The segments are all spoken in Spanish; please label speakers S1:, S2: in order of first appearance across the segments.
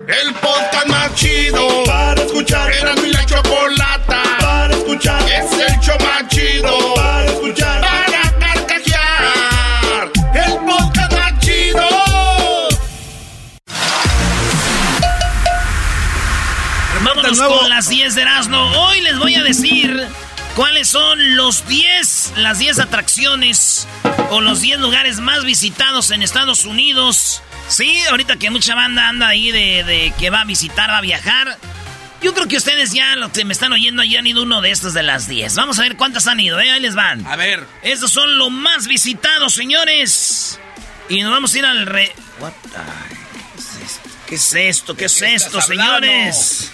S1: El podcast más chido para escuchar. Era mi la chocolata para escuchar. Es el show más chido para escuchar. Para carcajear. El podcast más chido.
S2: Vámonos con las 10 de Erasmo. Hoy les voy a decir cuáles son los 10, las 10 atracciones o los 10 lugares más visitados en Estados Unidos. Sí, ahorita que mucha banda anda ahí de, de que va a visitar, va a viajar. Yo creo que ustedes ya, los que me están oyendo, ya han ido uno de estos de las 10. Vamos a ver cuántas han ido, ¿eh? Ahí les van.
S3: A ver.
S2: Estos son los más visitados, señores. Y nos vamos a ir al re... What the- ¿Qué es esto? ¿Qué es
S3: qué
S2: esto,
S3: estás hablando?
S2: señores?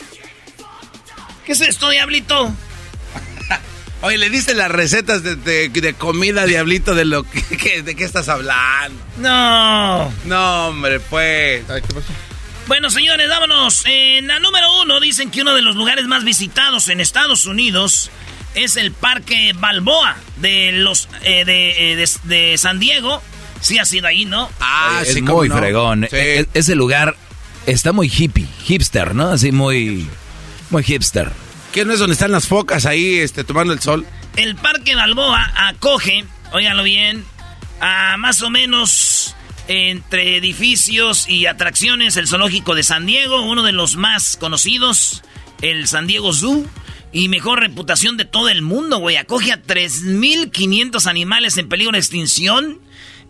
S2: ¿Qué es esto, diablito?
S3: Oye, le diste las recetas de, de- de comida, diablito, de lo que, que- de qué estás hablando.
S2: No.
S3: No, hombre, pues.
S2: Bueno, señores, vámonos. En la número uno dicen que uno de los lugares más visitados en Estados Unidos es el Parque Balboa de los eh, de, eh, de- de San Diego. Sí ha sido ahí, ¿no?
S3: Ah,
S4: es
S3: sí,
S4: muy
S3: no.
S4: fregón.
S3: Sí.
S4: E- ese lugar está muy hippie, hipster, ¿no? Así muy, muy hipster.
S3: ¿Qué no es donde están las focas ahí este, tomando el sol?
S2: El Parque Balboa acoge, óiganlo bien, a más o menos entre edificios y atracciones el zoológico de San Diego, uno de los más conocidos, el San Diego Zoo. Y mejor reputación de todo el mundo, güey. Acoge a 3.500 animales en peligro de extinción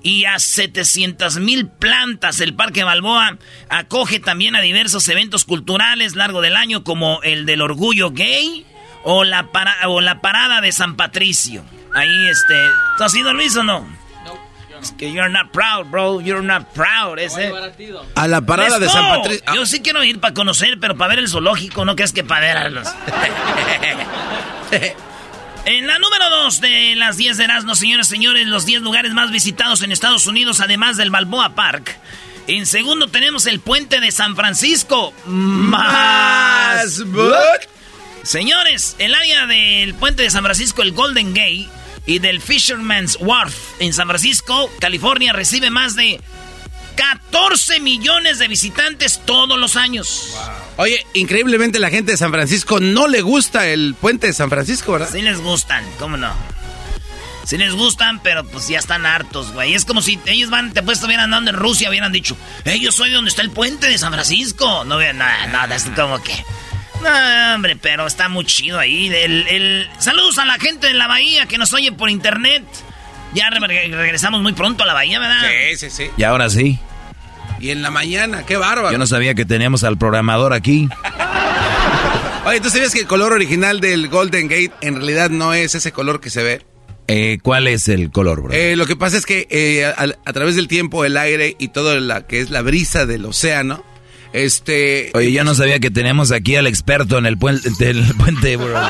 S2: y a 700.000 plantas. El Parque Balboa acoge también a diversos eventos culturales largo del año como el del orgullo gay o la, para- o la parada de San Patricio. Ahí, este... ¿Tú has ido, Luis, o no? Es que you're not proud, bro. You're not proud, ese.
S3: A la parada de San. Patricio. Ah,
S2: Yo sí quiero ir para conocer, pero para ver el zoológico, no que es que para ver a los... En la número 2 de las 10 de Erasmus, señores y señores, los 10 lugares más visitados en Estados Unidos, además del Balboa Park. En segundo tenemos el puente de San Francisco. Más. Señores, el área del puente de San Francisco, el Golden Gate, y del Fisherman's Wharf en San Francisco, California, recibe más de 14 millones de visitantes todos los años.
S3: Oye, increíblemente la gente de San Francisco no le gusta el puente de San Francisco, ¿verdad?
S2: Sí les gustan, ¿cómo no? Sí les gustan, pero pues ya están hartos, güey. Es como si ellos van, te pues estuvieran andando en Rusia, hubieran dicho, hey, yo soy donde está el puente de San Francisco. No vean nada, nada, es como que... No, hombre, pero está muy chido ahí. El, el- Saludos a la gente de la bahía que nos oye por internet. Ya re- regresamos muy pronto a la bahía, ¿verdad?
S3: Sí, sí, sí.
S4: Y ahora sí.
S3: Y en la mañana, qué bárbaro.
S4: Yo no sabía que teníamos al programador aquí.
S3: Oye, ¿tú sabías que el color original del Golden Gate en realidad no es ese color que se ve?
S4: Eh, ¿Cuál es el color, bro?
S3: Eh, lo que pasa es que eh, a, a través del tiempo, el aire y todo la que es la brisa del océano, este...
S4: Oye, yo no sabía que teníamos aquí al experto en el puente, del puente, bro.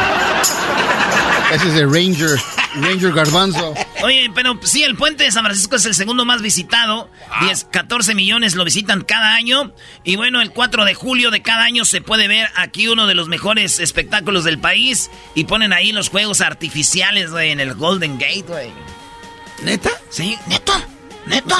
S5: Ese es el Ranger, Ranger Garbanzo.
S2: Oye, pero sí, el puente de San Francisco es el segundo más visitado. 10, 14 millones lo visitan cada año. Y bueno, el 4 de julio de cada año se puede ver aquí uno de los mejores espectáculos del país. Y ponen ahí los juegos artificiales, güey, en el Golden Gate, güey.
S3: ¿Neta?
S2: Sí, neta, neta.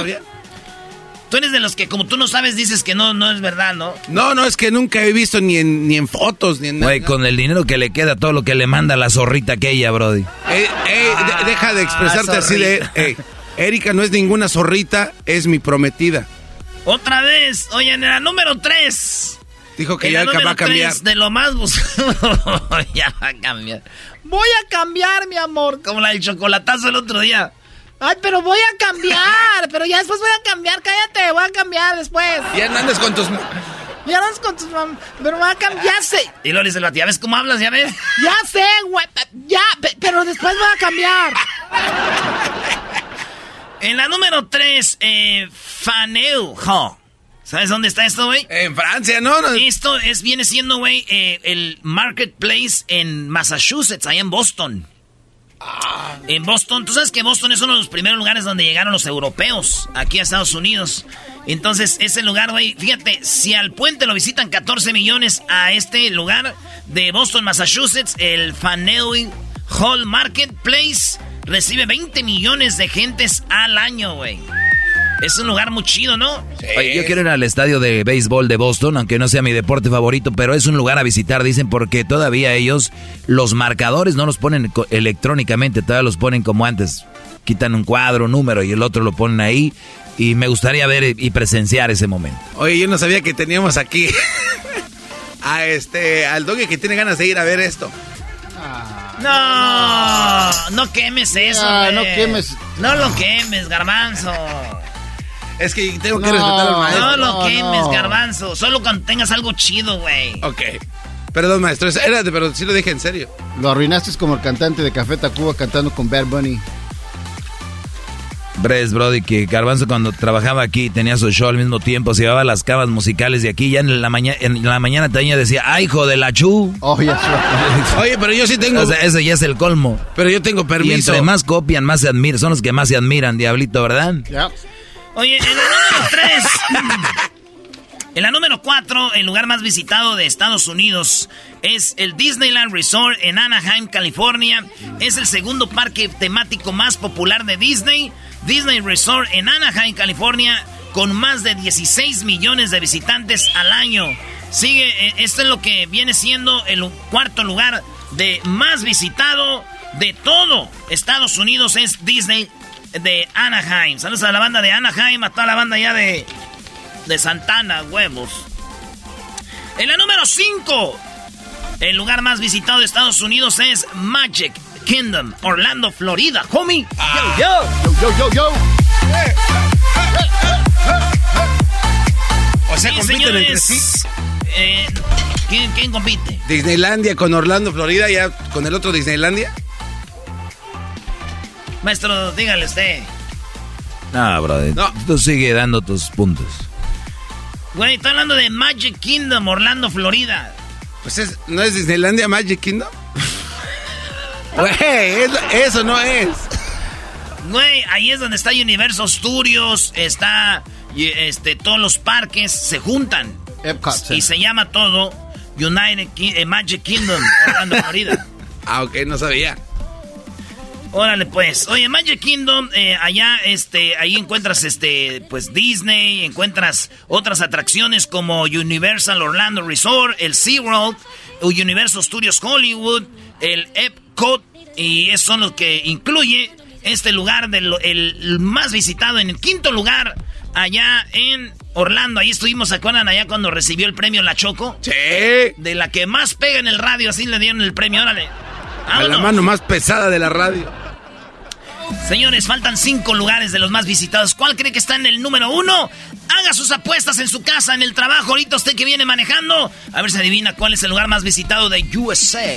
S2: Tú eres de los que, como tú no sabes, dices que no, no es verdad, ¿no?
S3: No, no, es que nunca he visto ni en, ni en fotos, ni en nada.
S4: Güey, con el dinero que le queda, todo lo que le manda la zorrita aquella, brody.
S3: Eh, eh, de- deja de expresarte así de... eh, Erika no es ninguna zorrita, es mi prometida.
S2: Otra vez, oye, en la número 3.
S3: Dijo que
S2: En
S3: ya
S2: la
S3: va a cambiar.
S2: tres de lo más buscado. ya va a cambiar. Voy a cambiar, mi amor. Como la del chocolatazo el otro día. Ay, pero voy a cambiar. pero ya después voy a cambiar. Cállate, voy a cambiar después.
S3: Ya no andes con tus...
S2: Ya es con tus mam- Pero voy a cambiar. Ya sé. Y le dice el vato, ¿ya ves cómo hablas? ¿Ya ves? Ya sé, güey. Ya, pe- pero después voy a cambiar. en la número 3, eh, Faneu. ¿Sabes dónde está esto, güey?
S3: En Francia, ¿no? no.
S2: Esto es, viene siendo, güey, eh, el Marketplace en Massachusetts, ahí en Boston. En Boston, tú sabes que Boston es uno de los primeros lugares donde llegaron los europeos aquí a Estados Unidos. Entonces, ese lugar, güey, fíjate, si al puente lo visitan 14 millones a este lugar de Boston, Massachusetts, el Faneuil Hall Marketplace recibe 20 millones de gentes al año, güey. Es un lugar muy chido, ¿no?
S4: Oye, yo quiero ir al estadio de béisbol de Boston, aunque no sea mi deporte favorito, pero es un lugar a visitar, dicen, porque todavía ellos, los marcadores no los ponen electrónicamente, todavía los ponen como antes. Quitan un cuadro, un número y el otro lo ponen ahí. Y me gustaría ver y presenciar ese momento.
S3: Oye, yo no sabía que teníamos aquí a este, al doggy que tiene ganas de ir a ver esto.
S2: No, no quemes eso,
S5: Ah, no quemes.
S2: No lo quemes, garbanzo.
S3: Es que tengo que
S5: No,
S3: respetar al maestro.
S2: No lo
S5: no,
S2: quemes,
S5: no.
S2: garbanzo. Solo cuando tengas algo chido, güey.
S3: Ok. Perdón, maestro, es- era de- pero sí lo dije en serio.
S5: Lo arruinaste como el cantante de Café Tacuba cantando con Bad Bunny.
S4: Bres, Brody, que Garbanzo cuando trabajaba aquí tenía su show al mismo tiempo, se llevaba las cavas musicales de aquí, ya en la, mañana en la mañana también decía, ¡ay, hijo de la chu!
S5: Oh, ya
S3: Oye, pero yo sí tengo,
S4: O sea, ese ya es el colmo.
S3: pero yo tengo
S4: Y
S3: permiso.
S4: entre más copian, más se admiran. Son los que más se admiran, Diablito, ¿verdad?
S5: Ya.
S2: Oye, en la número 3. En la número 4, el lugar más visitado de Estados Unidos es el Disneyland Resort en Anaheim, California. Es el segundo parque temático más popular de Disney. Disney Resort en Anaheim, California, con más de 16 millones de visitantes al año. Sigue, eh, esto es lo que viene siendo el cuarto lugar de más visitado de todo Estados Unidos es Disney de Anaheim. Saludos a la banda de Anaheim, a toda la banda ya de, de Santana, huevos. En la número 5, el lugar más visitado de Estados Unidos es Magic Kingdom, Orlando, Florida. Homie, yo, yo.
S5: Yo, yo, yo, yo.
S3: o sea,
S2: Sí,
S3: compiten entre sí.
S2: Eh, ¿quién, quién compite?
S3: Disneylandia con Orlando, Florida, ya con el otro Disneylandia.
S2: Maestro, dígale usted.
S4: No, Brody.
S3: No.
S4: Tú sigue dando tus puntos.
S2: Güey, está hablando de Magic Kingdom, Orlando, Florida.
S3: Pues es, ¿no es Disneylandia Magic Kingdom? Güey, es- eso no es.
S2: Güey, ahí es donde está Universal Studios, está este todos los parques se juntan
S5: Epcot.
S2: y se llama todo United Ki- eh, Magic Kingdom, Orlando, Florida.
S3: Ah, ok, no sabía.
S2: Órale pues. Oye, Magic Kingdom, eh, allá, este, ahí encuentras, este, pues Disney, encuentras otras atracciones como Universal Orlando Resort, el SeaWorld, Universal Studios Hollywood, el Epcot, y esos son los que incluye este lugar del el más visitado en el quinto lugar allá en Orlando. Ahí estuvimos, ¿se acuerdan allá cuando recibió el premio La Choco?
S3: Sí.
S2: De la que más pega en el radio, así le dieron el premio, órale.
S3: A la mano más pesada de la radio.
S2: Señores, faltan cinco lugares de los más visitados. ¿Cuál cree que está en el número uno? Haga sus apuestas en su casa, en el trabajo. Ahorita usted que viene manejando. A ver si adivina cuál es el lugar más visitado de USA.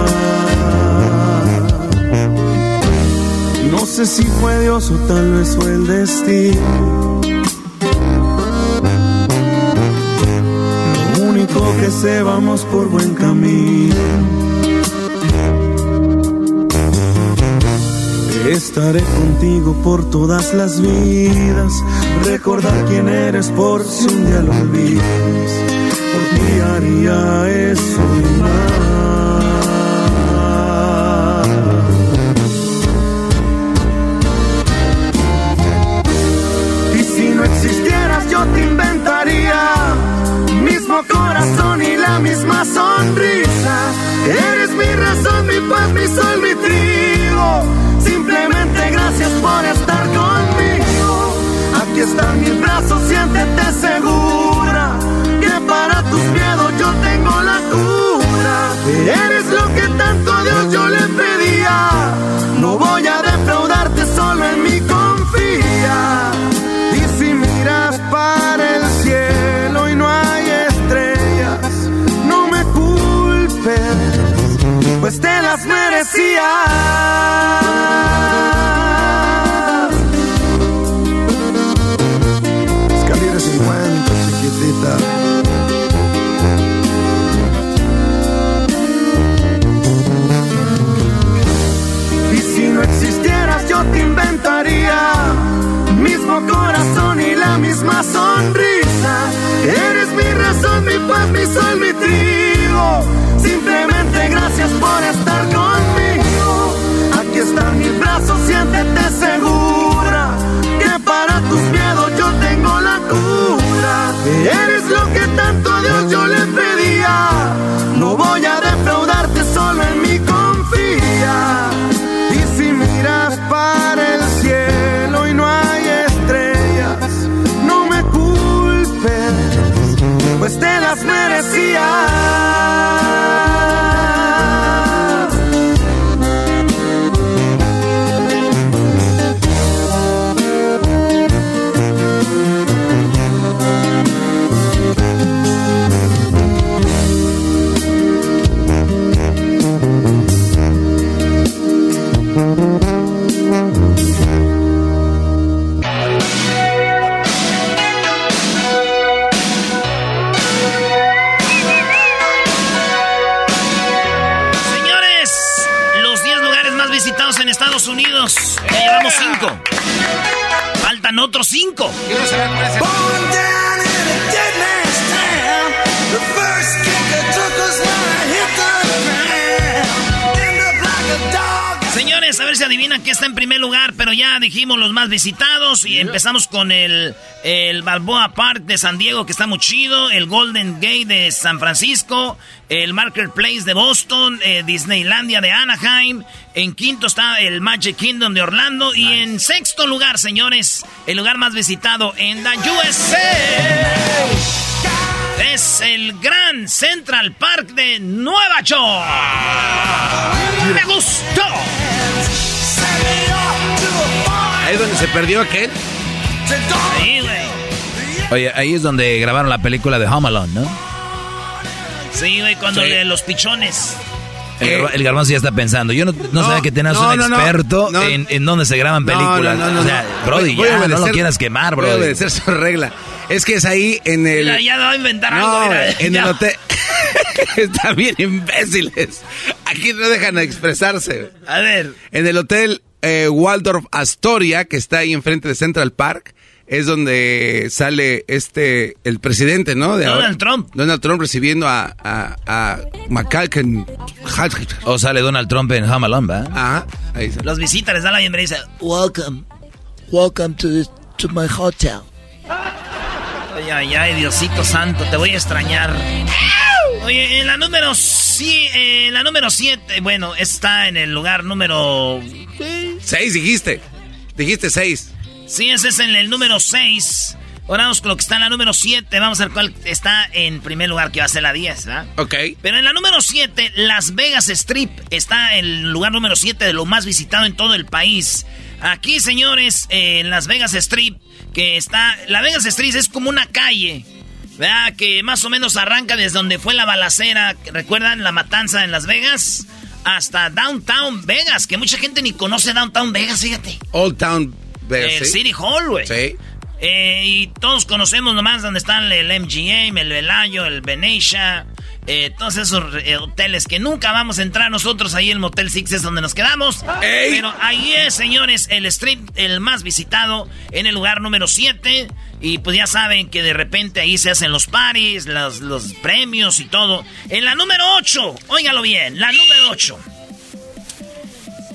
S6: Sé si fue Dios o tal vez fue el destino. Lo único que sé vamos por buen camino. Estaré contigo por todas las vidas. Recordar quién eres por si un día lo olvidas. Por ti haría eso y más. Corazón y la misma sonrisa. Eres mi razón, mi paz, mi sol, mi trigo. Simplemente gracias por estar conmigo. Aquí están mis brazos, siéntete segura. Que para tus miedos yo tengo la cura. Eres lo que tanto pues te las merecías. Calibre 50, chiquitita. Y si no existieras, yo te inventaría. Mismo corazón y la misma sonrisa. Eres mi razón, mi paz, mi sol, mi trigo. Brazos, siéntete segura. Que para tus miedos yo tengo la cura. Eres lo que tanto Dios yo le pedía. No voy a defraudarte, solo en mí confía. Y si miras para el cielo y no hay estrellas, no me culpes, pues te las merecías.
S2: Faltan otros 5. Señores, a ver si adivinan qué está en primer lugar, pero ya dijimos los más visitados y empezamos con el, el Balboa Park de San Diego, que está muy chido, el Golden Gate de San Francisco, el Marketplace de Boston, eh, Disneylandia de Anaheim, en quinto está el Magic Kingdom de Orlando y en sexto lugar, señores, el lugar más visitado en la USA. Es el Gran Central Park de Nueva York. Me gustó.
S3: Ahí es donde se perdió aquel.
S2: Sí, güey.
S4: Oye, ahí es donde grabaron la película de Home Alone, ¿no?
S2: Sí, güey, cuando
S3: Sí.
S2: le los pichones.
S4: El,
S3: Eh.
S4: el garbanzo ya está pensando. Yo no, no,
S3: No,
S4: sabía que tenías
S3: no,
S4: un experto
S3: no.
S4: en, en dónde se graban películas.
S3: no, no, no,
S4: o sea,
S3: no.
S4: Brody,
S3: Voy a
S4: ya, no lo quieras quemar,
S3: Voy a
S4: Brody.
S3: obedecer su regla. Es que es ahí en el.
S2: Mira, ya va a inventar
S3: no,
S2: algo. mira,
S3: en
S2: ya.
S3: el hotel. Están bien imbéciles. Aquí no dejan expresarse.
S2: A ver,
S3: En el hotel eh, Waldorf Astoria, que está ahí enfrente de Central Park, es donde sale este, el presidente, ¿no? De
S2: Donald
S3: ahora.
S2: Trump.
S3: Donald Trump recibiendo a, a, a McCalkin.
S4: O sale Donald Trump en Home Alone, ¿va?
S3: Ajá, ahí está.
S2: los visitas, les da la bienvenida y dice,
S7: Welcome. Welcome to, to my hotel.
S2: Ay, ay, ay, Diosito santo, te voy a extrañar. Oye, en la número sí, en la número 7, bueno, está en el lugar número...
S3: Seis dijiste. Dijiste seis.
S2: Sí, ese es en el número 6. Ahora vamos con lo que está en la número 7. Vamos a ver cuál está en primer lugar, que va a ser la 10, ¿verdad?
S3: Ok.
S2: Pero en la número 7, Las Vegas Strip está en el lugar número 7 de lo más visitado en todo el país. Aquí, señores, en Las Vegas Strip, que está... La Vegas Strip es como una calle, ¿verdad? Que más o menos arranca desde donde fue la balacera, ¿recuerdan la matanza en Las Vegas? Hasta Downtown Vegas, que mucha gente ni conoce Downtown Vegas, fíjate.
S3: Old Town Vegas.
S2: El
S3: ¿sí?
S2: City Hall, güey.
S3: Sí.
S2: Eh, y todos conocemos nomás donde están el MGM, el Velayo, el Venetia, eh, todos esos eh, hoteles que nunca vamos a entrar nosotros. Ahí el Motel Six es donde nos quedamos. Pero ahí es, señores, el street, el más visitado, en el lugar número 7. Y pues ya saben que de repente ahí se hacen los paris, los, los premios y todo. En la número 8, óigalo bien, la número 8.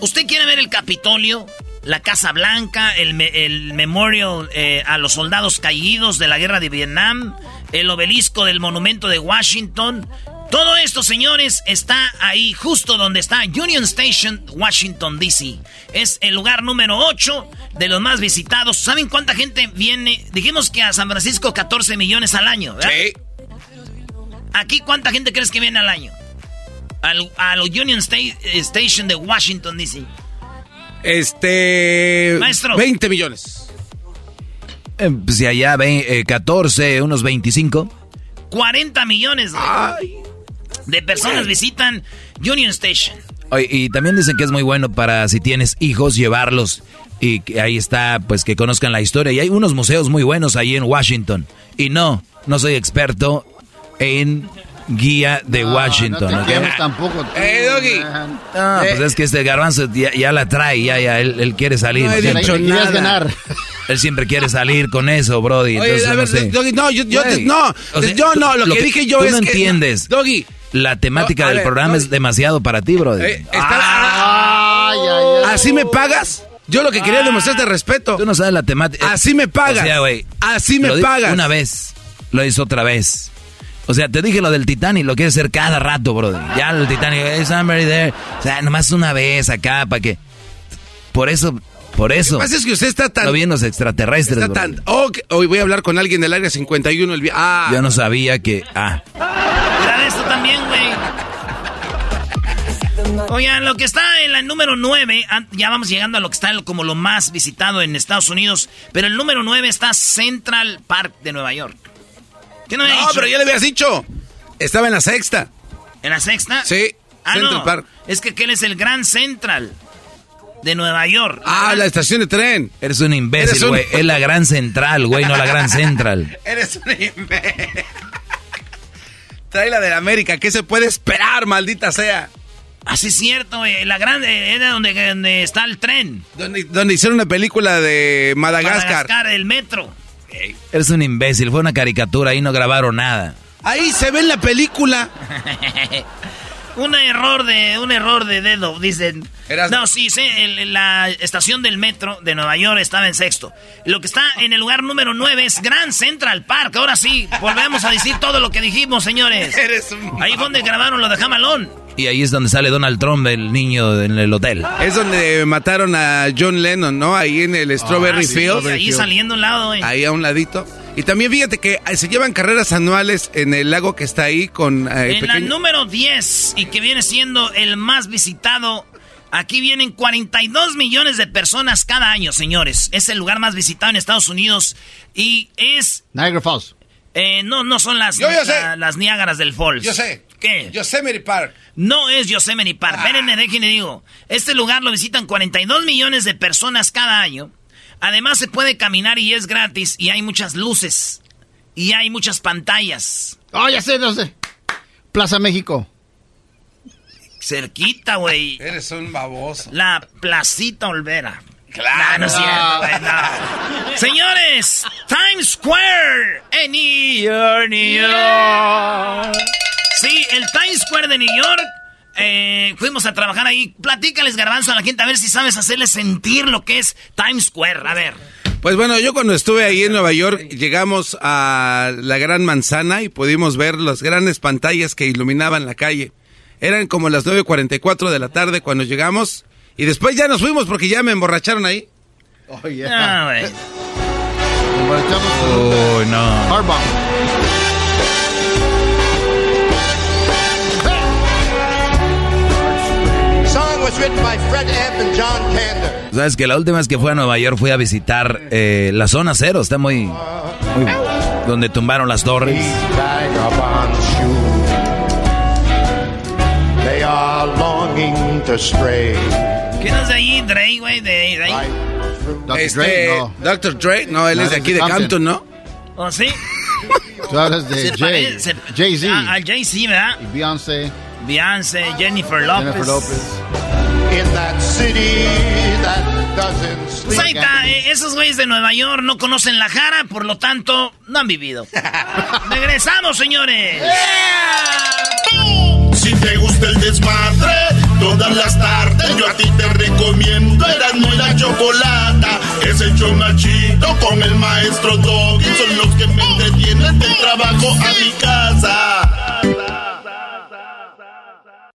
S2: ¿Usted quiere ver el Capitolio? La Casa Blanca, el, el memorial eh, a los soldados caídos de la guerra de Vietnam, el obelisco del monumento de Washington. Todo esto, señores, está ahí justo donde está Union Station, Washington, D.C. Es el lugar número 8 de los más visitados. ¿Saben cuánta gente viene? Dijimos que a San Francisco 14 millones al año, ¿verdad? Sí. Aquí, ¿cuánta gente crees que viene al año? Al, al Union Station de Washington, D.C.
S3: Este. Maestro. 20 millones.
S4: Eh, pues si allá ven, 14, unos 25.
S2: 40 millones de personas visitan Union Station.
S4: y también dicen que es muy bueno para si tienes hijos llevarlos y que ahí está, pues que conozcan la historia. Y hay unos museos muy buenos ahí en Washington. Y no, no soy experto en guía de Washington.
S5: No tampoco.
S3: ¡Eh, Doggy!
S4: No, pues es que este garbanzo ya, la trae, ya, ya, él, quiere salir.
S3: No he dicho nada. ganar.
S4: Él siempre quiere salir con eso, Brody. Oye, a ver,
S3: no, Doggy, no, yo, yo, no, yo no, lo, que, dije yo
S4: tú
S3: es
S4: no entiendes.
S3: Doggy.
S4: La temática del programa es demasiado para ti, Brody. Eh,
S3: ay, ay, ay, ¿Así me pagas? Yo lo que quería demostrarte respeto.
S4: Tú no sabes la temática.
S3: Así me pagas. O sea, güey. Así me pagas.
S4: Una vez. Lo hizo otra vez. O sea, te dije lo del Titanic, lo quieres hacer cada rato, brother. Ya el Titanic, hey, somebody there. O sea, nomás una vez acá, para que. Por eso, por eso. Lo
S3: que pasa es que usted está tan.
S4: Lo bien los extraterrestres.
S3: Está tan. Oh, hoy voy a hablar con alguien del área 51. El... Ah.
S4: Yo no sabía que. Ah.
S2: Mira esto también, güey. Oigan, lo que está en la número 9, ya vamos llegando a lo que está como lo más visitado en Estados Unidos, pero el número 9 está Central Park de Nueva York.
S3: ¿Qué no, pero ya le habías dicho. Estaba en la sexta.
S2: ¿En la sexta?
S3: Sí.
S2: Ah, Central Park. Es que él es el Gran Central de Nueva York.
S3: Ah, la estación de tren.
S4: Eres un imbécil, güey. Es la Gran Central, güey, no la Gran Central.
S3: Eres un imbécil. Trae la de América. ¿Qué se puede esperar, maldita sea?
S2: Así es cierto, güey. La grande era donde, está el tren.
S3: Donde, donde hicieron una película de Madagascar.
S2: Madagascar, el metro.
S4: Eres un imbécil, fue una caricatura, ahí no grabaron nada.
S3: Ahí se ve en la película.
S2: un error de un error de dedo, dicen. No, sí, sí, la estación del metro de Nueva York estaba en sexto. Lo que está en el lugar número nueve es Grand Central Park. Ahora sí, volvemos a decir todo lo que dijimos, señores. Ahí fue donde grabaron lo de Jamalón.
S4: Y ahí es donde sale Donald Trump, el niño en el hotel.
S3: Es donde mataron a John Lennon, ¿no? Ahí en el Strawberry ah, Field.
S2: Ahí saliendo a un lado,
S3: güey. Ahí a un ladito. Y también fíjate que eh, se llevan carreras anuales en el lago que está ahí con...
S2: Eh, en la número 10 y que viene siendo el más visitado. Aquí vienen 42 millones de personas cada año, señores. Es el lugar más visitado en Estados Unidos y es...
S5: Niagara Falls.
S2: Eh, no, no son las, las Niágaras del Falls.
S3: Yo sé.
S2: ¿Qué?
S3: Yosemite Park.
S2: No es Yosemite Park. Ah. Espérenme, déjenme digo. Este lugar lo visitan 42 millones de personas cada año. Además se puede caminar y es gratis y hay muchas luces. Y hay muchas pantallas.
S5: Oh, ya sé, no sé. Plaza México.
S2: Cerquita, güey.
S3: Eres un baboso.
S2: La Placita Olvera.
S3: Claro.
S2: No, es cierto, Señores, Times Square en New York. Sí, el Times Square de New York. Eh, fuimos a trabajar ahí. Platícales, garbanzo, a la gente a ver si sabes hacerle sentir lo que es Times Square. A ver.
S3: Pues bueno, yo cuando estuve ahí en Nueva York llegamos a la Gran Manzana y pudimos ver las grandes pantallas que iluminaban la calle. Eran como las 9.44 de la tarde cuando llegamos y después ya nos fuimos porque ya me emborracharon ahí.
S5: Oh, yeah. Ah, güey.
S4: Oh, no. Sabes que la última vez que fui a Nueva York fui a visitar eh, la zona cero, está muy, muy donde tumbaron las torres.
S2: ¿Quién es de ahí? Dre, güey, de, de ahí.
S5: Dr.
S3: Este,
S5: Dre, no.
S3: Dr. Dre, no, él
S5: No,
S3: es de aquí
S5: de.
S3: Campton, ¿no?
S2: ¿O sí?
S5: Tú hablas de Jay. Jay-Z.
S2: Ah, al Jay-Z, ¿verdad?
S5: y Beyoncé.
S2: Beyoncé, Jennifer Lopez.
S5: Jennifer Lopez.
S2: Pues ahí está, eh, esos güeyes de Nueva York no conocen la jara, por lo tanto, no han vivido. Regresamos, señores.
S1: Si te gusta el desmadre, todas las tardes yo a ti te recomiendo Erasmo y la Chocolata. Es el chido con el maestro Doggy. Son los que me entretienen del trabajo a mi casa.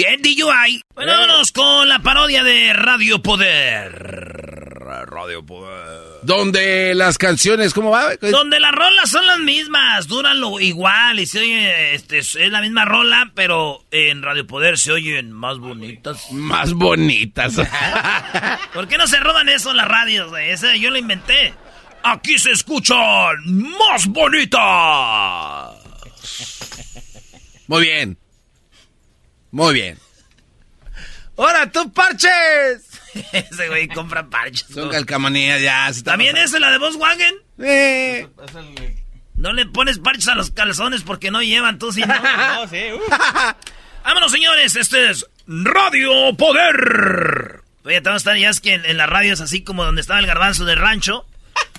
S2: get DUI. Bueno, vámonos con la parodia de Radio Poder. Radio Poder.
S3: Donde las canciones, ¿cómo va?
S2: Donde las rolas son las mismas, duran lo igual y se oye, este, es la misma rola, pero en Radio Poder se oyen más bonitas.
S3: Más bonitas.
S2: ¿Por qué no se roban eso en las radios? Ese yo lo inventé. Aquí se escuchan más bonitas.
S3: Muy bien. Muy bien.
S2: ¡Ahora tú, parches! Ese güey compra parches.
S3: Son calcamonías ya.
S2: ¿También es la de Volkswagen?
S3: Eh.
S2: No le pones parches a los calzones porque no llevan tú, si no. no, sí. Vámonos, señores. Este es Radio Poder. Oye, te vamos a estar ya es que en, en las radios así como donde estaba el garbanzo del rancho.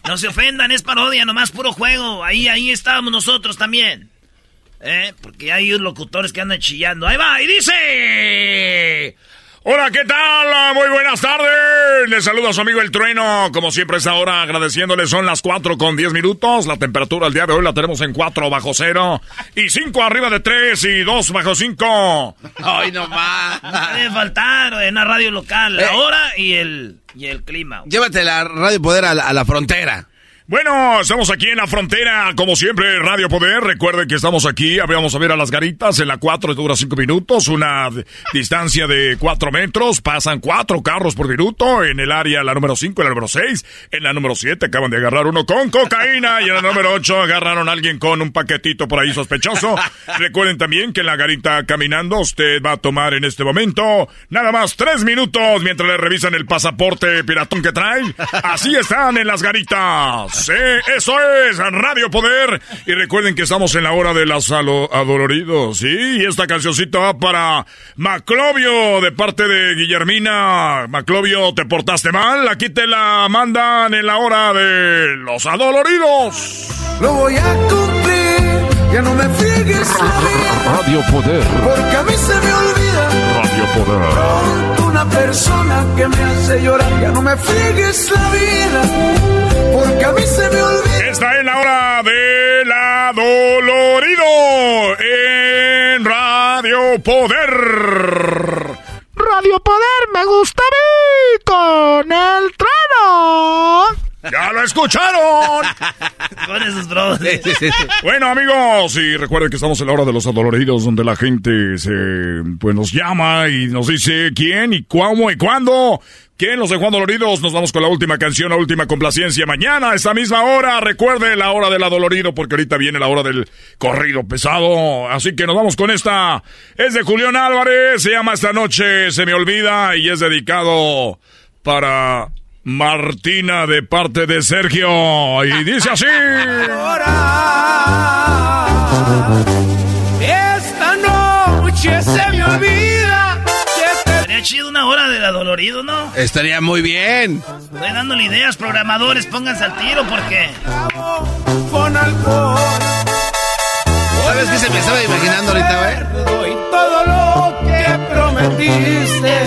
S2: No se ofendan, es parodia, nomás puro juego. Ahí, ahí estábamos nosotros también. ¿Eh? Porque hay locutores que andan chillando. Ahí va, y dice...
S8: Hola, ¿qué tal? Muy buenas tardes. Les saluda a su amigo El Trueno. Como siempre, esta hora agradeciéndole. Son las 4 con 10 minutos. La temperatura el día de hoy la tenemos en 4 bajo cero. Y 5 arriba de 3 y 2 bajo 5.
S3: Ay, no más.
S2: No puede faltar en una radio local. La
S3: Eh.
S2: hora y el, y el clima.
S3: Llévate la Radio Poder a la, a la frontera.
S8: Bueno, estamos aquí en la frontera, como siempre, Radio Poder. Recuerden que estamos aquí, vamos a ver a las garitas. En la 4 dura 5 minutos, una distancia de 4 metros. Pasan 4 carros por minuto. En el área, la número 5, la número 6. En la número 7 acaban de agarrar uno con cocaína. Y en la número 8 agarraron a alguien con un paquetito por ahí sospechoso. Recuerden también que en la garita caminando usted va a tomar en este momento nada más 3 minutos mientras le revisan el pasaporte piratón que trae. Así están en las garitas. Sí, eso es Radio Poder. Y recuerden que estamos en la hora de los alo- adoloridos. Sí, y esta cancioncita va para Maclovio de parte de Guillermina. Maclovio, ¿te portaste mal? Aquí te la mandan en la hora de los adoloridos.
S6: Lo voy a cumplir, ya no me vida,
S8: Radio Poder.
S6: porque a mí se me olvida
S8: Radio Poder.
S6: una persona que me hace llorar, ya no me friegues la vida, porque a mí se me olvida.
S8: Está en la hora del adolorido en Radio Poder.
S6: Radio Poder me gusta a mí con el trueno.
S8: ¡Ya lo escucharon!
S2: Con esos bros.
S8: Bueno, amigos, y recuerden que estamos en la hora de los adoloridos, donde la gente se, pues, nos llama y nos dice quién y cómo y cuándo. ¿Quién los dejó adoloridos? Nos vamos con la última canción, la última complacencia. Mañana, a esta misma hora, recuerde la hora del adolorido, porque ahorita viene la hora del corrido pesado. Así que nos vamos con esta. Es de Julián Álvarez, se llama Esta Noche Se Me Olvida y es dedicado para Martina de parte de Sergio. Y dice así.
S6: Esta noche se me olvida
S2: Sería chido una hora del adolorido, ¿no?
S3: Estaría muy bien.
S2: Estoy dándole ideas, programadores, pónganse al tiro porque...
S6: con alcohol.
S3: ¿Sabes qué se me estaba imaginando ahorita, güey?
S6: Doy todo lo que prometiste,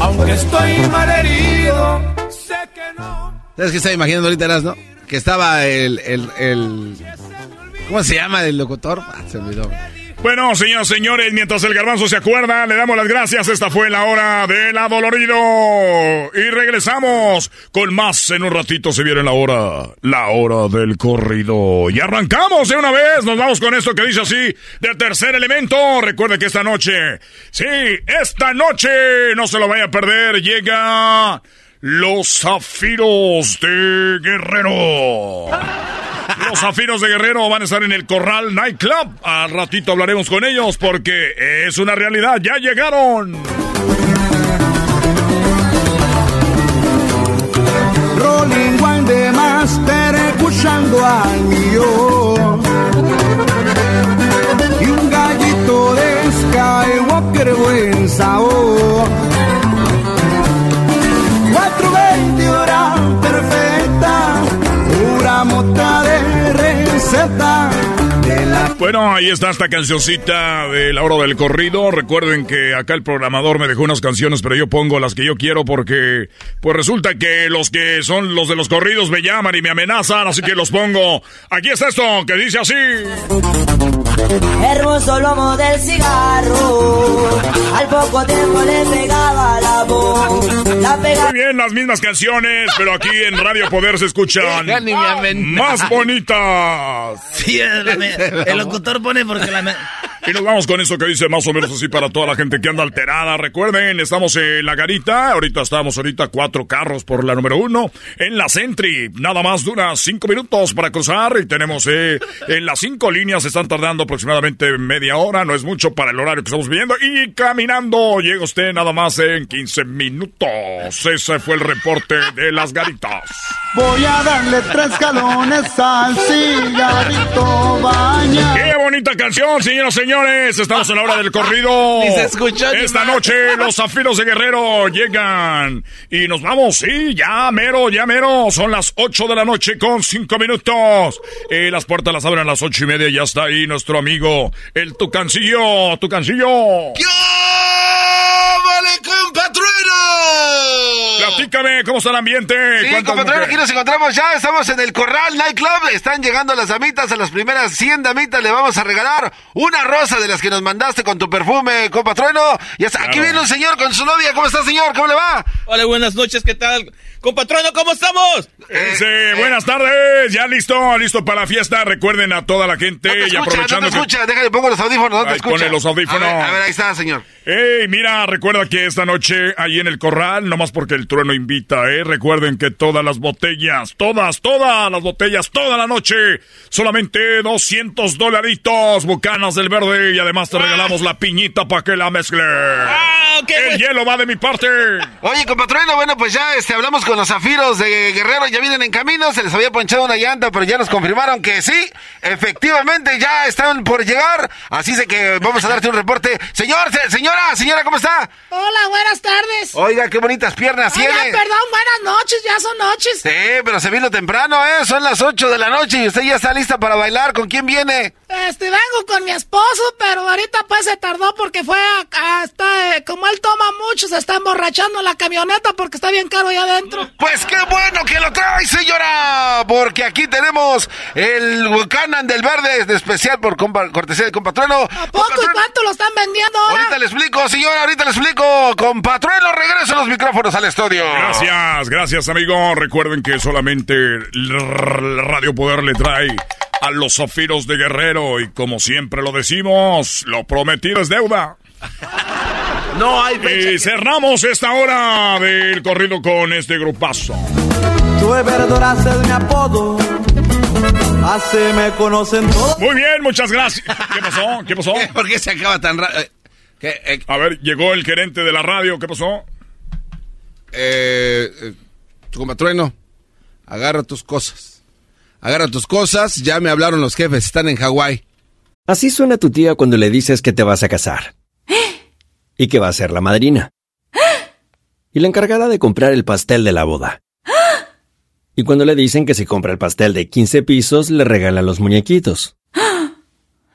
S6: aunque estoy malherido, sé que no.
S3: ¿Sabes qué estaba imaginando ahorita, Eras, no? Que estaba el, el, el... ¿Cómo se llama el locutor? Ah, se olvidó.
S8: Bueno, señoras señores, mientras el garbanzo se acuerda, le damos las gracias. Esta fue la hora del adolorido. Y regresamos con más. En un ratito se viene la hora, la hora del corrido. Y arrancamos de una vez. Nos vamos con esto que dice así, de tercer elemento. Recuerde que esta noche, sí, esta noche, no se lo vaya a perder, llega los zafiros de Guerrero. Los zafiros de Guerrero van a estar en el Corral Nightclub. Al ratito hablaremos con ellos porque es una realidad. Ya llegaron.
S6: Rolling One Master escuchando al millón. Y un gallito de Skywalker buen sabor. Receta.
S8: Bueno, ahí está esta cancioncita de la hora del corrido. Recuerden que acá el programador me dejó unas canciones, pero yo pongo las que yo quiero porque, pues resulta que los que son los de los corridos me llaman y me amenazan, así que los pongo. Aquí está esto que dice así.
S9: Hermoso lomo del cigarro, al poco tiempo le pegaba la voz. La pega
S8: Muy bien, las mismas canciones, pero aquí en Radio Poder se escuchan más bonitas.
S2: Sí, el, me- el locutor pone porque la...
S8: Y nos vamos con eso que dice más o menos así para toda la gente que anda alterada. Recuerden, estamos en la garita. Ahorita estamos ahorita cuatro carros por la número uno. En la Sentry, nada más dura cinco minutos para cruzar. Y tenemos eh, en las cinco líneas, están tardando aproximadamente media hora. No es mucho para el horario que estamos viendo. Y caminando llega usted nada más en 15 minutos. Ese fue el reporte de las garitas.
S6: Voy a darle tres galones al cigarrito baña.
S8: ¡Qué bonita canción, señoras y señores! Estamos en la hora del corrido.
S2: Ni se escuchó ni
S8: Esta noche los zafiros de Guerrero llegan. Y nos vamos, sí, ya mero, ya mero. Son las 8 de la noche con 5 minutos. Eh, las puertas las abren a las ocho y media y ya está ahí nuestro amigo, el Tucancillo. Tucancillo.
S3: ¡Vale, compatrueno!
S8: Platícame, ¿cómo está el ambiente?
S3: Sí,
S8: ¿Cuántas
S3: compatrón, aquí nos encontramos ya, estamos en el Corral Nightclub, están llegando las damitas, a las primeras 100 damitas le vamos a regalar una rosa de las que nos mandaste con tu perfume, compatrueno. Y hasta aquí viene un señor con su novia, ¿cómo está señor? ¿Cómo le va?
S10: Hola, buenas noches, ¿qué tal? Compatrono, ¿cómo estamos?
S8: Dice, buenas tardes, ya listo, listo para la fiesta. Recuerden a toda la gente
S3: No te
S8: y
S3: escucha,
S8: aprovechando
S3: no te
S8: que-
S3: escucha, déjale, pongo los audífonos, no te escucha.
S8: pone los audífonos.
S3: A ver, a ver, ahí está, señor.
S8: Ey, mira, recuerda que esta noche ahí en el corral, nomás porque el trueno invita, ¿eh? Recuerden que todas las botellas, todas, todas las botellas, toda la noche, solamente 200 dolaritos, bucanas del verde, y además te regalamos la piñita para que la mezcle. el hielo va de mi parte.
S3: Oye, compatrueno, bueno, pues ya este, hablamos con los zafiros de Guerrero, ya vienen en camino, se les había ponchado una llanta, pero ya nos confirmaron que sí, efectivamente ya están por llegar, así de que vamos a darte un reporte. Señor, se- señora, señora, ¿cómo está?
S11: Hola, buenas tardes.
S3: Oiga, qué bonitas piernas
S11: Oiga,
S3: tiene.
S11: perdón, buenas noches, ya son noches.
S3: Sí, pero se vino temprano, ¿eh? Son las 8 de la noche y usted ya está lista para bailar. ¿Con quién viene?
S11: Este, vengo con mi esposo, pero ahorita pues se tardó porque fue a, a- está, eh, como él toma mucho, se está emborrachando en la camioneta porque está bien caro ahí adentro.
S3: Pues qué bueno que lo trae, señora, porque aquí tenemos el Buchanan del Verde de especial por compa- cortesía de compatrueno.
S11: ¿A poco y cuánto lo están vendiendo ahora?
S3: Ahorita le explico, señora, ahorita le explico. Compatrueno, regreso los micrófonos al estudio.
S8: Gracias, gracias, amigo. Recuerden que solamente Radio Poder le trae a los zafiros de Guerrero y como siempre lo decimos, lo prometido es deuda.
S3: No hay
S8: Y cerramos esta hora del corrido con este grupazo.
S6: Tú es verdoraste de mi apodo. Así me conocen todos.
S8: Muy bien, muchas gracias. ¿Qué pasó? ¿Qué pasó?
S12: ¿Por qué se acaba tan rápido?
S8: A ver, llegó el gerente de la radio. ¿Qué pasó?
S12: Eh, eh, tu compatrueno, agarra tus cosas. Agarra tus cosas, ya me hablaron los jefes, están en Hawái.
S13: Así suena tu tía cuando le dices que te vas a casar. Y que va a ser la madrina. Y la encargada de comprar el pastel de la boda. Y cuando le dicen que si compra el pastel de 15 pisos, le regalan los muñequitos.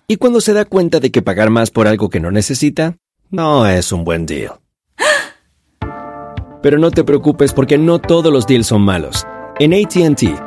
S13: Y cuando se da cuenta de que pagar más por algo que no necesita, no es un buen deal. Pero no te preocupes porque no todos los deals son malos. En ATT,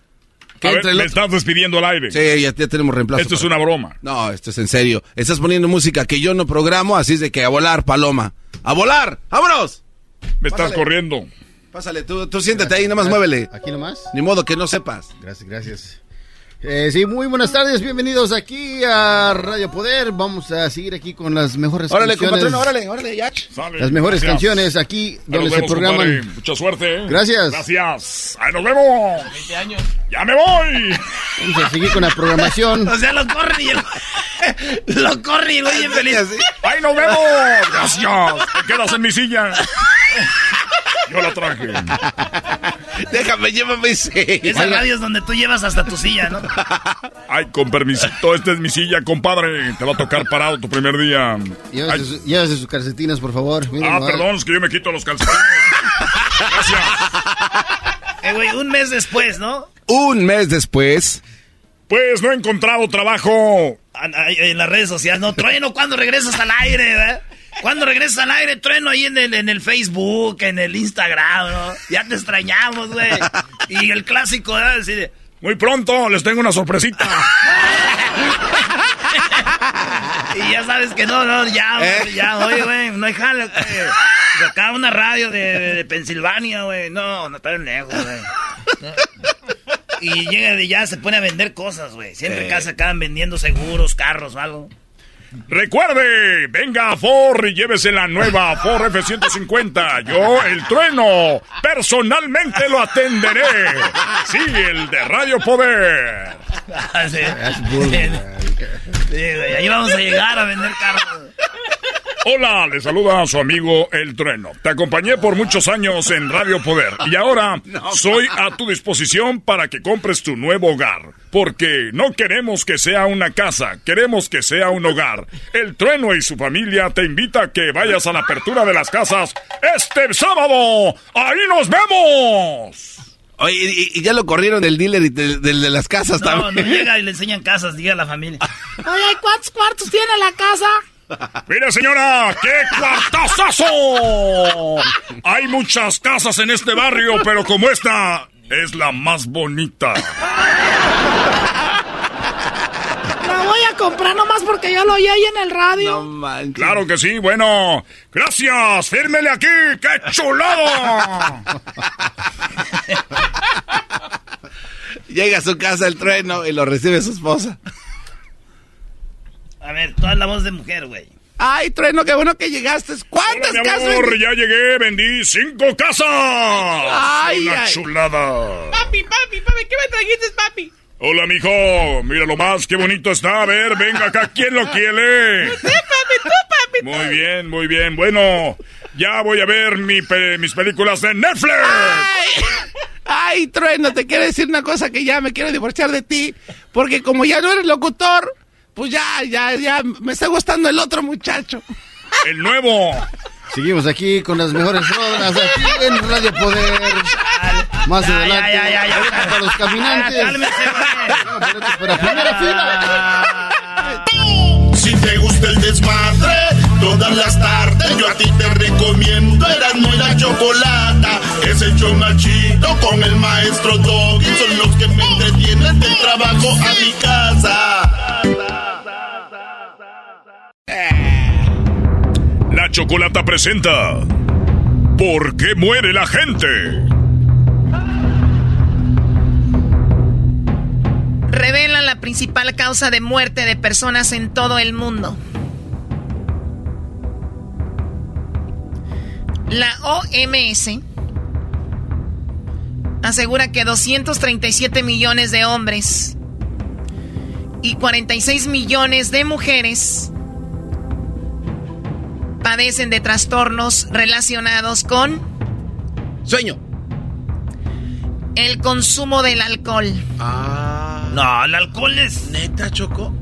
S8: A ver, me estás despidiendo al aire.
S3: Sí, ya, ya tenemos reemplazo.
S8: Esto es una broma.
S3: No, esto es en serio. Estás poniendo música que yo no programo, así es de que a volar, paloma. ¡A volar! ¡Vámonos!
S8: Me estás
S3: Pásale.
S8: corriendo.
S3: Pásale, tú, tú siéntate ahí, nomás muévele.
S5: ¿Aquí nomás?
S3: Ni modo que no sepas.
S5: Gracias, gracias. Eh, sí, muy buenas tardes, bienvenidos aquí a Radio Poder. Vamos a seguir aquí con las mejores
S3: Órale,
S5: canciones.
S3: compatrón, órale, órale, Yach.
S8: Sale.
S5: Las mejores
S8: Gracias.
S5: canciones aquí donde se
S8: vemos,
S5: programan.
S8: compadre. Mucha suerte. ¿eh?
S5: Gracias.
S8: Gracias. Ahí nos vemos.
S2: 20 años.
S8: ¡Ya me voy!
S5: Vamos a seguir con la programación.
S2: O sea, lo corren y el... lo corren y bien feliz.
S8: ¡Ahí nos vemos! Gracias. Te quedas en mi silla. Yo la traje.
S3: Déjame, llévame sí.
S2: Esas radios donde tú llevas hasta tu silla, ¿no?
S8: Ay, con permisito, esta es mi silla, compadre. Te va a tocar parado tu primer día.
S5: Llévese,
S8: Ay,
S5: su- llévese sus calcetines, por favor.
S8: Ah, perdón, es que yo me quito los calcetines. Gracias.
S2: Eh, güey, un mes después, ¿no?
S3: Un mes después.
S8: Pues no he encontrado trabajo.
S2: Ahí En las redes sociales, ¿no? Trueno, ¿cuándo regresas al aire, verdad? ¿Cuándo regresas al aire? Trueno ahí en el, en el Facebook, en el Instagram, ¿no? Ya te extrañamos, güey. Y el clásico, ¿verdad? Así de,
S8: Muy pronto les tengo una sorpresita.
S2: Y ya sabes que no, no, ya, güey, ya, oye, güey, no hay jale, güey. Acá una radio de, de, de Pensilvania, güey. No, no está lejos, güey. Y llega de ya se pone a vender cosas, güey. Siempre
S8: Eh.
S2: acá se acaban vendiendo seguros, carros o algo.
S8: Recuerde, venga a Ford y llévese la nueva Ford F-150. Yo, el trueno, personalmente lo atenderé. Sí, el de Radio Poder.
S2: Ah, sí. Ahí vamos a llegar a vender carros.
S8: Hola, le saluda a su amigo El Trueno. Te acompañé por muchos años en Radio Poder y ahora soy a tu disposición para que compres tu nuevo hogar. Porque no queremos que sea una casa, queremos que sea un hogar. El Trueno y su familia te invita a que vayas a la apertura de las casas este sábado. ¡Ahí nos vemos!
S3: Oye, y, y ya lo corrieron del dealer y del del de las casas
S2: No, no
S3: también.
S2: llega y le enseñan casas, diga a la familia.
S11: Oye, ¿cuántos cuartos tiene la casa?
S8: Mire, señora, qué cuartazazo. Hay muchas casas en este barrio, pero como esta es la más bonita.
S11: La voy a comprar nomás porque yo lo oí ahí en el radio.
S8: Claro que sí, bueno. Gracias, fírmele aquí, qué chulado.
S3: Llega a su casa el trueno y lo recibe su esposa.
S2: A ver, toda la voz de mujer, güey.
S3: Ay, trueno, qué bueno que llegaste. ¿Cuántas
S8: Hola, mi
S3: casas?
S8: amor, ya llegué, vendí cinco casas.
S3: Ay,
S8: Una
S3: ay.
S8: chulada.
S10: Papi, papi, papi, ¿qué me trajiste, papi?
S8: Hola, mijo. Mira lo más, qué bonito está. A ver, venga acá, ¿quién lo quiere?
S10: Sí, papi, tú, papi.
S8: Muy bien, muy bien. Bueno, ya voy a ver mi pe- mis películas de Netflix.
S3: Ay, ay, trueno, te quiero decir una cosa que ya me quiero divorciar de ti. Porque como ya no eres locutor, pues ya, ya, ya me está gustando el otro muchacho.
S8: El nuevo.
S5: Seguimos aquí con las mejores rolas aquí en Radio Poder. Más
S2: Ya,
S5: adelante.
S2: ya, ya, ya, ya.
S5: para los caminantes.
S2: Ya, cálmese,
S5: para primera fila.
S1: Si te gusta el desmadre, todas las tardes yo a ti te recomiendo Eran y la chocolata. Es el chido con el maestro Doggy. Son los que me entretienen del trabajo a mi casa.
S8: La Chocolata presenta ¿Por qué muere la gente?
S14: Revelan la principal causa de muerte de personas en todo el mundo. La OMS asegura que 237 millones de hombres y 46 millones de mujeres padecen de trastornos relacionados con
S5: Sueño.
S14: el consumo del alcohol.
S2: No, el alcohol es.
S5: Neta, Choco.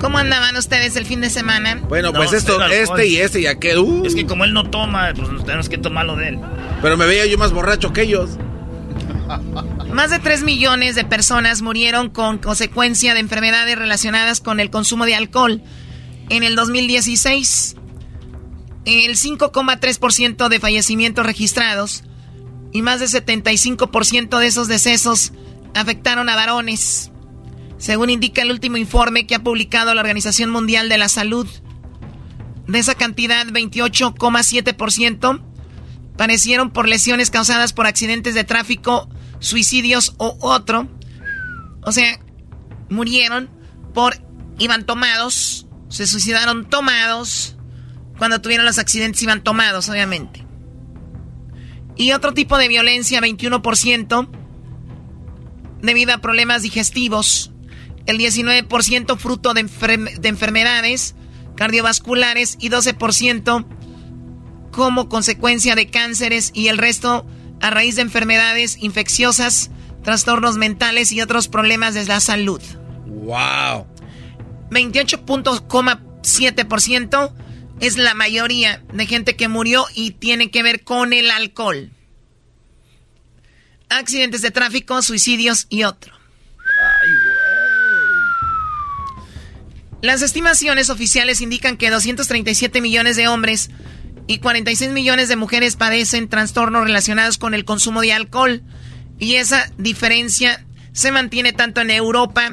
S14: ¿Cómo andaban ustedes el fin de semana?
S3: Bueno, pues esto, este y este y aquel. uh,
S2: Es que como él no toma, pues tenemos que tomarlo de él.
S3: Pero me veía yo más borracho que ellos.
S14: Más de 3 millones de personas murieron con consecuencia de enfermedades relacionadas con el consumo de alcohol en el 2016. El 5,3% de fallecimientos registrados y más del 75% de esos decesos afectaron a varones, según indica el último informe que ha publicado la Organización Mundial de la Salud. De esa cantidad, 28,7% padecieron por lesiones causadas por accidentes de tráfico, suicidios o otro. O sea, murieron por iban tomados, se suicidaron tomados. Cuando tuvieron los accidentes iban tomados, obviamente. Y otro tipo de violencia, 21%, debido a problemas digestivos. El 19% fruto de, enfer- de enfermedades cardiovasculares y 12% como consecuencia de cánceres y el resto a raíz de enfermedades infecciosas, trastornos mentales y otros problemas de la salud.
S3: Wow.
S14: 28.7% es la mayoría de gente que murió y tiene que ver con el alcohol. Accidentes de tráfico, suicidios y otro. Las estimaciones oficiales indican que 237 millones de hombres y 46 millones de mujeres padecen trastornos relacionados con el consumo de alcohol. Y esa diferencia se mantiene tanto en Europa,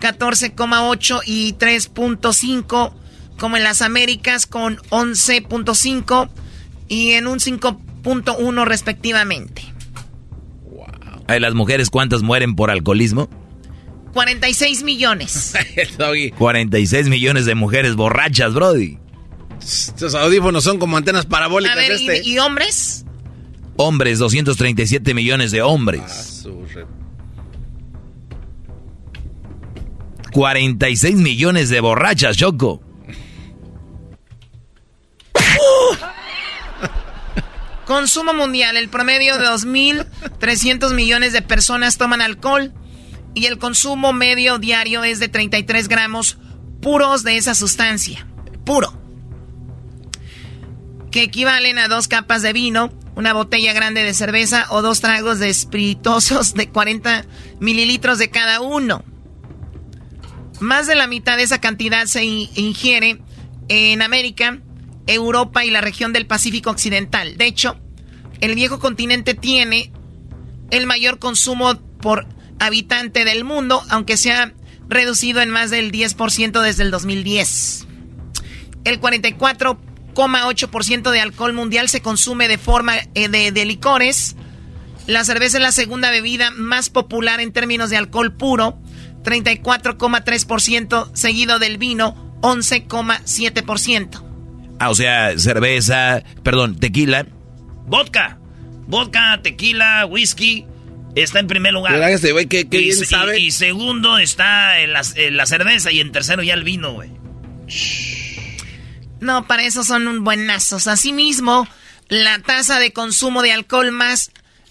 S14: 14,8 y 3.5, como en las Américas con 11.5 y en un 5.1 respectivamente.
S4: Ay, las mujeres, ¿cuántas mueren por alcoholismo?
S14: 46 millones.
S4: 46 millones de mujeres borrachas, Brody.
S3: Estos audífonos son como antenas parabólicas
S14: A ver,
S3: este.
S14: ¿y, y hombres?
S4: Hombres, 237 millones de hombres. 46 millones de borrachas, Choco.
S14: Consumo mundial. El promedio de 2.300 millones de personas toman alcohol y el consumo medio diario es de 33 gramos puros de esa sustancia. Puro. Que equivalen a dos capas de vino, una botella grande de cerveza o dos tragos de espirituosos de 40 mililitros de cada uno. Más de la mitad de esa cantidad se in- ingiere en América, Europa y la región del Pacífico Occidental. De hecho, el viejo continente tiene el mayor consumo por habitante del mundo, aunque se ha reducido en más del 10% desde el 2010. El 44,8% de alcohol mundial se consume de forma eh, de, de licores. La cerveza es la segunda bebida más popular en términos de alcohol puro, 34,3%, seguido del vino, 11,7%.
S4: Ah, o sea, cerveza, perdón, tequila.
S2: Vodka. Vodka, tequila, whisky. Está en primer lugar.
S3: Mira este güey, qué- qué
S2: y,
S3: bien sabe.
S2: Y, y segundo está en la, en la cerveza y en tercero ya el vino, güey.
S14: No, para eso son un buenazos. Asimismo, la tasa de consumo de alcohol más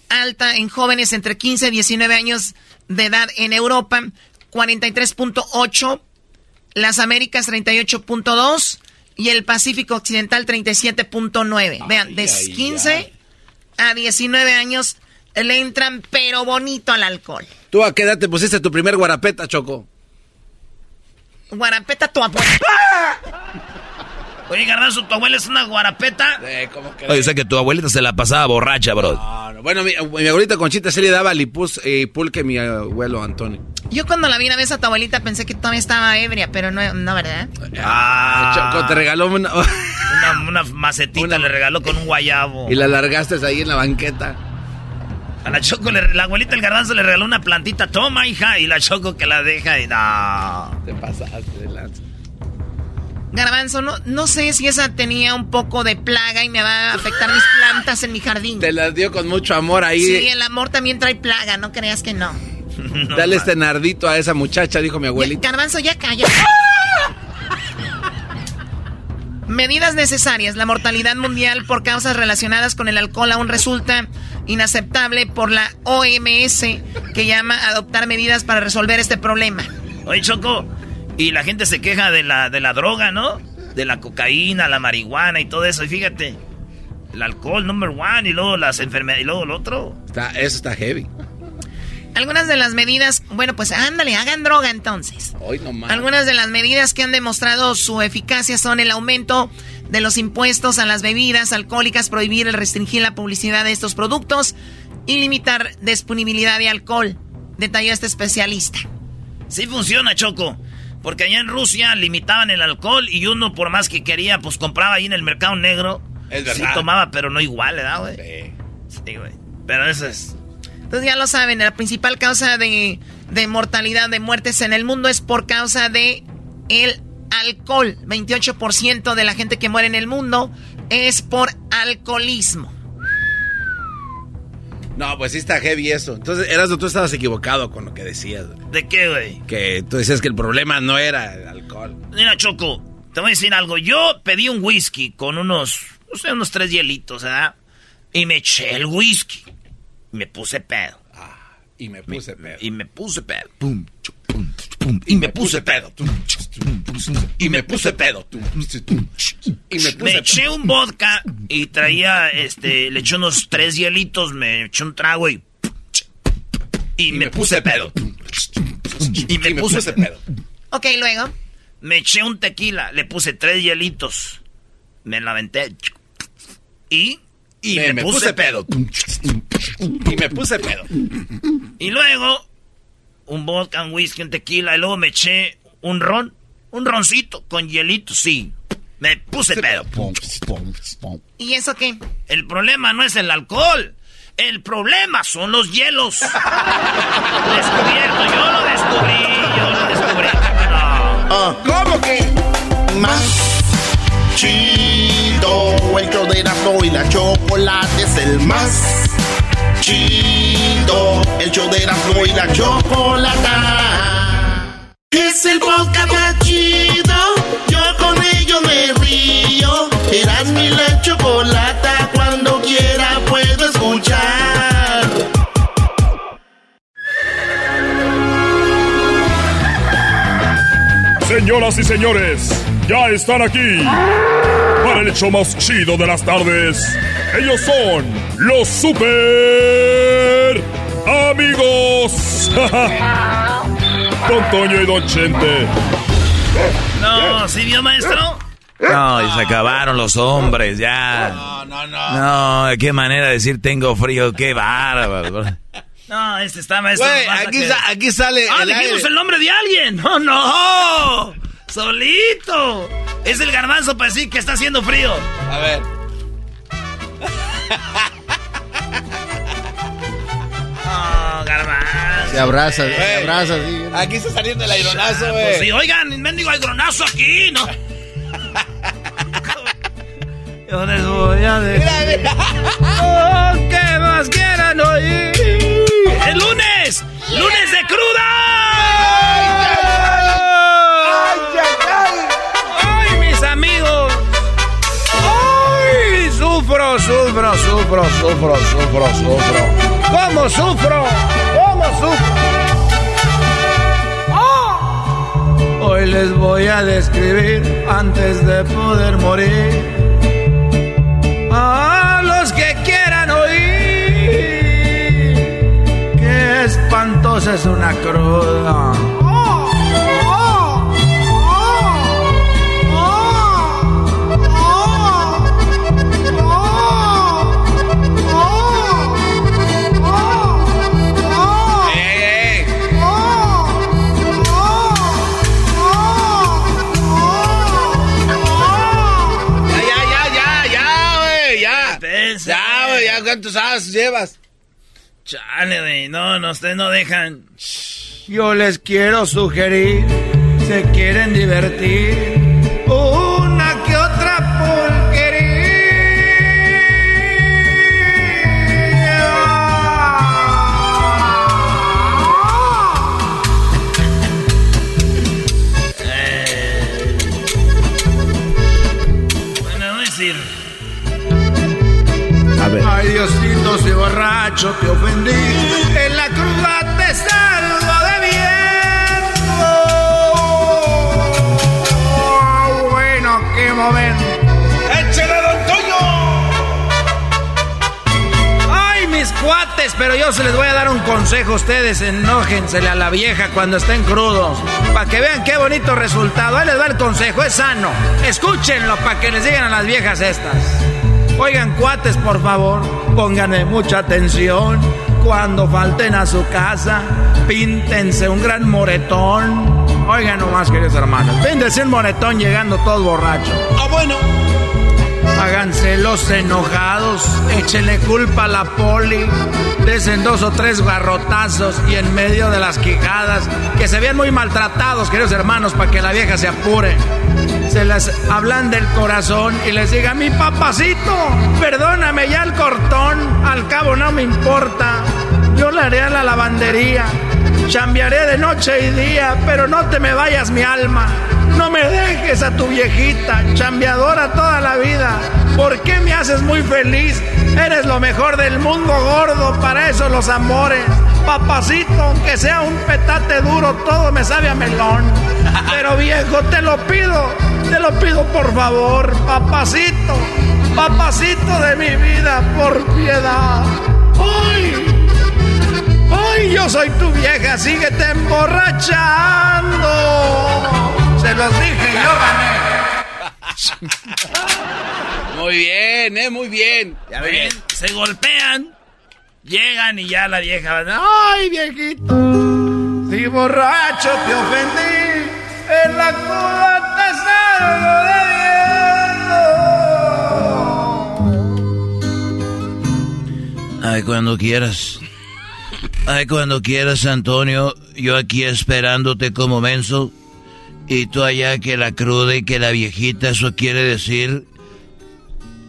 S14: alta en jóvenes entre 15 y 19 años de edad en Europa, 43.8, las Américas 38.2 y el Pacífico Occidental 37.9. Vean, de
S15: ay,
S14: 15 a 19 años le entran pero bonito al alcohol.
S3: ¿Tú a qué edad te pusiste tu primer guarapeta, Choco?
S14: Guarapeta tu abuela.
S2: Oye, Garbanzo, ¿tu abuela es una guarapeta?
S3: Eh, ¿cómo que?
S4: Oye, o sea que tu abuelita se la pasaba borracha, bro.
S3: No, no. Bueno, mi, mi abuelita Conchita se le daba lipus y pulque a mi abuelo Antonio.
S14: Yo cuando la vi una vez a tu abuelita pensé que todavía estaba ebria, pero no, no ¿verdad?
S3: Ah, Choco, te regaló una...
S2: una, una macetita, le regaló con un guayabo.
S3: Y la largaste ahí en la banqueta.
S2: A la Choco, le- la abuelita el garbanzo le regaló una plantita. Toma, hija. Y la Choco que la deja y no.
S3: Te pasaste de lanza.
S14: Garbanzo, no, no sé si esa tenía un poco de plaga y me va a afectar mis plantas en mi jardín.
S3: Te las dio con mucho amor ahí.
S14: Sí, el amor también trae plaga, no creas que no.
S3: Dale este nardito a esa muchacha, dijo mi abuelita.
S14: Garbanzo, ya calla. Medidas necesarias. La mortalidad mundial por causas relacionadas con el alcohol aún resulta inaceptable por la OMS, que llama a adoptar medidas para resolver este problema.
S2: Oye, Choco, y la gente se queja de la, de la droga, ¿no? De la cocaína, la marihuana y todo eso. Y fíjate, el alcohol, number one, y luego las enfermedades, y luego el otro.
S3: Está, eso está heavy.
S14: Algunas de las medidas, bueno, pues ándale, hagan droga entonces.
S3: Hoy nomás.
S14: Algunas de las medidas que han demostrado su eficacia son el aumento de los impuestos a las bebidas alcohólicas, prohibir el restringir la publicidad de estos productos y limitar disponibilidad de alcohol, detalló este especialista.
S2: Sí funciona, Choco. Porque allá en Rusia limitaban el alcohol y uno, por más que quería, pues compraba ahí en el mercado negro.
S3: Es
S2: Sí
S3: verdad.
S2: tomaba, pero no igual, ¿verdad, güey? Sí, güey. Pero eso es...
S14: Entonces ya lo saben, la principal causa de, de mortalidad, de muertes en el mundo es por causa de el alcohol. 28% de la gente que muere en el mundo es por alcoholismo.
S3: No, pues sí está heavy eso. Entonces, Erasmo, tú estabas equivocado con lo que decías.
S2: ¿De qué, güey?
S3: Que tú decías que el problema no era el alcohol.
S2: Mira, Choco, te voy a decir algo. Yo pedí un whisky con unos, no sé, unos tres hielitos, ¿verdad? Y me eché el whisky. Me puse pedo.
S3: Y me puse pedo.
S2: Y me puse pedo. Pum, chu, pum, pum, y me puse pedo. Y me puse pedo.
S3: Y me
S2: Me eché un vodka y traía, este, le eché unos tres hielitos, me eché un trago y... Y me puse pedo. Y me puse pedo.
S14: Ok, luego.
S2: Me eché un tequila, le puse tres hielitos. Me la aventé. Y... Y me, puse, pedo.
S3: Y me puse pedo.
S2: Y luego, un vodka, un whisky, un tequila. Y luego me eché un ron. Un roncito con hielito, sí. Me puse pedo.
S14: ¿Y eso qué?
S2: El problema no es el alcohol. El problema son los hielos. Descubierto, yo lo descubrí, yo lo descubrí. No.
S1: ¿Cómo que? Más chido. El show de Erasmo y la chocolate es el más chido. El show de Erasmo y la chocolata. Es el podcast más chido. Yo con ello me río. Erasmo y la chocolata. Cuando quiera puedo escuchar.
S8: Señoras y señores, ya están aquí para el hecho más chido de las tardes. Ellos son los super amigos. Don Toño y Don Chente.
S2: No, ¿sí vio, maestro?
S4: No, y se acabaron los hombres, ya.
S3: No, no, no.
S4: No, qué manera de decir tengo frío, qué bárbaro.
S2: No, este está, maestro.
S3: Aquí,
S2: que-
S3: sa- aquí sale.
S2: ¡Ah,
S3: el
S2: dijimos
S3: aire.
S2: el nombre de alguien! ¡No, no! ¡Solito! Es el garbanzo para decir que está haciendo frío.
S3: A ver.
S2: No, garbanzo.
S5: Se abraza, se abraza, sí.
S3: Aquí está saliendo el aironazo,
S2: Ah,
S3: güey.
S2: pues sí, oigan, mendigo aironazo aquí, ¿no? Yo les voy a decir. Oh, ¿Qué más quieran oír? ¡El lunes! ¡Lunes de cruda! Sufro, sufro, sufro, sufro, sufro. ¿Cómo sufro? ¿Cómo sufro? Hoy les voy a describir antes de poder morir. A los que quieran oír.
S16: momentos es una cruda.
S3: Llevas?
S2: Chale, güey. No, no, ustedes no dejan.
S16: Yo les quiero sugerir, se quieren divertir, te ofendí, en la cruda te salgo de bien. Oh, bueno, qué momento.
S3: ¡Échale, don Toño!
S16: Ay, mis cuates, pero yo se les voy a dar un consejo a ustedes. Enójensele a la vieja cuando estén crudos. Para que vean qué bonito resultado. Ahí les va el consejo, es sano. Escúchenlo para que les digan a las viejas estas. Oigan, cuates, por favor, pónganme mucha atención. Cuando falten a su casa, píntense un gran moretón. Oigan nomás, queridos hermanos, píntense un moretón llegando todos borrachos.
S3: Ah, bueno.
S16: Háganse los enojados, échenle culpa a la poli, desen dos o tres garrotazos y en medio de las quijadas, que se vean muy maltratados, queridos hermanos, para que la vieja se apure. Se les hablan del corazón y les diga, mi papacito, perdóname ya el cortón, al cabo no me importa, yo le haré a la lavandería, chambearé de noche y día, pero no te me vayas mi alma. No me dejes a tu viejita, chambeadora toda la vida. ¿Por qué me haces muy feliz? Eres lo mejor del mundo gordo, para eso los amores. Papacito, aunque sea un petate duro, todo me sabe a melón. Pero viejo, te lo pido, te lo pido por favor, papacito, papacito de mi vida, por piedad. ¡Ay! ¡Ay, yo soy tu vieja! ¡Síguete emborrachando! Se los dije, yo gané.
S3: Muy bien, eh, muy bien.
S2: Ya ven, se golpean, llegan y ya la vieja va,
S16: ¡Ay, viejito! Si borracho te ofendí, en la de
S4: Ay, cuando quieras. Ay, cuando quieras, Antonio. Yo aquí esperándote como menso. Y tú allá que la cruda y que la viejita, eso quiere decir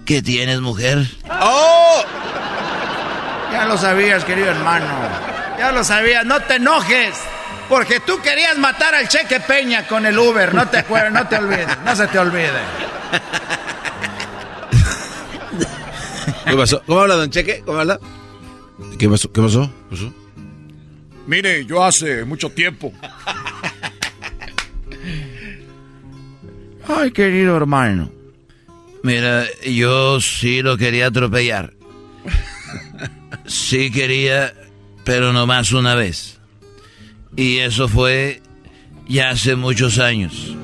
S4: que tienes mujer.
S16: ¡Oh! Ya lo sabías, querido hermano. Ya lo sabías. No te enojes. Porque tú querías matar al Cheque Peña con el Uber. No te acuerdes, no te olvides. No se te olvide.
S17: ¿Qué pasó? ¿Cómo habla, don Cheque? ¿Cómo habla? ¿Qué pasó? ¿Qué pasó? ¿Qué pasó?
S18: Mire, yo hace mucho tiempo.
S16: Ay, querido hermano.
S4: Mira, yo sí lo quería atropellar. Sí quería, pero nomás una vez. Y eso fue ya hace muchos años.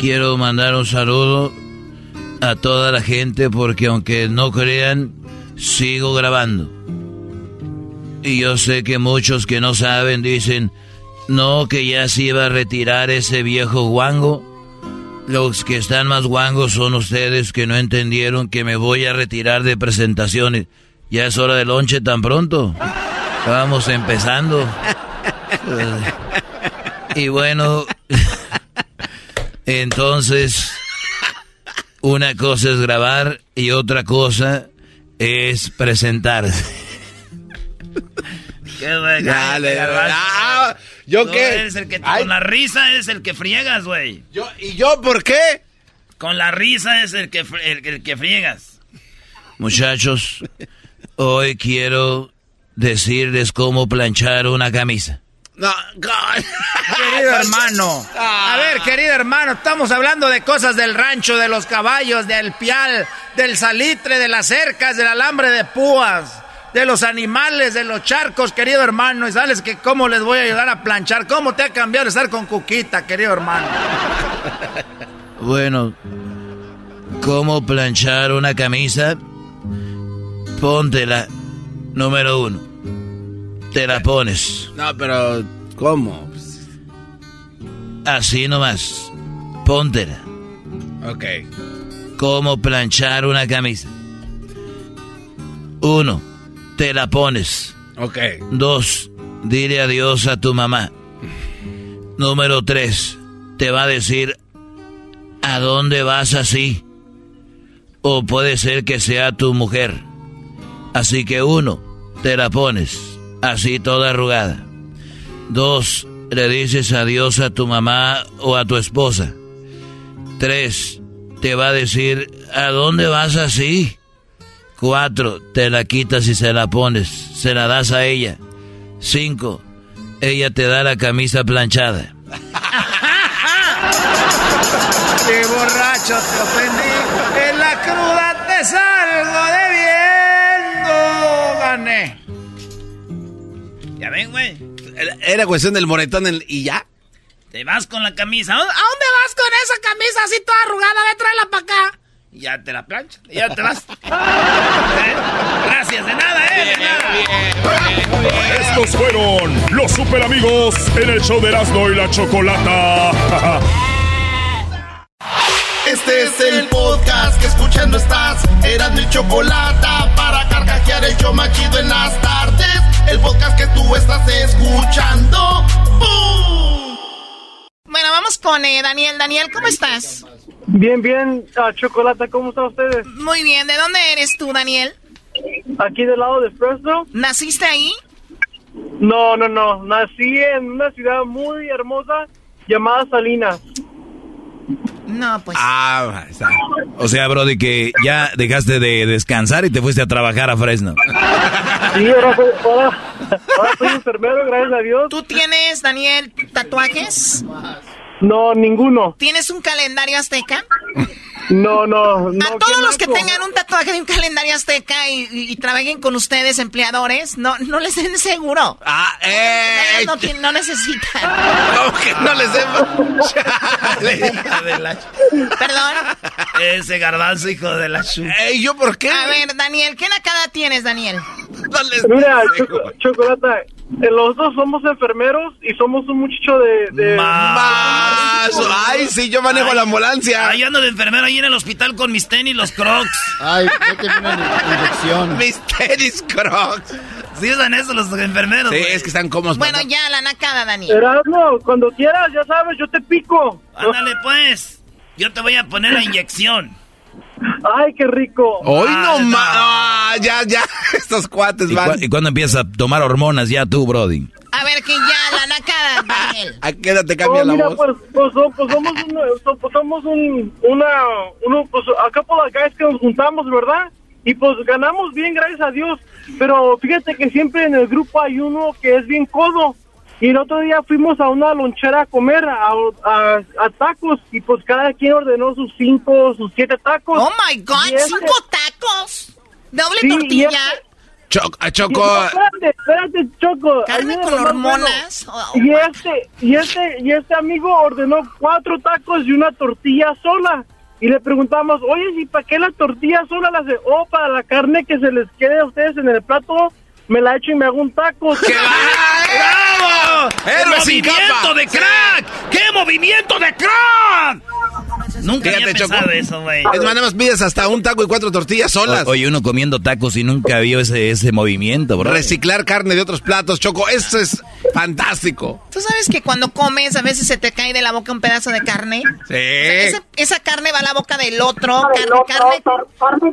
S4: Quiero mandar un saludo a toda la gente porque aunque no crean, sigo grabando. Y yo sé que muchos que no saben dicen, no, que ya se iba a retirar ese viejo guango. Los que están más guangos son ustedes que no entendieron que me voy a retirar de presentaciones. Ya es hora de lonche tan pronto. Vamos empezando. Y bueno, entonces, una cosa es grabar y otra cosa es presentarse.
S2: ¿Qué, güey?
S3: Dale, ah, ¿yo
S2: Tú
S3: qué?
S2: Eres el que
S3: Ay.
S2: con la risa es el que friegas, güey.
S3: Yo, ¿Y yo por qué?
S2: Con la risa es el que, el que friegas.
S4: Muchachos, hoy quiero decirles cómo planchar una camisa.
S3: No,
S16: Querido hermano. A ver, querido hermano, estamos hablando de cosas del rancho, de los caballos, del pial, del salitre, de las cercas, del alambre de púas.
S15: de los animales, de los charcos, querido hermano. Y sabes que cómo les voy a ayudar a planchar. ¿Cómo te ha cambiado estar con Cuquita, querido hermano?
S4: Bueno, ¿cómo planchar una camisa? Póntela, número uno. Te la pones.
S3: No, pero ¿cómo?
S4: Así nomás. Póntela.
S3: Ok.
S4: ¿Cómo planchar una camisa? Uno, te la pones.
S3: Ok.
S4: Dos, dile adiós a tu mamá. Número tres, te va a decir a dónde vas así. O puede ser que sea tu mujer. Así que uno, te la pones así toda arrugada. Dos, le dices adiós a tu mamá o a tu esposa. Tres, te va a decir, ¿a dónde vas así? Cuatro, te la quitas y se la pones, se la das a ella. Cinco, ella te da la camisa planchada.
S15: ¡Qué borracho te ofendí! En la cruda
S2: Ya ven, güey.
S3: Era cuestión del moretón el- y ya.
S2: Te vas con la camisa.
S11: ¿A dónde vas con esa camisa así toda arrugada? Ve, tráela para acá.
S2: Y ya te la plancha. Y ya te vas. ¿Eh? Gracias, de nada, ¿eh? De nada.
S8: Estos fueron los super amigos en el show de Erasmo y la Chocolata.
S1: Este es el podcast que escuchando estás. Eran mi chocolate para carcajear el yo machido en las tardes. El podcast que tú estás escuchando. ¡Bum!
S14: Bueno, vamos con eh, Daniel. Daniel, ¿cómo estás?
S19: Bien, bien, ah, Chocolata, ¿cómo están ustedes?
S14: Muy bien. ¿De dónde eres tú, Daniel?
S19: Aquí del lado de Fresno.
S14: ¿Naciste ahí?
S19: No, no, no, nací en una ciudad muy hermosa llamada Salinas.
S14: No, pues.
S4: Ah, está. O sea, Brody, que ya dejaste de descansar y te fuiste a trabajar a Fresno.
S19: Sí, ahora soy, ahora, ahora soy enfermero, gracias a Dios.
S14: ¿Tú tienes, Daniel, tatuajes?
S19: No, ninguno.
S14: ¿Tienes un calendario azteca?
S19: No, no, no.
S14: A todos los que tengan un tatuaje de un calendario azteca y, y- y trabajen con ustedes, empleadores, no, no les den seguro.
S3: Ah, eh.
S14: No, ti- no necesitan.
S3: ¿Cómo que no les
S14: Perdón.
S2: Ese garbanzo, hijo de la chu.
S3: Ey, ¿yo por qué?
S14: A ver, Daniel, ¿qué nacada tienes, Daniel?
S19: Mira, Choco- Chocolata, eh, los dos somos enfermeros y somos un muchacho de... de
S3: Más. Ay, sí, yo manejo la ambulancia.
S2: Ay, yo ando de enfermero ahí en el hospital con mis tenis, los crocs.
S5: Ay, méteme una inyección.
S3: Mis tenis crocs.
S2: Sí usan eso los enfermeros,
S3: Sí,
S2: güey.
S3: es que están cómodos.
S14: Bueno,
S3: para-
S14: ya, la nacada, Daniel.
S19: Erasmo, cuando quieras, ya sabes, yo te pico.
S2: Ándale, pues. Yo te voy a poner la inyección.
S19: Ay, qué rico.
S3: Hoy
S2: Ah,
S3: no
S2: no.
S3: más. Ah, ya, ya. Estos cuates
S4: ¿Y,
S3: van.
S4: cu- y cuándo empiezas a tomar hormonas ya tú, Brody?
S14: A ver, que ya, la nacada, Daniel.
S3: ¿A qué edad te cambia
S19: Oh,
S3: la
S19: mira,
S3: voz?
S19: pues, pues, pues somos, un, so- pues somos un, una, uno, pues a couple of guys que nos juntamos, ¿verdad? Y pues ganamos bien, gracias a Dios. Pero fíjate que siempre en el grupo hay uno que es bien codo. Y el otro día fuimos a una lonchera a comer, a, a- a tacos, y pues cada quien ordenó sus cinco, sus siete tacos.
S14: Oh my God,
S19: este-
S14: cinco tacos. Doble
S19: Sí,
S14: tortilla.
S19: este-
S3: Choco, a
S19: y-
S3: Choco.
S19: espérate, espérate, Choco.
S14: Carne con hormonas. Oh,
S19: Y este, y este, y este amigo ordenó cuatro tacos y una tortilla sola. Y le preguntamos, oye, ¿y para qué la tortilla sola la hace? Oh, para la carne que se les quede a ustedes en el plato, me la echo y me hago un taco.
S2: ¡Bravo!
S3: ¡Héroe sin
S2: ¡Movimiento
S3: capa!
S2: de crack! ¡Qué movimiento de crack! Nunca había
S3: Fíjate,
S2: pensado
S3: Choco.
S2: eso, güey.
S3: Es más, nada más pides hasta un taco y cuatro tortillas solas.
S4: O- oye, uno comiendo tacos y nunca vio ese, ese movimiento, bro.
S3: Reciclar carne de otros platos, Choco. Eso es fantástico.
S14: ¿Tú sabes que cuando comes a veces se te cae de la boca un pedazo de carne?
S3: Sí.
S14: O sea, ese- esa carne va a la boca del otro. Carne, carne,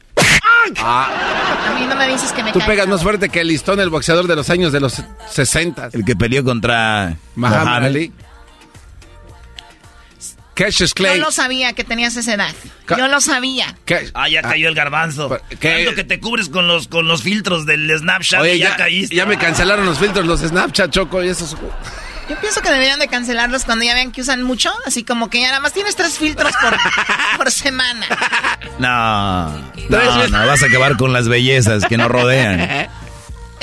S3: Ah,
S14: A mí no me dices que me
S3: tú
S14: caiga
S3: pegas más fuerte que el listón, el boxeador de los años de los 60.
S4: El que peleó contra
S3: Muhammad. Ali. Cassius
S14: Yo lo sabía que tenías esa edad. Yo lo sabía.
S2: Ah, ya cayó el garbanzo. Tanto que te cubres con los, con los filtros del Snapchat
S3: Oye,
S2: y ya,
S3: ya,
S2: caíste.
S3: ya me cancelaron los filtros, los Snapchat, Choco, y esos...
S14: Yo pienso que deberían de cancelarlos cuando ya vean que usan mucho. Así como que ya nada más tienes tres filtros por, por semana.
S20: No, no, no, vas a acabar con las bellezas que nos rodean.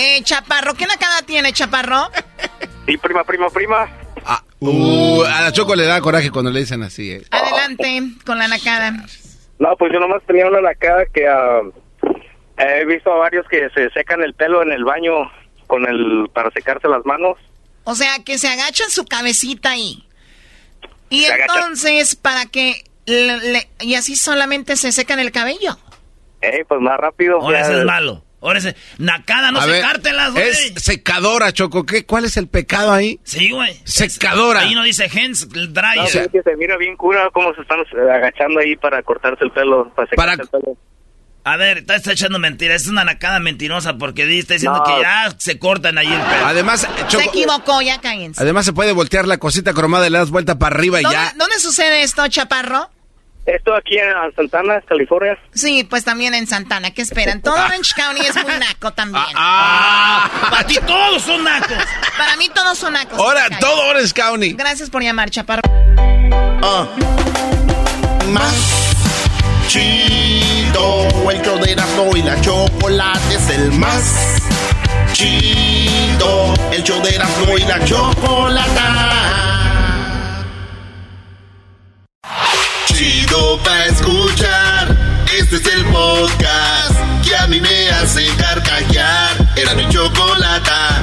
S14: Eh, Chaparro, ¿qué nakada tiene, Chaparro?
S21: Sí, prima, prima, prima.
S3: Uh, a la Choco le da coraje cuando le dicen así, eh.
S14: Adelante con la nakada.
S21: No, pues yo nomás tenía una lacada que ah, he visto a varios que se secan el pelo en el baño con el para secarse las manos.
S14: O sea, que se agachan su cabecita ahí. Y
S21: Se
S14: entonces, para que... le- le- y así solamente se secan el cabello.
S21: Eh, pues más rápido.
S2: Ahora ese es malo. Ahora ese... Nakada, no secártelas, güey.
S3: Es secadora, Choco. ¿Qué, ¿Cuál es el pecado ahí?
S2: Sí, güey.
S3: Secadora.
S2: Ahí no dice hands
S21: No,
S2: dryer.
S21: es que se mira bien cura cómo se están eh, agachando ahí para cortarse el pelo, para secarse el pelo.
S2: A ver, está, está echando mentiras. Es una nakada mentirosa porque está diciendo
S21: No.
S2: que ya se cortan ahí el pelo.
S3: Además,
S14: Se
S3: Choco,
S14: equivocó, ya cállense.
S3: además se puede voltear la cosita cromada y le das vuelta para arriba y
S14: ¿Dónde,
S3: ya.
S14: dónde sucede esto, Chaparro?
S21: Esto aquí en Santana, California.
S14: Sí, pues también en Santana. ¿Qué esperan? Todo Orange County es muy naco también.
S3: Ah,
S2: Para ti todos son nacos.
S14: Para mí todos son nacos.
S3: Ahora, todo Orange County.
S14: Gracias por llamar, Chaparro.
S1: Más chido, el show de y la chocolate es el más chido, el show de y la chocolata. Chido pa' escuchar, este es el podcast que a mí me hace carcajear. Era mi chocolata.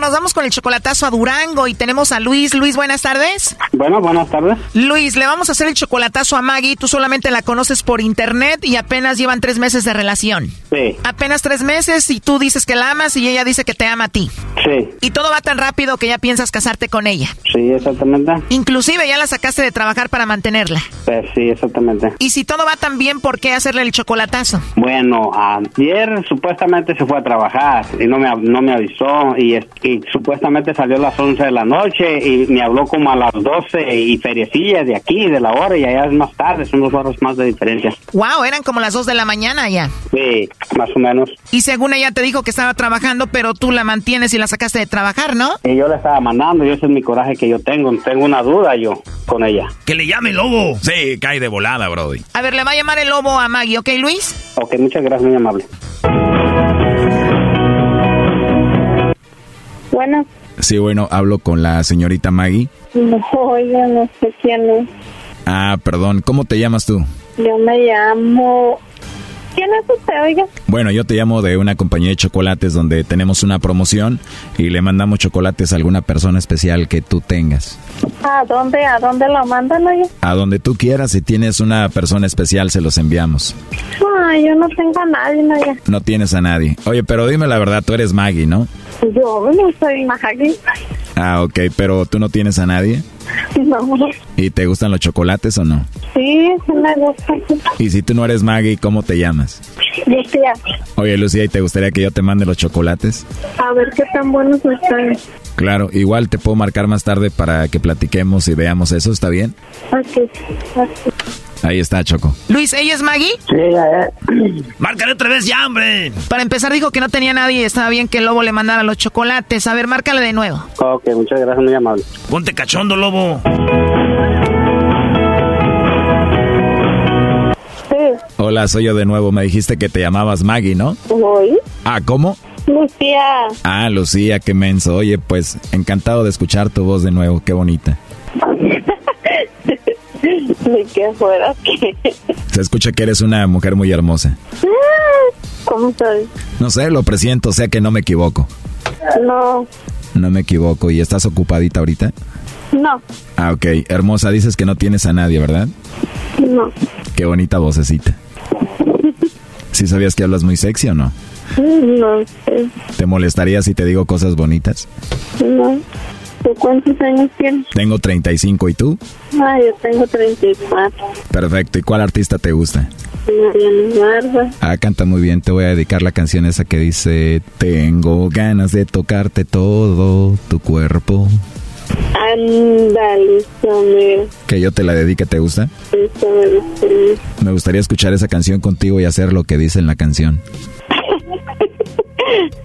S14: Bueno, nos vamos con el chocolatazo a Durango y tenemos a Luis. Luis, buenas tardes.
S22: Bueno, buenas tardes.
S14: Luis, le vamos a hacer el chocolatazo a Maggie. Tú solamente la conoces por internet y apenas llevan tres meses de relación.
S22: Sí,
S14: Apenas tres meses y tú dices que la amas y ella dice que te ama a ti.
S22: sí,
S14: Y todo va tan rápido que ya piensas casarte con ella.
S22: sí, exactamente.
S14: Inclusive ya la sacaste de trabajar para mantenerla.
S22: Pues sí, exactamente.
S14: Y si todo va tan bien, ¿por qué hacerle el chocolatazo?
S22: Bueno, ayer supuestamente se fue a trabajar y no me, no me avisó y, es- y supuestamente salió a las 11 de la noche y me habló como a las 12 y feriecilla de aquí, de la hora y allá es más tarde, son dos horas más de diferencia.
S14: Wow, eran como las dos de la mañana ya.
S22: Sí, más o menos.
S14: Y según ella te dijo que estaba trabajando, pero tú la mantienes y la sacaste de trabajar, ¿no?
S22: Y yo le estaba mandando y ese es mi coraje que yo tengo. Tengo una duda yo con ella.
S2: Que le llame lobo.
S20: Sí, cae de volada, Brody.
S14: A ver, le va a llamar el lobo a Maggie, ¿ok, Luis?
S22: Ok, muchas gracias, muy amable.
S23: Bueno,
S20: Sí, bueno, hablo con la señorita Maggie.
S23: no, yo no sé quién es.
S20: Ah, perdón, ¿cómo te llamas tú?
S23: Yo me llamo... ¿Quién es usted, oiga?
S20: Bueno, yo te llamo de una compañía de chocolates donde tenemos una promoción y le mandamos chocolates a alguna persona especial que tú tengas.
S23: ¿A dónde, a dónde lo mandan, oiga?
S20: A donde tú quieras, si tienes una persona especial, se los enviamos.
S23: Ay, yo no tengo a nadie, oiga.
S20: No tienes a nadie. Oye, pero dime la verdad, tú eres Maggie, ¿no?
S23: Yo no soy Maggie.
S20: Ah, ok, pero tú no tienes a nadie.
S23: No.
S20: ¿Y te gustan los chocolates o no?
S23: Sí, sí me gusta.
S20: Y si tú no eres Maggie, ¿cómo te llamas?
S23: Lucía,
S20: Oye, Lucía, ¿y te gustaría que yo te mande los chocolates?
S23: a ver qué tan buenos están.
S20: Claro, igual te puedo marcar más tarde para que platiquemos y veamos eso, ¿está bien?
S23: Ok, ok.
S20: Ahí está, Choco.
S14: Luis, ¿ella es Maggie?
S22: Sí, ya, ya.
S2: Márcale otra vez ya, hombre.
S14: Para empezar dijo que no tenía nadie y estaba bien que el lobo le mandara los chocolates. A ver, márcale de nuevo.
S22: Ok, muchas gracias, muy amable.
S2: Ponte cachondo, lobo.
S23: Sí,
S20: Hola, soy yo de nuevo. Me dijiste que te llamabas Maggie, ¿no?
S23: voy.
S20: Ah, ¿cómo?
S23: Lucía,
S20: Ah, Lucía, qué menso. Oye, pues encantado de escuchar tu voz de nuevo. Qué bonita.
S23: ni que fuera que...
S20: Se escucha que eres una mujer muy hermosa.
S23: ¿Cómo soy?
S20: No sé, lo presiento, o sea que no me equivoco.
S23: No,
S20: No me equivoco. ¿Y estás ocupadita ahorita?
S23: No,
S20: Ah, ok. Hermosa, dices que no tienes a nadie, ¿verdad?
S23: no,
S20: Qué bonita vocecita. ¿Sí sabías que hablas muy sexy o no?
S23: no sé,
S20: ¿Te molestaría si te digo cosas bonitas?
S23: no. ¿Tú cuántos años tienes?
S20: Tengo 35 y tú?
S23: Ah, yo tengo 34.
S20: Perfecto. ¿Y cuál artista te gusta?
S23: Mariana Barba.
S20: Ah, canta muy bien. Te voy a dedicar la canción esa que dice Tengo ganas de tocarte todo tu cuerpo.
S23: Samuel.
S20: Que yo te la dedique, ¿te gusta?
S23: Me
S20: gustaría escuchar esa canción contigo y hacer lo que dice en la canción.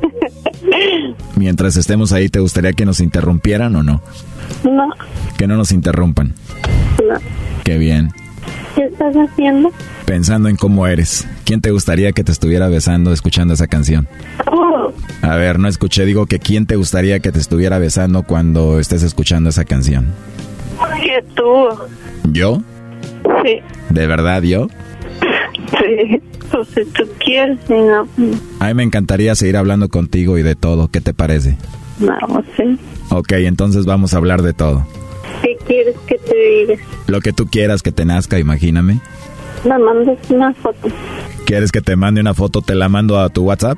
S20: Mientras estemos ahí, ¿te gustaría que nos interrumpieran o no?
S23: No,
S20: Que no nos interrumpan.
S23: no.
S20: Qué bien.
S23: ¿Qué estás haciendo?
S20: Pensando en cómo eres. ¿Quién te gustaría que te estuviera besando escuchando esa canción?
S23: Oh,
S20: A ver, no escuché, digo que quién te gustaría que te estuviera besando cuando estés escuchando esa canción.
S23: que tú.
S20: ¿Yo?
S23: Sí,
S20: ¿De verdad yo?
S23: Sí. Pues si tú quieres, si no,
S20: A mí me encantaría seguir hablando contigo y de todo. ¿Qué te parece?
S23: no sé.
S20: Ok, entonces vamos a hablar de todo.
S23: ¿Qué quieres que te diga?
S20: Lo que tú quieras que te nazca, imagíname.
S23: Me mandas una foto.
S20: ¿Quieres que te mande una foto? Te la mando a tu WhatsApp.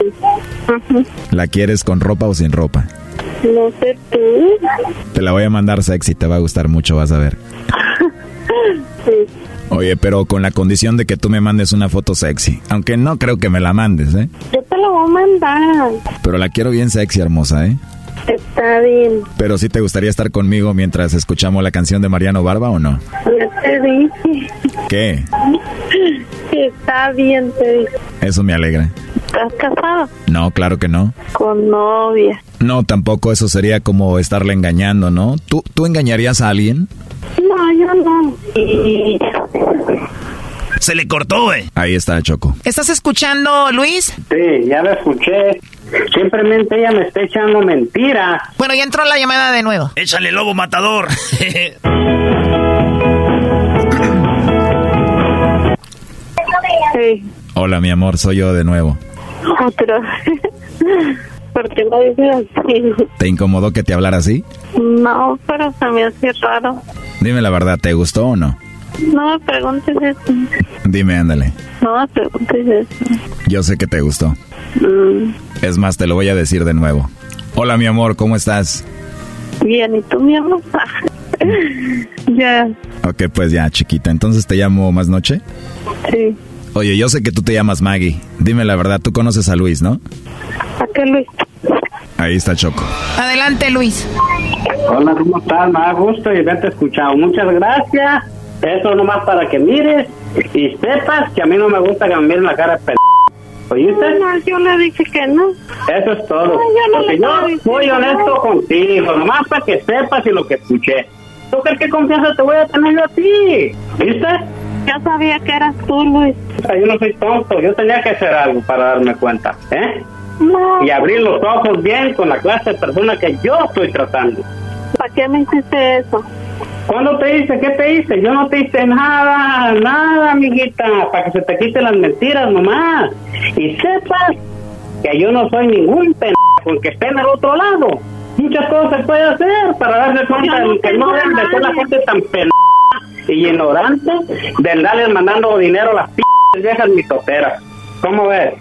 S23: Ujú.
S20: ¿La quieres con ropa o sin ropa?
S23: No sé tú.
S20: Te la voy a mandar sexy, te va a gustar mucho, vas a ver. Oye, pero con la condición de que tú me mandes una foto sexy. Aunque no creo que me la mandes, ¿eh?
S23: Yo te lo voy a mandar.
S20: Pero la quiero bien sexy, hermosa, ¿eh?
S23: Está bien.
S20: Pero sí te gustaría estar conmigo mientras escuchamos la canción de Mariano Barba o no?
S23: Ya te dije.
S20: ¿Qué?
S23: que Está bien, te dije.
S20: Eso me alegra.
S23: ¿Estás casado?
S20: No, claro que no.
S23: Con novia.
S20: No, tampoco eso sería como estarle engañando, ¿no? ¿Tú, ¿tú engañarías a alguien?
S23: No, yo no. Y...
S2: Se le cortó, güey.
S20: Ahí está, Choco.
S14: ¿Estás escuchando, Luis?
S22: Sí, ya lo escuché. Simplemente ella me está echando mentiras.
S14: Bueno, ya entró la llamada de nuevo.
S2: Échale lobo matador.
S23: Sí,
S20: Hola, mi amor, soy yo de nuevo.
S23: Otra. ¿Por qué lo dices así?
S20: ¿Te incomodó que te hablara así?
S23: No, pero se me hace raro.
S20: Dime la verdad, ¿te gustó o no?
S23: No me preguntes eso.
S20: Dime, ándale.
S23: No me preguntes eso.
S20: Yo sé que te gustó.
S23: Mm,
S20: Es más, te lo voy a decir de nuevo. Hola, mi amor, ¿cómo estás?
S23: bien, ¿y tú, mi amor? ya,
S20: Ok, pues ya, chiquita. Entonces te llamo más noche.
S23: sí.
S20: Oye, yo sé que tú te llamas Maggie. Dime la verdad, tú conoces a Luis, ¿no?
S23: ¿A qué, Luis?
S20: Ahí está Choco.
S14: Adelante, Luis.
S22: Hola, ¿cómo estás? Me da gusto y haberte escuchado. Muchas gracias. Eso nomás para que mires y sepas que a mí no me gusta que me miren la cara de p... ¿Oíste?
S23: No, yo le dije que no.
S22: Eso es todo.
S23: No, yo no
S22: Porque yo soy honesto contigo, nomás para que sepas y lo que escuché. ¿Tú crees qué confianza te voy a tener yo a ti? ¿Viste?
S23: Yo sabía que eras tú, Luis.
S22: Sea, yo no soy tonto, yo tenía que hacer algo para darme cuenta, ¿eh?
S23: No.
S22: Y abrir los ojos bien con la clase de persona que yo estoy tratando.
S23: ¿Para qué me hiciste eso?
S22: ¿Cuándo te hice? ¿Qué te hice? Yo no te hice nada, nada, amiguita, para que se te quiten las mentiras nomás. Y sepas que yo no soy ningún pendejo que esté en el otro lado. Muchas cosas se puede hacer para darse cuenta
S23: no
S22: de que no deben de ser la gente tan pendeja ignorante de andarles mandando dinero a las p viejas mitoteras. ¿Cómo ves?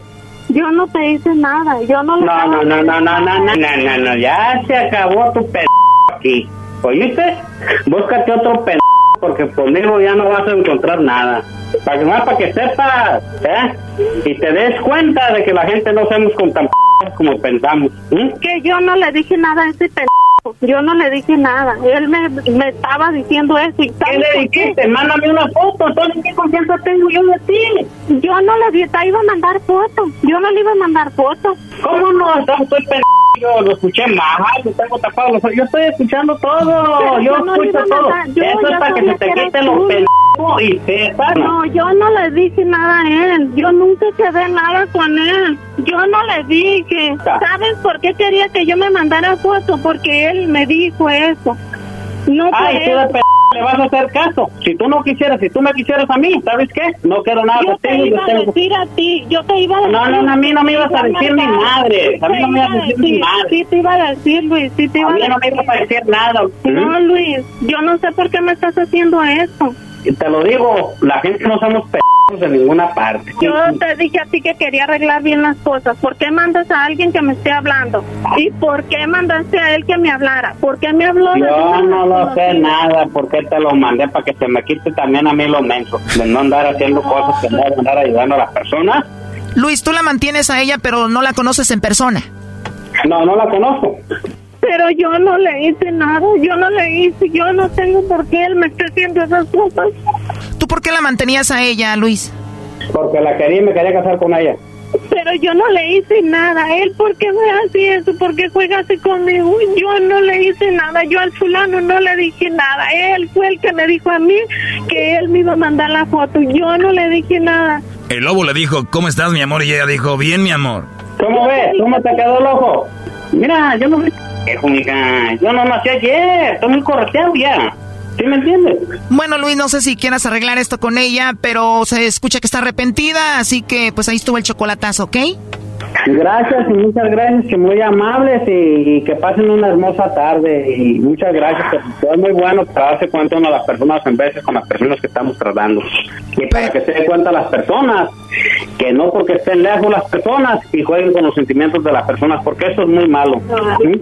S23: Yo no te hice nada. Yo no le
S22: No, no, no, no, no, no, no, no, ya se acabó tu p aquí. ¿Oíste? Búscate otro p porque conmigo ya no vas a encontrar nada. Para que más para que sepas, ¿eh? Y te des cuenta de que la gente no somos con tan p como pensamos.
S23: Que yo no le dije nada a ese pendejo. Yo no le dije nada. Él me, me estaba diciendo eso. ¿Y
S22: ¿Qué le dijiste? Mándame una foto, entonces ¿qué confianza tengo yo de ti?
S23: Yo no le di- te iba a mandar fotos. Yo no le iba a mandar fotos.
S22: ¿Cómo no? Entonces estoy p yo lo escuché mal, lo tengo tapado los. Yo estoy escuchando todo,
S23: Pero
S22: yo
S23: yo no
S22: escucho todo.
S23: yo
S22: Eso es para que se te quiten los pendejos y sepas.
S23: No, yo no le dije nada a él. Yo nunca quedé nada con él. Yo no le dije. ¿Sabes por qué quería que yo me mandara foto? Porque él me dijo eso. No
S22: Ay,
S23: fue
S22: tú de p le vas a hacer caso. Si tú no quisieras, si tú me quisieras a mí, ¿sabes qué? No quiero nada
S23: Yo te iba a decir a ti, yo te iba a decir.
S22: No, no, a mí no me ibas a decir ni madre. A mí no me ibas a decir ni madre.
S23: Sí, te iba a decir, Luis, sí te iba
S22: A
S23: a
S22: mí
S23: decir.
S22: no me ibas a decir nada.
S23: No, Luis, yo no sé por qué me estás haciendo eso.
S22: Y te lo digo, la gente no somos p***os de ninguna parte.
S23: Yo te dije a ti que quería arreglar bien las cosas. ¿Por qué mandas a alguien que me esté hablando? ¿Y por qué mandaste a él que me hablara? ¿Por qué me habló de
S22: Yo
S23: una
S22: no lo sé nada, porque te lo mandé para que se me quite también a mí lo menso, de no andar haciendo cosas que no andar ayudando a las personas.
S14: Luis, tú la mantienes a ella, pero no la conoces en persona.
S22: No, no la conozco.
S23: Pero yo no le hice nada, yo no le hice, yo no tengo por qué él me esté haciendo esas cosas.
S14: ¿Tú por qué la mantenías a ella, Luis?
S22: Porque la quería y me quería casar con ella.
S23: Pero yo no le hice nada. Él, ¿por qué me hace eso? ¿Por qué juega así conmigo? Yo no le hice nada. Yo al fulano no le dije nada. Él fue el que me dijo a mí que él me iba a mandar la foto. Yo no le dije nada.
S4: El lobo le dijo, ¿cómo estás, mi amor? Y ella dijo, bien, mi amor.
S22: ¿Cómo ves? ¿Cómo te quedó el ojo? Mira, yo no. Yo no nací ayer. Estoy muy correteado ya. ¿Sí me entiendes?
S14: Bueno, Luis, no sé si quieras arreglar esto con ella, pero se escucha que está arrepentida, así que pues ahí estuvo el chocolatazo, ¿ok?
S22: Gracias y muchas gracias, que muy amables y, y que pasen una hermosa tarde y muchas gracias, que es muy bueno para darse cuenta uno de las personas en veces con las personas que estamos tratando y para que se den cuenta las personas que no porque estén lejos las personas y jueguen con los sentimientos de las personas porque eso es muy malo. ¿sí?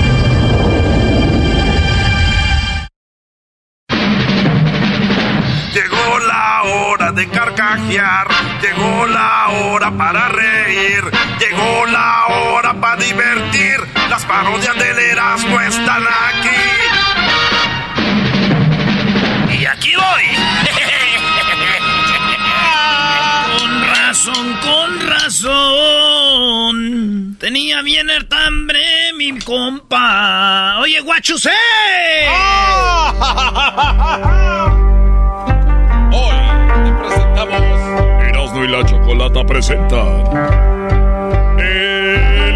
S1: carcajear, llegó la hora para reír, llegó la hora para divertir. Las parodias del Erasmo están aquí.
S2: Y aquí voy. con razón, con razón. Tenía bien el hambre mi compa. Oye, guachusé.
S8: Presentamos Erasmo y la chocolata presentan El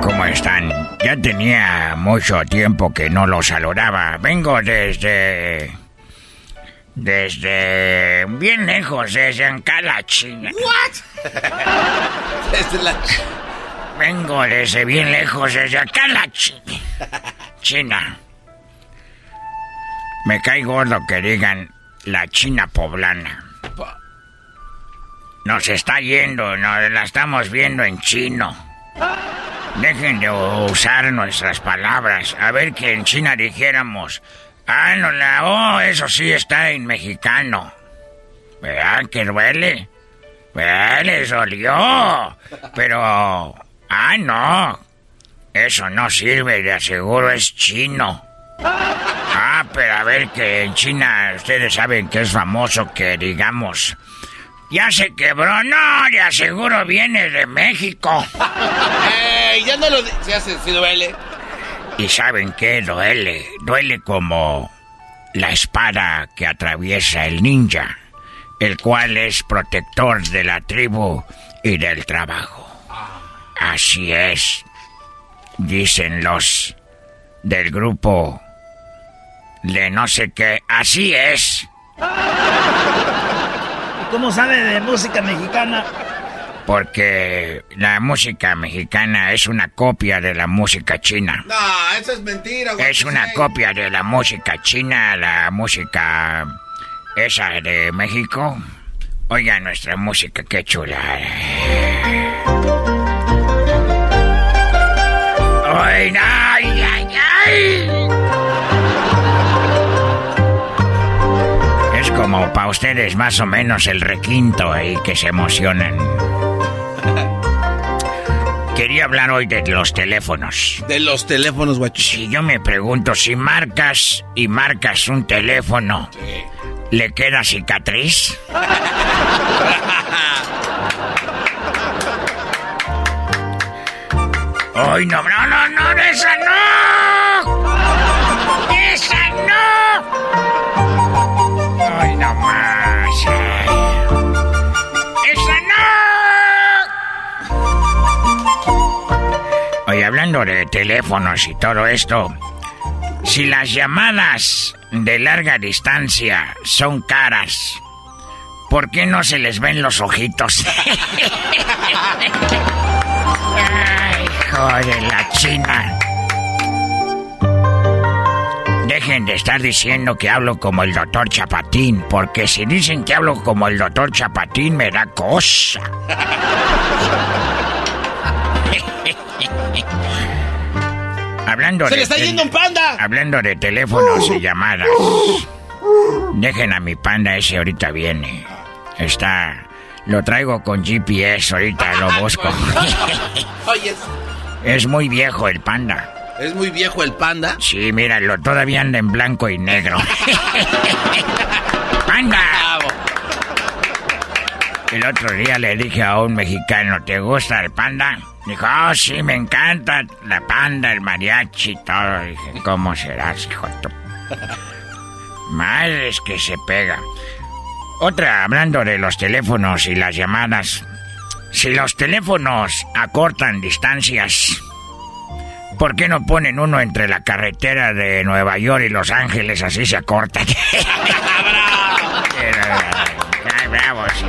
S24: ¿cómo están? Ya tenía mucho tiempo que no los saludaba. Vengo desde... Desde... Bien lejos, desde Ancala, China.
S10: Desde la...
S24: Vengo desde bien lejos, desde Ancala, China. China. Me cae gordo que digan la China poblana. Nos está yendo, nos la estamos viendo en chino. Dejen de usar nuestras palabras. A ver que en China dijéramos, ah, no la, oh, eso sí está en mexicano. ¿Verdad que duele? ¿Verdad? Les dolió. Pero, ah, no. Eso no sirve, de aseguro es chino. Ah, pero a ver que en China ustedes saben que es famoso que digamos, ya se quebró, no, de aseguro viene de México.
S10: ¡Ey! Ya no lo... Se hace, si duele.
S24: ¿Y saben qué duele? Duele como la espada que atraviesa el ninja, el cual es protector de la tribu y del trabajo. Así es, dicen los del grupo de no sé qué. Así es.
S2: ¿Cómo sabe de música mexicana?
S24: Porque la música mexicana es una copia de la música china.
S10: No, eso es mentira,
S24: Es una copia de la música china, la música esa de México. Oiga nuestra música, qué chula. Ay, ay, ay, ay. Es como para ustedes más o menos el requinto ahí que se emocionan. Quería hablar hoy de los teléfonos.
S3: De los teléfonos, guacho.
S24: Si yo me pregunto, si marcas y marcas un teléfono, ¿le queda cicatriz? ¡Ay, no, no, no, no, esa no! ¡Esa no! ¡Ay, no más! ¡Esa no! Oye, hablando de teléfonos y todo esto, si las llamadas de larga distancia son caras, ¿por qué no se les ven los ojitos? Ay, joder, la china. Dejen de estar diciendo que hablo como el doctor Chapatín, porque si dicen que hablo como el doctor Chapatín me da cosa. hablando
S10: ¡Se
S24: de
S10: le está yendo un panda!
S24: Hablando de teléfonos y llamadas. Dejen a mi panda ese ahorita viene. Está. Lo traigo con GPS, ahorita lo busco.
S3: Oye,
S24: es muy viejo el panda.
S3: es muy viejo el panda.
S24: Sí, míralo, todavía anda en blanco y negro. ¡Panda! El otro día le dije a un mexicano, ¿te gusta el panda? Dijo, oh, sí, me encanta la panda, el mariachi y todo. Dije, ¿cómo serás, hijo de tu... Madres que se pega. Otra, hablando de los teléfonos y las llamadas. Si los teléfonos acortan distancias, ¿por qué no ponen uno entre la carretera de Nueva York y Los Ángeles? Así se acortan. Ay, bravo, sí.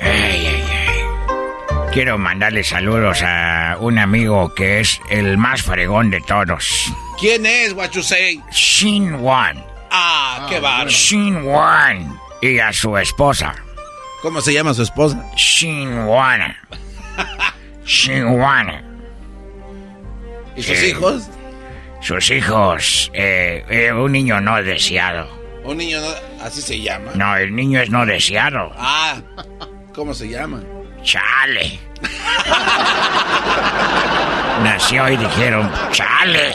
S24: Ay, ay, ay. Quiero mandarle saludos a un amigo que es el más fregón de todos.
S3: ¿Quién es, Guachusei?
S24: Shin Wan.
S3: Ah, qué bárbaro.
S24: Shin Wan. Y a su esposa.
S3: ¿Cómo se llama su esposa?
S24: Shin Wan. Shin Wan.
S3: ¿Y sus hijos?
S24: Sus hijos. eh, eh, un niño no deseado.
S3: Un niño, no- así se llama.
S24: No, el niño es no deseado.
S3: Ah, ¿cómo se llama?
S24: Chale. Nació y dijeron, chale.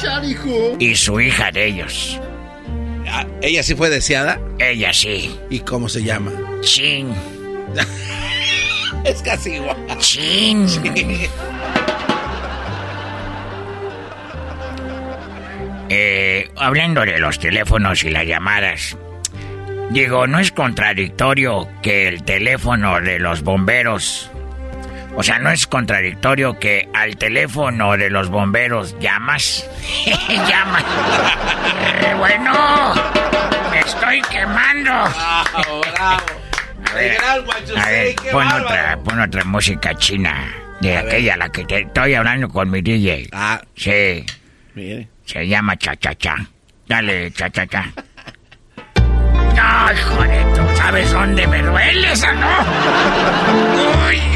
S5: Charijo.
S24: Y su hija de ellos.
S3: Ah, ¿Ella sí fue deseada?
S24: Ella sí.
S3: ¿Y cómo se llama?
S24: Chin.
S3: Es casi igual.
S24: Chin. Eh, hablando de los teléfonos y las llamadas, digo, ¿no es contradictorio que el teléfono de los bomberos, o sea, no es contradictorio que al teléfono de los bomberos llamas? llamas. Eh, bueno, me estoy quemando.
S3: Bravo, bravo.
S24: A ver, a pon otra, pon otra música china. De
S3: A ver.
S24: aquella, la que te estoy hablando con mi DJ.
S3: Ah,
S24: Sí,
S3: mire.
S24: se llama Cha Cha Cha. Dale, Cha Cha Cha. No, hijo de tú, ¿sabes dónde me duele esa no? Uy,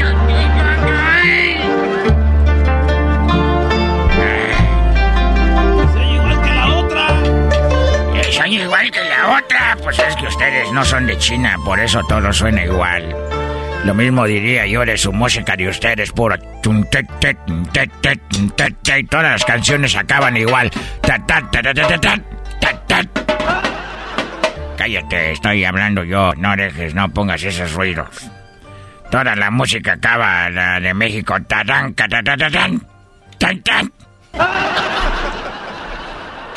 S10: igual que la otra.
S24: Pues es que ustedes no son de China, por eso todo suena igual. Lo mismo diría yo de su música de ustedes, pura... Y todas las canciones acaban igual. Cállate, estoy hablando yo. No dejes, no pongas esos ruidos. Toda la música acaba la de México. Tarán, tarán, tarán,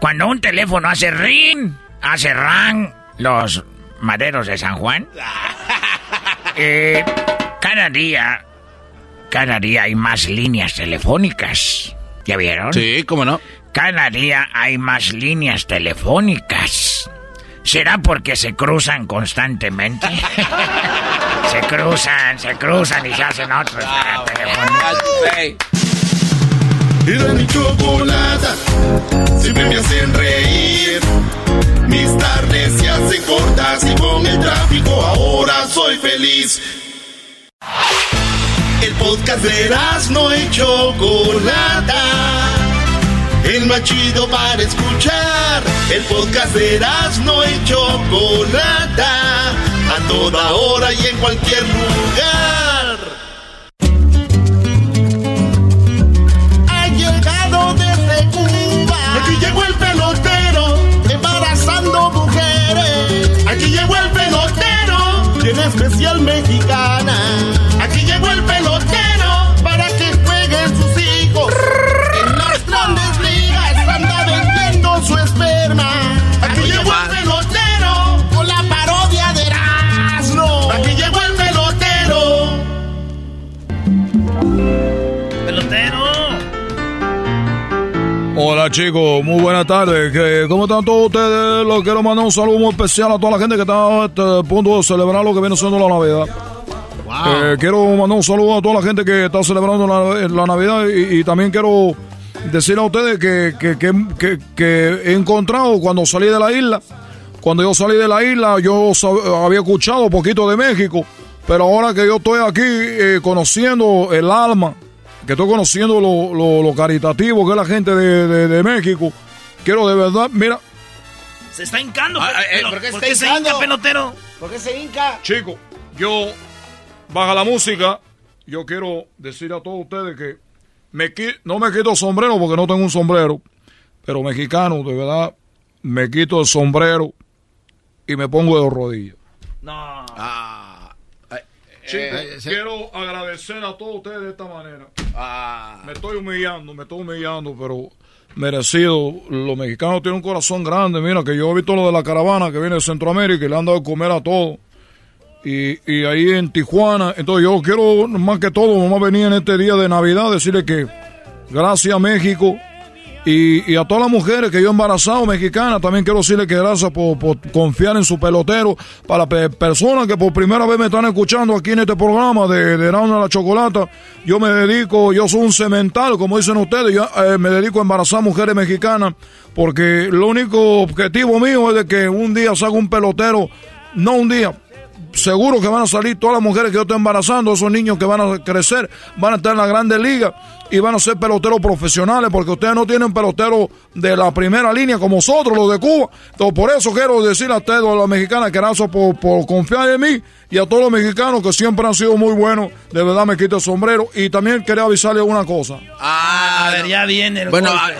S24: cuando un teléfono hace ring, hace ran, los maderos de San Juan, eh, cada día, cada día hay más líneas telefónicas. ¿Ya vieron?
S3: Sí, ¿cómo no?
S24: Cada día hay más líneas telefónicas. ¿Será porque se cruzan constantemente? se cruzan, se cruzan y se hacen otros.
S1: Mi chocolata siempre me hacen reír. Mis tardes se hacen cortas y con el tráfico ahora soy feliz. El podcast de no y Chocolata. El más chido para escuchar. El podcast de no y Chocolata. A toda hora y en cualquier lugar. Tiene especial mexicana. Aquí llegó el pelotero para que jueguen sus hijos. En las grandes ligas anda vendiendo su esperma. Aquí llegó el pelotero con la parodia de Erasmo. Aquí llegó el. ¡Pelotero!
S18: Hola chicos, muy buenas tardes. ¿Qué- ¿Cómo están todos ustedes? Les quiero mandar un saludo muy especial a toda la gente que está a este punto de celebrar lo que viene siendo la Navidad. Eh, quiero mandar un saludo a toda la gente que está celebrando la, la Navidad y, y también quiero decirle a ustedes que, que, que- que- he encontrado cuando salí de la isla, cuando yo salí de la isla yo había escuchado un poquito de México, pero ahora que yo estoy aquí eh, conociendo el alma, que estoy conociendo lo, lo- lo caritativo que es la gente de, de- de México, quiero de verdad, mira,
S2: Se está hincando.
S3: Ah, eh,
S2: pero-
S3: ¿por qué
S2: ¿Por
S3: está
S2: qué se hinca, pelotero?
S3: ¿Por qué se hinca?
S18: Chico, yo baja la música. Yo quiero decir a todos ustedes que me no me quito el sombrero porque no tengo un sombrero, pero mexicano, de verdad, me quito el sombrero y me pongo de rodillas.
S2: No.
S3: Ah, eh, se-
S18: quiero agradecer a todos ustedes de esta manera.
S3: ah.
S18: Me estoy humillando, me estoy humillando, pero merecido. Los mexicanos tienen un corazón grande. Mira, que yo he visto lo de la caravana que viene de Centroamérica y le han dado de comer a todos. Y, y ahí en Tijuana, entonces yo quiero más que todo, vamos a venir en este día de Navidad, decirle que gracias a México y, y a todas las mujeres que yo he embarazado mexicanas, también quiero decirle que gracias por, confiar en su pelotero. Para pe- personas que por primera vez me están escuchando aquí en este programa de, de la Chocolata, yo me dedico, yo soy un cemental, como dicen ustedes, yo eh, me dedico a embarazar mujeres mexicanas, porque lo único objetivo mío es de que un día salga un pelotero, no un día, seguro que van a salir todas las mujeres que yo estoy embarazando, esos niños que van a crecer, van a estar en la grande liga y van a ser peloteros profesionales, porque ustedes no tienen peloteros de la primera línea como nosotros, los de Cuba. Entonces, por eso quiero decir a ustedes, a las mexicanas, que gracias por, por confiar en mí y a todos los mexicanos que siempre han sido muy buenos. De verdad me quito el sombrero. Y también quería avisarles una cosa.
S3: Ah,
S2: A ver, ya viene el
S5: Bueno,
S2: golpe.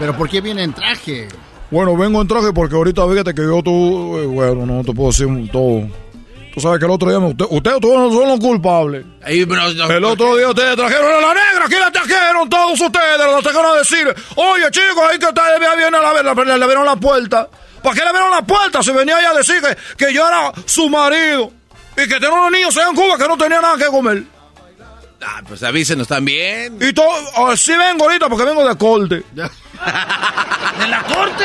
S5: Pero ¿por qué viene en traje?
S18: Bueno, vengo en traje porque ahorita fíjate que yo tú, eh, bueno, no te puedo decir todo. Tú sabes que el otro día, me- usted- ustedes todos no son los culpables.
S3: Ahí, pero, no,
S18: El otro día ustedes trajeron a la negra, aquí la trajeron todos ustedes, la trajeron a decir, oye chicos, ahí que está, ya viene a la ver, le, le abrieron la puerta. ¿Para qué le abrieron la puerta? Si venía ella a decir que, que yo era su marido y que tenía unos niños allá en Cuba que no tenían nada que comer.
S3: Ah, pues avísenos también.
S18: Y todo, ah, sí vengo ahorita porque vengo de corte.
S2: ¿De la corte?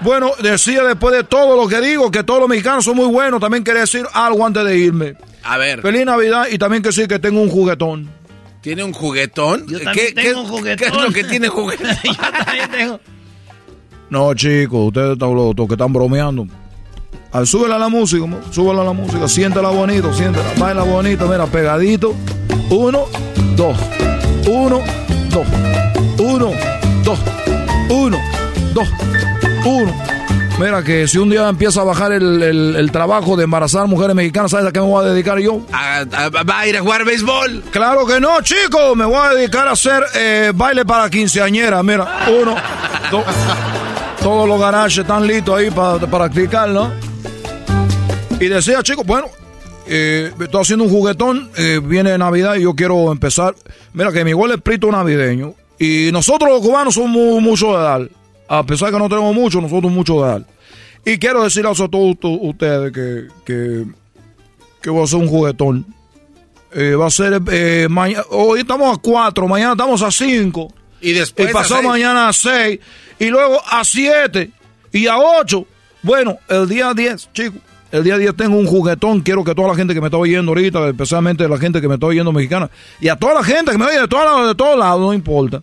S18: Bueno, decía después de todo lo que digo, que todos los mexicanos son muy buenos. También quería decir algo antes de irme.
S3: A ver,
S18: Feliz Navidad y también que sí, que tengo un juguetón.
S3: ¿tiene un juguetón?
S2: Yo
S3: ¿Qué,
S2: también
S3: qué-
S2: tengo un juguetón.
S3: ¿Qué es lo que tiene juguetón?
S2: Yo también tengo.
S18: No, chicos, ustedes están los que están bromeando. Al, súbela a la música, súbela a la música, siéntela bonito, siéntela, baila bonito, mira, pegadito. Uno, dos, uno, dos, uno, dos, uno, dos, uno. Mira que si un día empieza a bajar el, trabajo de embarazar mujeres mexicanas, ¿sabes a qué me voy a dedicar yo?
S3: ¿Va a ir a jugar béisbol?
S18: Claro que no, chico. Me voy a dedicar a hacer eh, baile para quinceañera. Mira, uno, dos. Todos los garajes están listos ahí para practicar, ¿no? Y decía, chicos, bueno, eh, estoy haciendo un juguetón, eh, viene Navidad y yo quiero empezar. Mira que mi igual es espíritu navideño. Y nosotros los cubanos somos mucho de dar. A pesar de que no tenemos mucho, nosotros mucho de dar. Y quiero decirles a todos ustedes que, que, que voy a hacer un juguetón. Eh, va a ser eh, mañana. Hoy estamos a cuatro, mañana estamos a cinco.
S3: Y después.
S18: Y pasado mañana a seis. Y luego a siete. Y a ocho. Bueno, el día 10, chicos. El día 10 tengo un juguetón. Quiero que toda la gente que me está oyendo ahorita, especialmente la gente que me está oyendo mexicana, y a toda la gente que me oye de, todos de todos lados, no importa.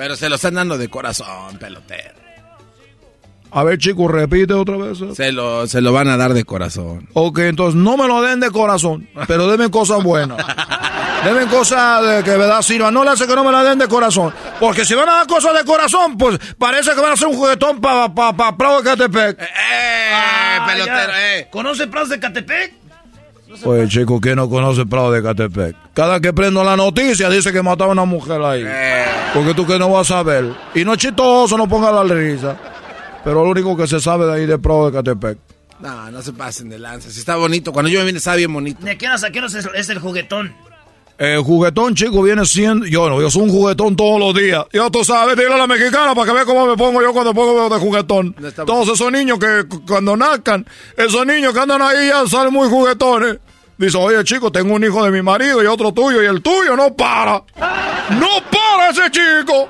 S3: Pero se lo están dando de corazón, pelotero.
S18: A ver, chicos, repite otra vez.
S3: Se lo, se lo van a dar de corazón.
S18: Ok, entonces no me lo den de corazón, pero denme cosas buenas. denme cosas de que verdad sirvan. No le hace que no me la den de corazón. Porque si van a dar cosas de corazón, pues parece que van a hacer un juguetón para pa, pa, Prado de Catepec.
S3: ¡Eh, eh pelotero, eh!
S2: ¿Conoce Prado de Catepec?
S18: Pues chico, ¿quién no conoce Prado de Catepec? Cada que prendo la noticia dice que mataron a una mujer ahí. Eh. Porque tú que no vas a ver. Y no es chistoso, no ponga la risa. Pero lo único que se sabe de ahí de Pro de Catepec.
S3: No, no se pasen de lanza. Si está bonito. Cuando yo me vine estaba bien bonito.
S2: ¿De qué hora a qué es, el juguetón?
S18: El juguetón, chico, viene siendo... Yo no, yo soy un juguetón todos los días. Yo, tú sabes, dile a la mexicana para que vea cómo me pongo yo cuando pongo de juguetón. Todos esos niños que cuando nazcan, esos niños que andan ahí ya salen muy juguetones. Dice, oye, chico, tengo un hijo de mi marido y otro tuyo, y el tuyo no para. ¡No para ese chico!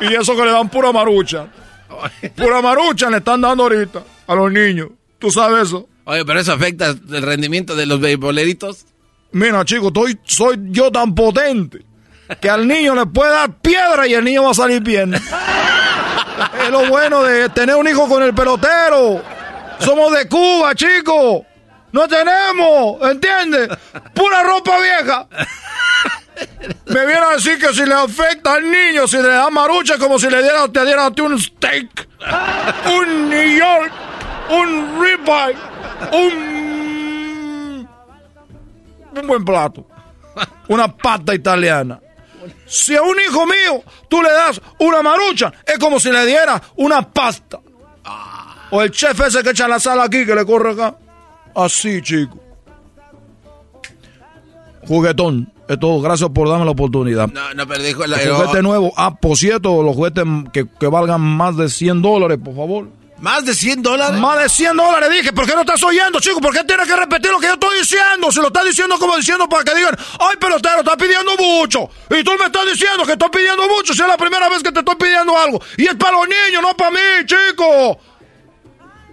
S18: Y eso que le dan pura marucha. Pura marucha le están dando ahorita a los niños. ¿Tú sabes eso?
S3: Oye, pero eso afecta el rendimiento de los beisboleritos.
S18: Mira, chico, estoy, soy yo tan potente que al niño le puede dar piedra y el niño va a salir bien. es lo bueno de tener un hijo con el pelotero. Somos de Cuba, chico. No tenemos, ¿entiendes? Pura ropa vieja. Me viene a decir que si le afecta al niño, si le da marucha, como si le diera, te diera a ti un steak, un New York, un ribeye, un, un buen plato, una pata italiana. Si a un hijo mío tú le das una marucha, es como si le diera una pasta. O el chef ese que echa la sal aquí, que le corre acá. Así, chico. Juguetón. Es todo. Gracias por darme la oportunidad.
S3: No, no, pero dijo...
S18: El juguete nuevo. Ah, por cierto, los juguetes que, que valgan más de 100 dólares, por favor.
S3: ¿Más de 100 dólares?
S18: Más de 100 dólares, dije. ¿Por qué no estás oyendo, chico? ¿Por qué tienes que repetir lo que yo estoy diciendo? Si lo estás diciendo como diciendo para que digan, ay, pelotero, estás pidiendo mucho. Y tú me estás diciendo que estoy pidiendo mucho si es la primera vez que te estoy pidiendo algo. Y es para los niños, no para mí, chico.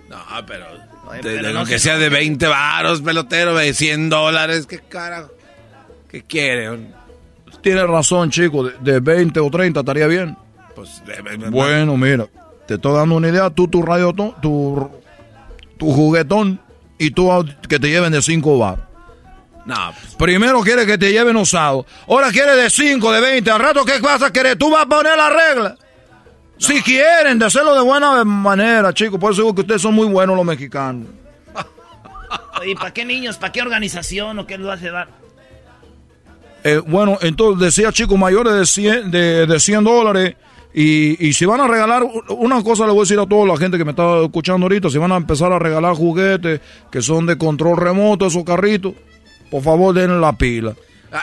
S3: No, pero... lo que sea de 20 varos, pelotero, de 100 dólares, qué carajo. ¿Qué quiere?
S18: Tienes razón, chico, de, 20 o 30 estaría bien.
S3: Pues,
S18: bueno, mira, te estoy dando una idea, tú tu radio, tu, tu juguetón y tú que te lleven de 5 bar.
S3: No, pues.
S18: Primero quiere que te lleven usado. Ahora quiere de 5, de 20. Al rato, ¿qué vas a querer? Tú vas a poner la regla. Si quieren, de hacerlo de buena manera, chicos. Por eso digo que ustedes son muy buenos los mexicanos.
S2: ¿Y para qué niños? ¿Para qué organización o qué lo hace dar?
S18: Eh, bueno, entonces decía chicos mayores de 100, de, de 100 dólares. Y, y, si van a regalar, una cosa le voy a decir a toda la gente que me está escuchando ahorita, si van a empezar a regalar juguetes que son de control remoto, esos carritos, por favor denle la pila.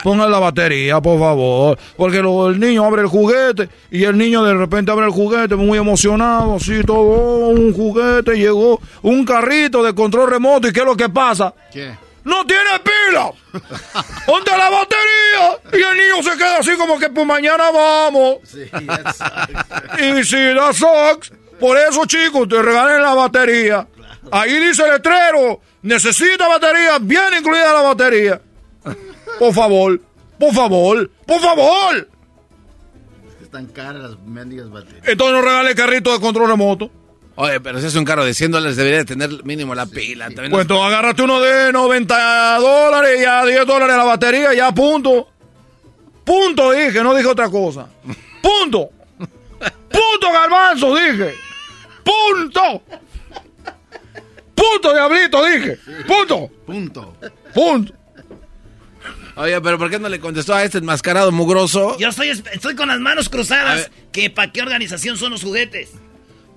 S18: Ponga la batería, por favor. Porque lo- el niño abre el juguete y el niño de repente abre el juguete muy emocionado, así todo, oh, un juguete, llegó un carrito de control remoto y ¿qué es lo que pasa?
S5: ¿Qué?
S18: ¡No tiene pila! ¿Dónde la batería? Y el niño se queda así como que pues mañana vamos. Y si da socks, por eso chicos, te regalen la batería. Ahí dice el letrero, necesita batería, bien incluida la batería. Por favor, por favor, por favor.
S5: Están caras las mendigas baterías.
S18: Entonces no regale carrito de control remoto.
S3: Oye, pero si es un carro de 100 dólares, debería de tener mínimo la pila. También
S18: Pues entonces agárrate uno de 90 dólares y a 10 dólares la batería, ya punto. Punto dije, no dije otra cosa. Punto. Punto garbanzo dije. Punto. Punto diablito dije. Punto.
S5: Punto.
S18: Punto.
S3: Oye, pero ¿por qué no le contestó a este enmascarado mugroso?
S2: Yo estoy, estoy con las manos cruzadas. que ¿Para qué organización son los juguetes?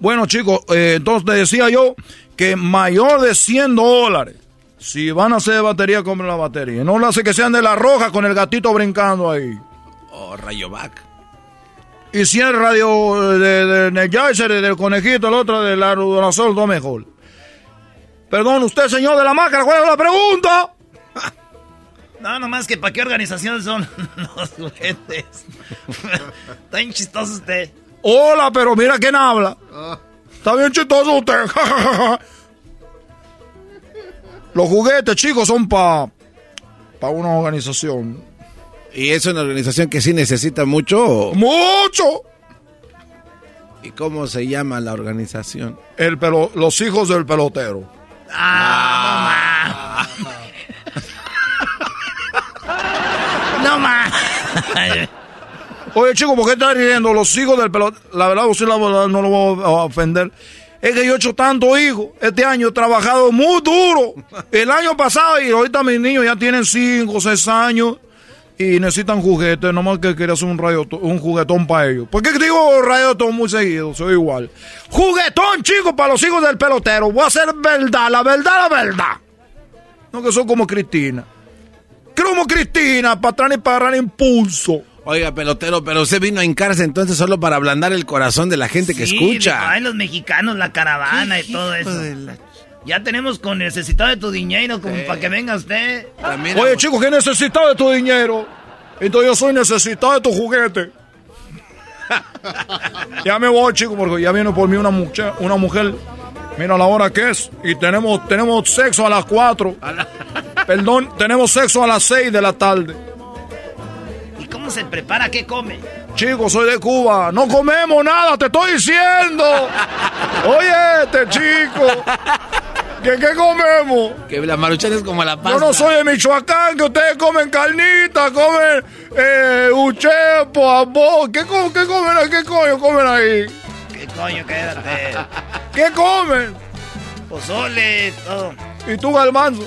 S18: Bueno chicos, eh, entonces te decía yo que mayor de 100 dólares. Si van a hacer batería, compren la batería. No lo hace que sean de la roja con el gatito brincando ahí.
S3: Oh, Rayovac.
S18: Y si es radio de, de, de Energizer, del conejito, el otro del aerosol, todo mejor. Perdón, usted, señor de la máscara, ¿cuál es la pregunta?
S2: No, nomás que ¿para qué organización son los juguetes? Está bien chistoso usted.
S18: Hola, pero mira quién habla. Está bien chistoso usted. Los juguetes, chicos, son para pa una organización.
S3: ¿Y es una organización que sí necesita mucho?
S18: ¡Mucho!
S3: ¿Y cómo se llama la organización?
S18: El pelo, los hijos del pelotero.
S2: Ah, no más.
S18: Oye, chico, ¿por qué estás riendo? Los hijos del pelotero. La verdad, usted la verdad, no lo voy a ofender. Es que yo he hecho tantos hijos. Este año he trabajado muy duro. El año pasado y ahorita mis niños ya tienen 5, 6 años y necesitan juguetes. Nomás que quería hacer un, radio, un juguetón para ellos. ¿Por qué digo radiotón muy seguido? Soy igual. Juguetón, chicos, para los hijos del pelotero. Voy a hacer verdad, la verdad, la verdad. No que son como Cristina. Como Cristina, para atrás y para agarrar impulso.
S3: Oiga, pelotero, pero usted vino a hincarse entonces solo para ablandar el corazón de la gente que escucha.
S2: Ay, los mexicanos, la caravana y todo eso. Ya tenemos con necesitado de tu dinero como para que venga usted.
S18: Oye, chicos, ¿qué necesitas de tu dinero? Entonces yo soy necesitado de tu juguete. ya me voy, chicos, porque ya viene por mí una mujer, una mujer. Mira la hora que es. Y tenemos, tenemos sexo a las 4. Perdón, tenemos sexo a las 6 de la tarde.
S2: ¿Y cómo se prepara? ¿Qué come?
S18: Chicos, soy de Cuba. No comemos nada, te estoy diciendo. Oye, este chico. ¿Qué, qué comemos?
S3: Que la maruchan es como la pasta.
S18: Yo no soy de Michoacán, que ustedes comen carnita, comen eh, uchepo. ¿Qué, co- qué comen? ¿Qué coño comen ahí?
S2: ¿Qué coño? Quédate.
S18: ¿Qué comen?
S2: Pozole, todo.
S18: ¿Y tú, Galmanzo?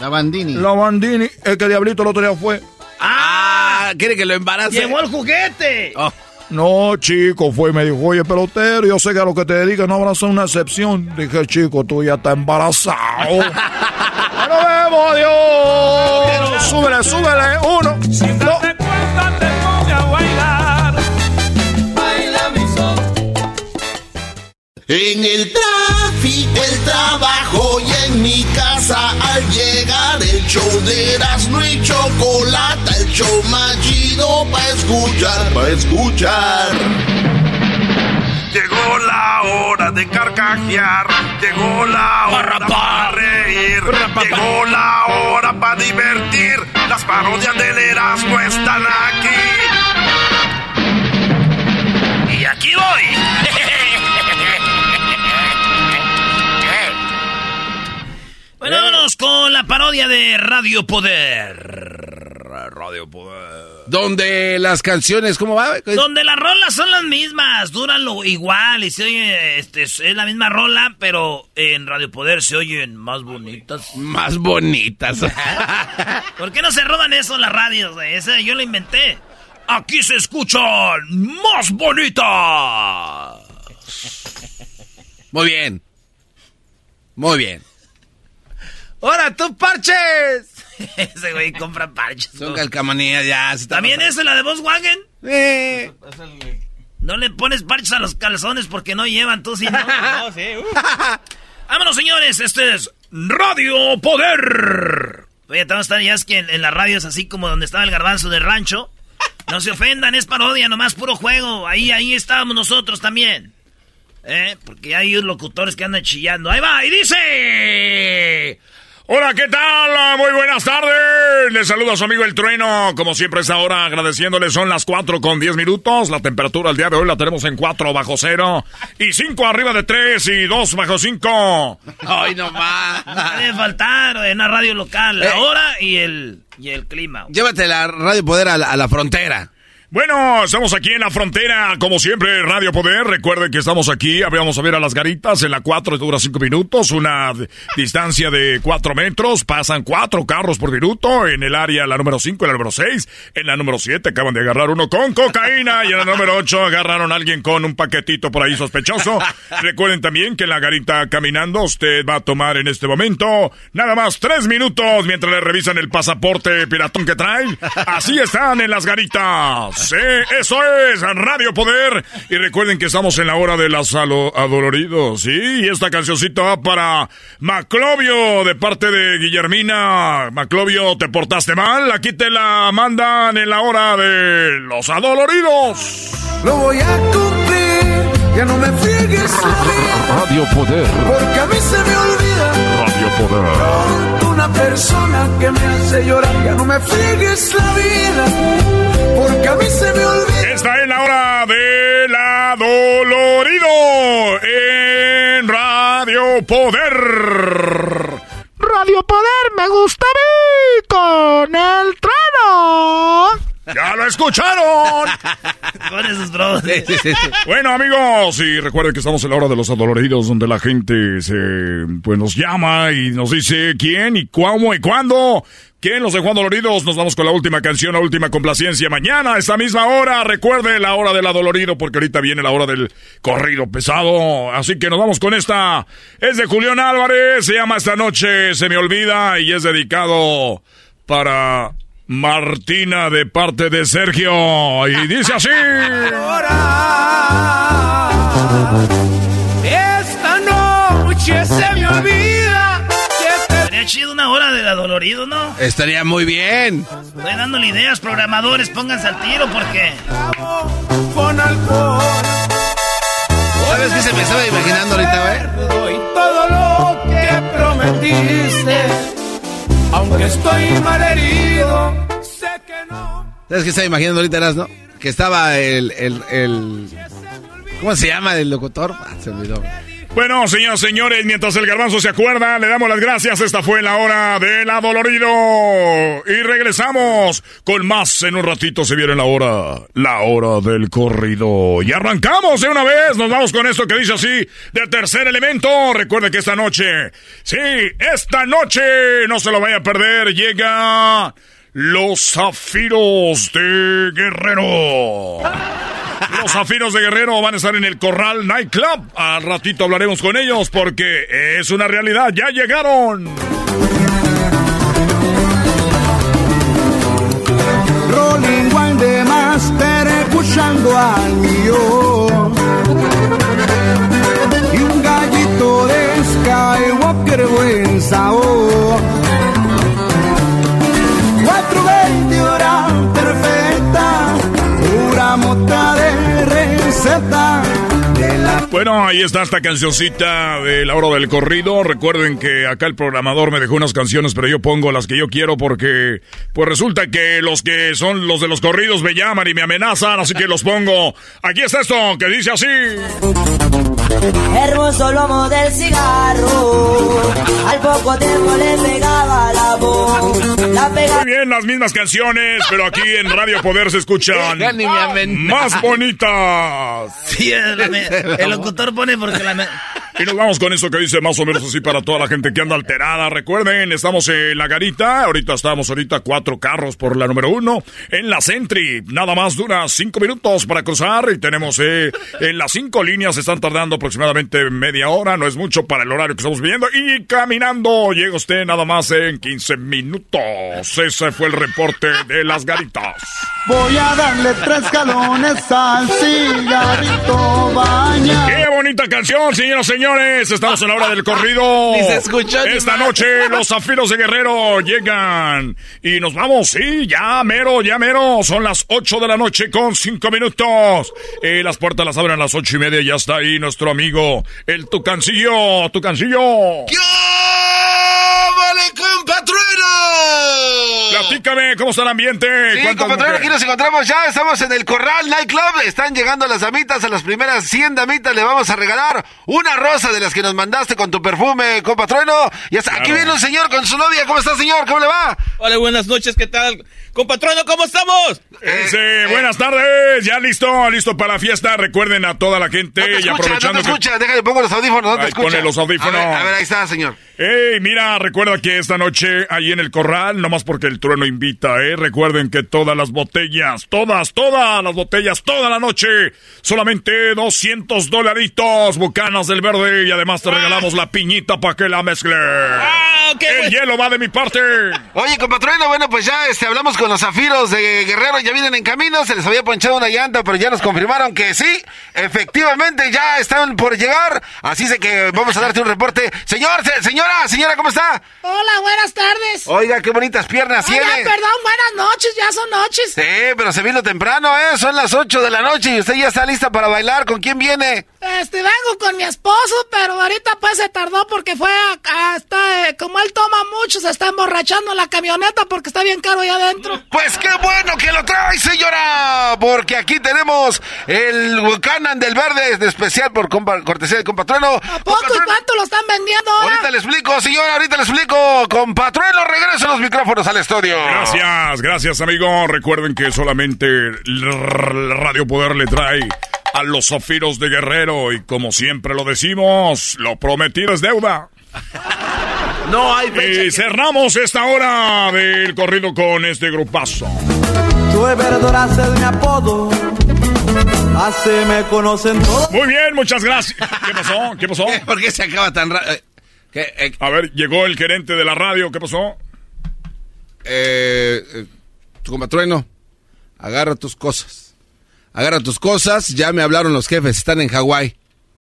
S5: La Bandini.
S18: la Bandini. El que Diablito el otro día fue.
S3: Ah, quiere que lo embarace.
S2: ¡Llegó el juguete!
S18: Oh. No, chico, fue y me dijo, oye, pelotero, yo sé que a lo que te dedicas no habrá ser una excepción. Dije, chico, tú ya estás embarazado. ¡Ya nos vemos, adiós! Súbele, súbele, uno, dos.
S1: En el tráfico, el trabajo y en mi casa al llegar el show de Erasmo y Chocolata, el show más chido pa' escuchar, pa' escuchar.
S25: Llegó la hora de carcajear, llegó la hora para reír, llegó la hora para divertir. Las parodias del Erasmo están aquí.
S2: Y aquí voy. Bueno, vámonos con la parodia de Radio Poder.
S8: Radio Poder.
S3: Donde las canciones, ¿cómo va?
S2: Donde las rolas son las mismas, duran lo igual y se oye, este, es la misma rola, pero en Radio Poder se oyen más bonitas.
S3: Más bonitas.
S2: ¿Por qué no se roban eso las radios? Ese yo lo inventé. Aquí se escuchan más bonitas.
S3: Muy bien. Muy bien.
S2: ¡Ahora tú, parches! Ese güey compra parches.
S3: Son calcamonías ya.
S2: ¿También es la de Volkswagen?
S3: Eh.
S2: No le pones parches a los calzones porque no llevan tú, si no. no, sí. Uh. Vámonos, señores. Este es Radio Poder. Oye, estamos ya es que en, las radios así como donde estaba el garbanzo del rancho. No se ofendan, es parodia, nomás puro juego. Ahí, ahí estábamos nosotros también. ¿Eh? Porque hay locutores que andan chillando. Ahí va, y dice...
S8: Hola, ¿qué tal? Muy buenas tardes. Les saluda a su amigo El Trueno. Como siempre es ahora agradeciéndole. Son las 4 con 10 minutos. La temperatura el día de hoy la tenemos en 4 bajo cero. Y 5 arriba de 3 y 2 bajo 5.
S3: Ay, no más.
S2: Debe faltar en la radio local. La eh. hora y el, y el clima.
S3: Llévate la radio poder a la frontera.
S8: Bueno, estamos aquí en la frontera, como siempre, Radio Poder. Recuerden que estamos aquí, vamos a ver a las garitas, en la 4 dura 5 minutos, una distancia de 4 metros, pasan 4 carros por minuto, en el área la número 5, en la número 6, en la número 7 acaban de agarrar uno con cocaína y en la número 8 agarraron a alguien con un paquetito por ahí sospechoso. Recuerden también que en la garita caminando usted va a tomar en este momento nada más 3 minutos mientras le revisan el pasaporte piratón que trae. Así están en las garitas. Sí, eso es Radio Poder. Y recuerden que estamos en la hora de las adoloridos. Sí, y esta cancioncita va para Maclovio de parte de Guillermina. Maclovio, ¿te portaste mal? Aquí te la mandan en la hora de los adoloridos.
S26: Lo voy a cumplir, ya no me figues
S8: Radio Poder.
S26: Porque a mí se me olvida.
S8: Radio Poder.
S26: Persona que me hace llorar, ya no me figues la vida porque a mí se me olvida.
S8: Esta es la hora de la Dolorido en Radio Poder.
S11: Radio Poder me gusta a mí con el trueno.
S8: ¡Ya lo escucharon!
S2: Con esos bros.
S8: Bueno, amigos, y recuerden que estamos en la hora de los adoloridos, donde la gente se, pues, nos llama y nos dice quién y cómo y cuándo. ¿Quién? Los de Juan Doloridos. Nos vamos con la última canción, la última complacencia. Mañana, a esta misma hora, recuerde la hora del adolorido, porque ahorita viene la hora del corrido pesado. Así que nos vamos con esta. Es de Julián Álvarez, se llama Esta Noche, se me olvida, y es dedicado para Martina de parte de Sergio. Y dice así.
S26: Esta noche se me olvida.
S2: Estaría chido una hora de adolorido, ¿no?
S3: Estaría muy bien.
S2: Estoy dándole ideas, programadores, pónganse al tiro porque.
S26: Con alcohol.
S3: ¿Sabes qué se me estaba imaginando ahorita,
S26: güey? Todo lo que prometiste aunque estoy mal herido, sé que no.
S3: ¿Sabes qué estaba imaginando ahorita, no? Que estaba el, el, el... ¿Cómo se llama el locutor? Ah, se olvidó.
S8: Bueno, señoras señores, mientras el garbanzo se acuerda, le damos las gracias. Esta fue la hora del adolorido. Y regresamos con más. En un ratito se viene la hora, la hora del corrido. Y arrancamos de una vez. Nos vamos con esto que dice así, de tercer elemento. Recuerde que esta noche, sí, esta noche, no se lo vaya a perder, llega los zafiros de Guerrero. Los zafiros de Guerrero van a estar en el Corral Nightclub. Al ratito hablaremos con ellos porque es una realidad. Ya llegaron.
S26: Rolling One de Master escuchando al mío. Y un gallito de Skywalker buen sabor. De receta
S8: Bueno, ahí está esta cancioncita de la hora del corrido. Recuerden que acá el programador me dejó unas canciones, pero yo pongo las que yo quiero porque pues resulta que los que son los de los corridos me llaman y me amenazan, así que los pongo. Aquí está esto que dice así.
S9: Hermoso lomo del cigarro, al poco tiempo le pegaba la voz.
S8: Muy bien, las mismas canciones, pero aquí en Radio Poder se escuchan más bonitas.
S2: Sí, el, el locutor pone porque la...
S8: Y nos vamos con eso que dice más o menos así para toda la gente que anda alterada. Recuerden, estamos en la garita. Ahorita estamos ahorita cuatro carros por la número uno. En la Sentry, nada más dura cinco minutos para cruzar. Y tenemos eh, en las cinco líneas, están tardando aproximadamente media hora. No es mucho para el horario que estamos viendo. Y caminando, llega usted nada más en 15 minutos. Ese fue el reporte de las garitas.
S6: Voy a darle tres galones al cigarrito baña.
S8: ¡Qué bonita canción, señoras y señores! Estamos en la hora del corrido.
S3: Ni se escuchó ni
S8: Esta
S3: más.
S8: noche los zafiros de Guerrero llegan. Y nos vamos, sí, ya mero, ya mero. Son las 8 de la noche con 5 minutos. Eh, las puertas las abren a las ocho y media. Ya está ahí nuestro amigo, el Tucancillo. Tucancillo.
S3: ¡Vale, compatrueno!
S8: Platícame, ¿cómo está el ambiente?
S3: Sí,
S8: ¿Cuántas
S3: compatrero,
S8: mujeres?
S3: aquí nos encontramos ya. Estamos en el Corral Nightclub. Están llegando las damitas. A las primeras 100 damitas le vamos a regalar una rosa de las que nos mandaste con tu perfume, compatrueno. Y hasta aquí viene un señor con su novia. ¿Cómo está, señor? ¿Cómo le va?
S10: Hola, buenas noches, ¿qué tal? Compatrono, ¿cómo estamos?
S8: Ese, buenas tardes, ya listo, listo para la fiesta. Recuerden a toda la gente
S3: No te
S8: y aprovechando
S3: no te
S8: que-
S3: escucha. Déjale, pongo los audífonos, no te escucha.
S8: pone los audífonos.
S3: A ver, a ver, ahí está, señor.
S8: Ey, mira, recuerda que esta noche ahí en el corral, nomás porque el trueno invita, ¿eh? Recuerden que todas las botellas, todas, todas las botellas, toda la noche, solamente 200 dolaritos, bucanas del verde, y además te regalamos la piñita para que la mezcle. el hielo va de mi parte.
S3: Oye, compatrueno, bueno, pues ya este, hablamos con los zafiros de Guerrero, ya vienen en camino, se les había ponchado una llanta, pero ya nos confirmaron que sí, efectivamente ya están por llegar, así es que vamos a darte un reporte. Señor, se- señora, señora, ¿cómo está?
S11: Hola, buenas tardes.
S3: Oiga, qué bonitas piernas
S11: Oiga,
S3: tiene.
S11: perdón, buenas noches, ya son noches.
S3: Sí, pero se vino temprano, ¿eh? Son las 8 de la noche y usted ya está lista para bailar. ¿Con quién viene?
S11: Este, vengo con mi esposo, pero ahorita pues se tardó porque fue a, a- está, eh, como él toma mucho, se está emborrachando en la camioneta porque está bien caro ahí adentro.
S3: Pues qué bueno que lo trae, señora, porque aquí tenemos el Buchanan del Verde, de especial por compa- cortesía del compatrono.
S11: ¿A poco y cuánto lo están vendiendo ahora?
S3: Ahorita le explico, señora, ahorita le explico. Compatrono, regresa los micrófonos al estudio.
S8: Gracias, gracias amigo. Recuerden que solamente el Radio Poder le trae a los zafiros de Guerrero y como siempre lo decimos, lo prometido es deuda.
S3: No hay
S8: Y cerramos esta hora del corrido con este grupazo.
S6: Tu verduraste de mi apodo. Así me conocen todos.
S8: Muy bien, muchas gracias. ¿Qué pasó? ¿Qué pasó?
S27: ¿Por qué se acaba tan rápido?
S8: A ver, llegó el gerente de la radio. ¿Qué pasó?
S27: Eh, eh, tu compatrueno, agarra tus cosas. Agarra tus cosas, ya me hablaron los jefes, están en Hawái.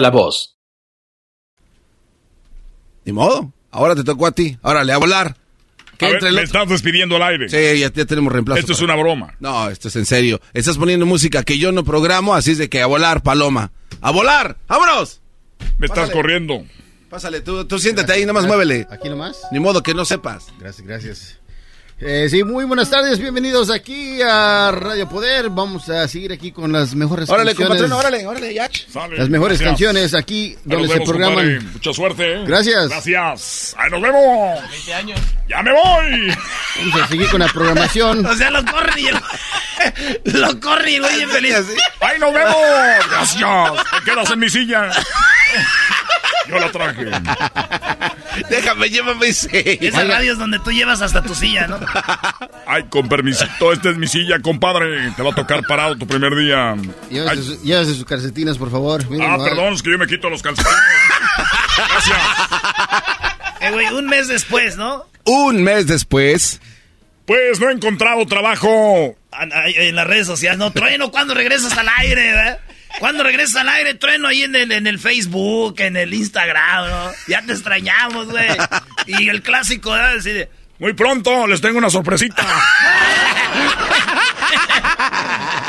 S28: la voz.
S3: Ni modo. Ahora te tocó a ti. Órale, a volar.
S8: A ver, me estás despidiendo al aire.
S3: Sí, ya, ya tenemos reemplazo.
S8: Esto es una broma.
S3: No, esto es en serio. Estás poniendo música que yo no programo, así es de que a volar, paloma. ¡A volar! ¡Vámonos!
S8: Me estás
S3: Pásale.
S8: corriendo.
S3: Pásale, tú, tú siéntate ahí, nomás muévele.
S5: ¿Aquí nomás?
S3: Ni modo que no sepas.
S5: Gracias, gracias. Eh, sí, muy buenas tardes, bienvenidos aquí a Radio Poder. Vamos a seguir aquí con las mejores
S3: Órale,
S5: canciones.
S3: compatrón, órale, órale, ya.
S8: Sale.
S5: Las mejores
S8: Gracias.
S5: canciones aquí donde se programan.
S8: compadre. Mucha suerte. ¿eh?
S5: Gracias.
S8: Gracias. Ahí nos vemos.
S2: 20 años.
S8: ¡Ya me voy!
S5: Vamos a seguir con la programación.
S2: O sea, lo corren y el... lo corren y güey bien feliz.
S8: ¡Ahí nos vemos! Gracias. Te quedas en mi silla. Yo la traje.
S3: Déjame, llévame ese.
S2: Esas radios donde tú llevas hasta tu silla, ¿no?
S8: Ay, con permisito, esta es mi silla, compadre. Te va a tocar parado tu primer día.
S5: Llévese, su- llévese sus calcetines, por favor.
S8: Ah, perdón, es que yo me quito los calcetines. Gracias.
S2: Eh, güey, un mes después, ¿no?
S3: Un mes después.
S8: Pues no he encontrado trabajo.
S2: Ah, ah, En las redes sociales, ¿no? Trueno, ¿cuándo regresas al aire, verdad? ¿Cuándo regresas al aire? Trueno ahí en el, en el Facebook, en el Instagram, ¿no? Ya te extrañamos, güey. Y el clásico, ¿verdad? Así de,
S8: Muy pronto les tengo una sorpresita.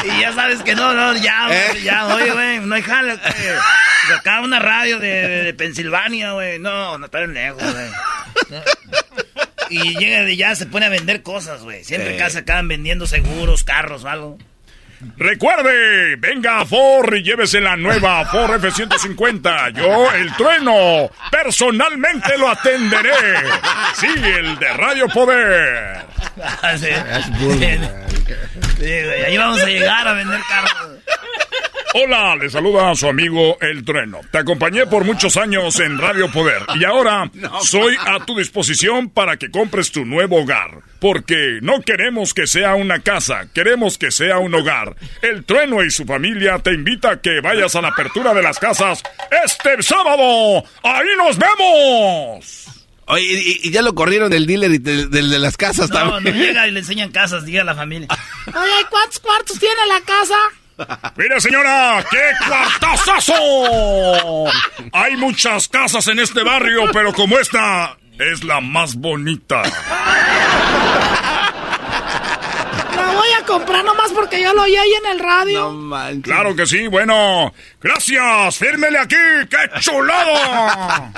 S2: Y ya sabes que no, no, ya, güey, ya, oye, güey, no hay jale, güey. Acá una radio de, de, de Pensilvania, güey. No, no está lejos, güey. No. Y llega de ya, se pone a vender cosas, güey. Siempre acá se acaban vendiendo seguros, carros o algo.
S8: Recuerde, venga a Ford y llévese la nueva Ford F-150. Yo, el trueno, personalmente lo atenderé. Sí, el de Radio Poder.
S2: Ah, sí. Ahí vamos a llegar a vender carros.
S8: Hola, le saluda a su amigo El Trueno. Te acompañé por muchos años en Radio Poder y ahora soy a tu disposición para que compres tu nuevo hogar. Porque no queremos que sea una casa, queremos que sea un hogar. El Trueno y su familia te invita a que vayas a la apertura de las casas este sábado. ¡Ahí nos vemos!
S3: Oye, y, y ya lo corrieron del dealer y del, del de las casas
S2: No, no
S3: también.
S2: llega y le enseñan casas, diga a la familia.
S11: Oye, ¿cuántos cuartos tiene la casa?
S8: Mire, señora, qué cuartazazo. Hay muchas casas en este barrio, pero como esta es la más bonita.
S11: La voy a comprar nomás porque yo lo oí ahí en el radio.
S8: Claro que sí, bueno. Gracias, fírmele aquí, qué chulado.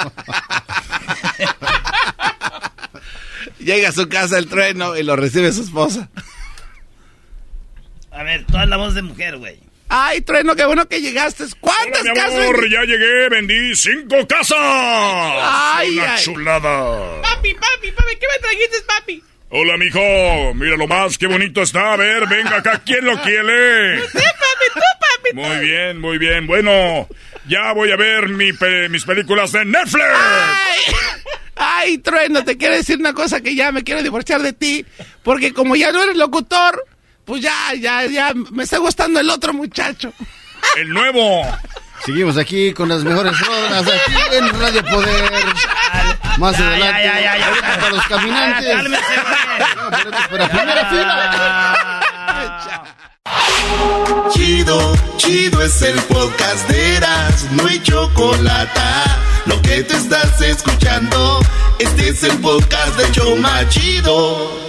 S3: Llega a su casa el trueno y lo recibe su esposa.
S2: A ver, toda la voz de mujer, güey.
S3: Ay, trueno, qué bueno que llegaste. ¿Cuántas
S8: Mi
S3: casas?
S8: amor, ya llegué, vendí cinco casas.
S3: Ay,
S8: Una
S3: ay.
S8: chulada.
S29: Papi, papi, papi, ¿qué me trajiste, papi?
S8: Hola, mijo. Mira lo más, qué bonito está. A ver, venga acá, ¿quién lo quiere?
S29: Sí, papi, tú, papi.
S8: Muy bien, muy bien. Bueno, ya voy a ver mi pe- mis películas de Netflix.
S3: Ay, ay, trueno, te quiero decir una cosa que ya me quiero divorciar de ti. Porque como ya no eres locutor, pues ya, ya, ya me está gustando el otro muchacho.
S8: El nuevo.
S5: Seguimos aquí con las mejores rodas aquí en Radio Poder. Más
S2: Ya,
S5: adelante.
S2: ya, ya, ya, ya.
S5: para los caminantes.
S2: Ya, cálmese,
S5: para primera fila.
S1: Chido, chido es el podcast de Eras, no hay chocolate. Lo que te estás escuchando, este es el podcast de Choma Chido.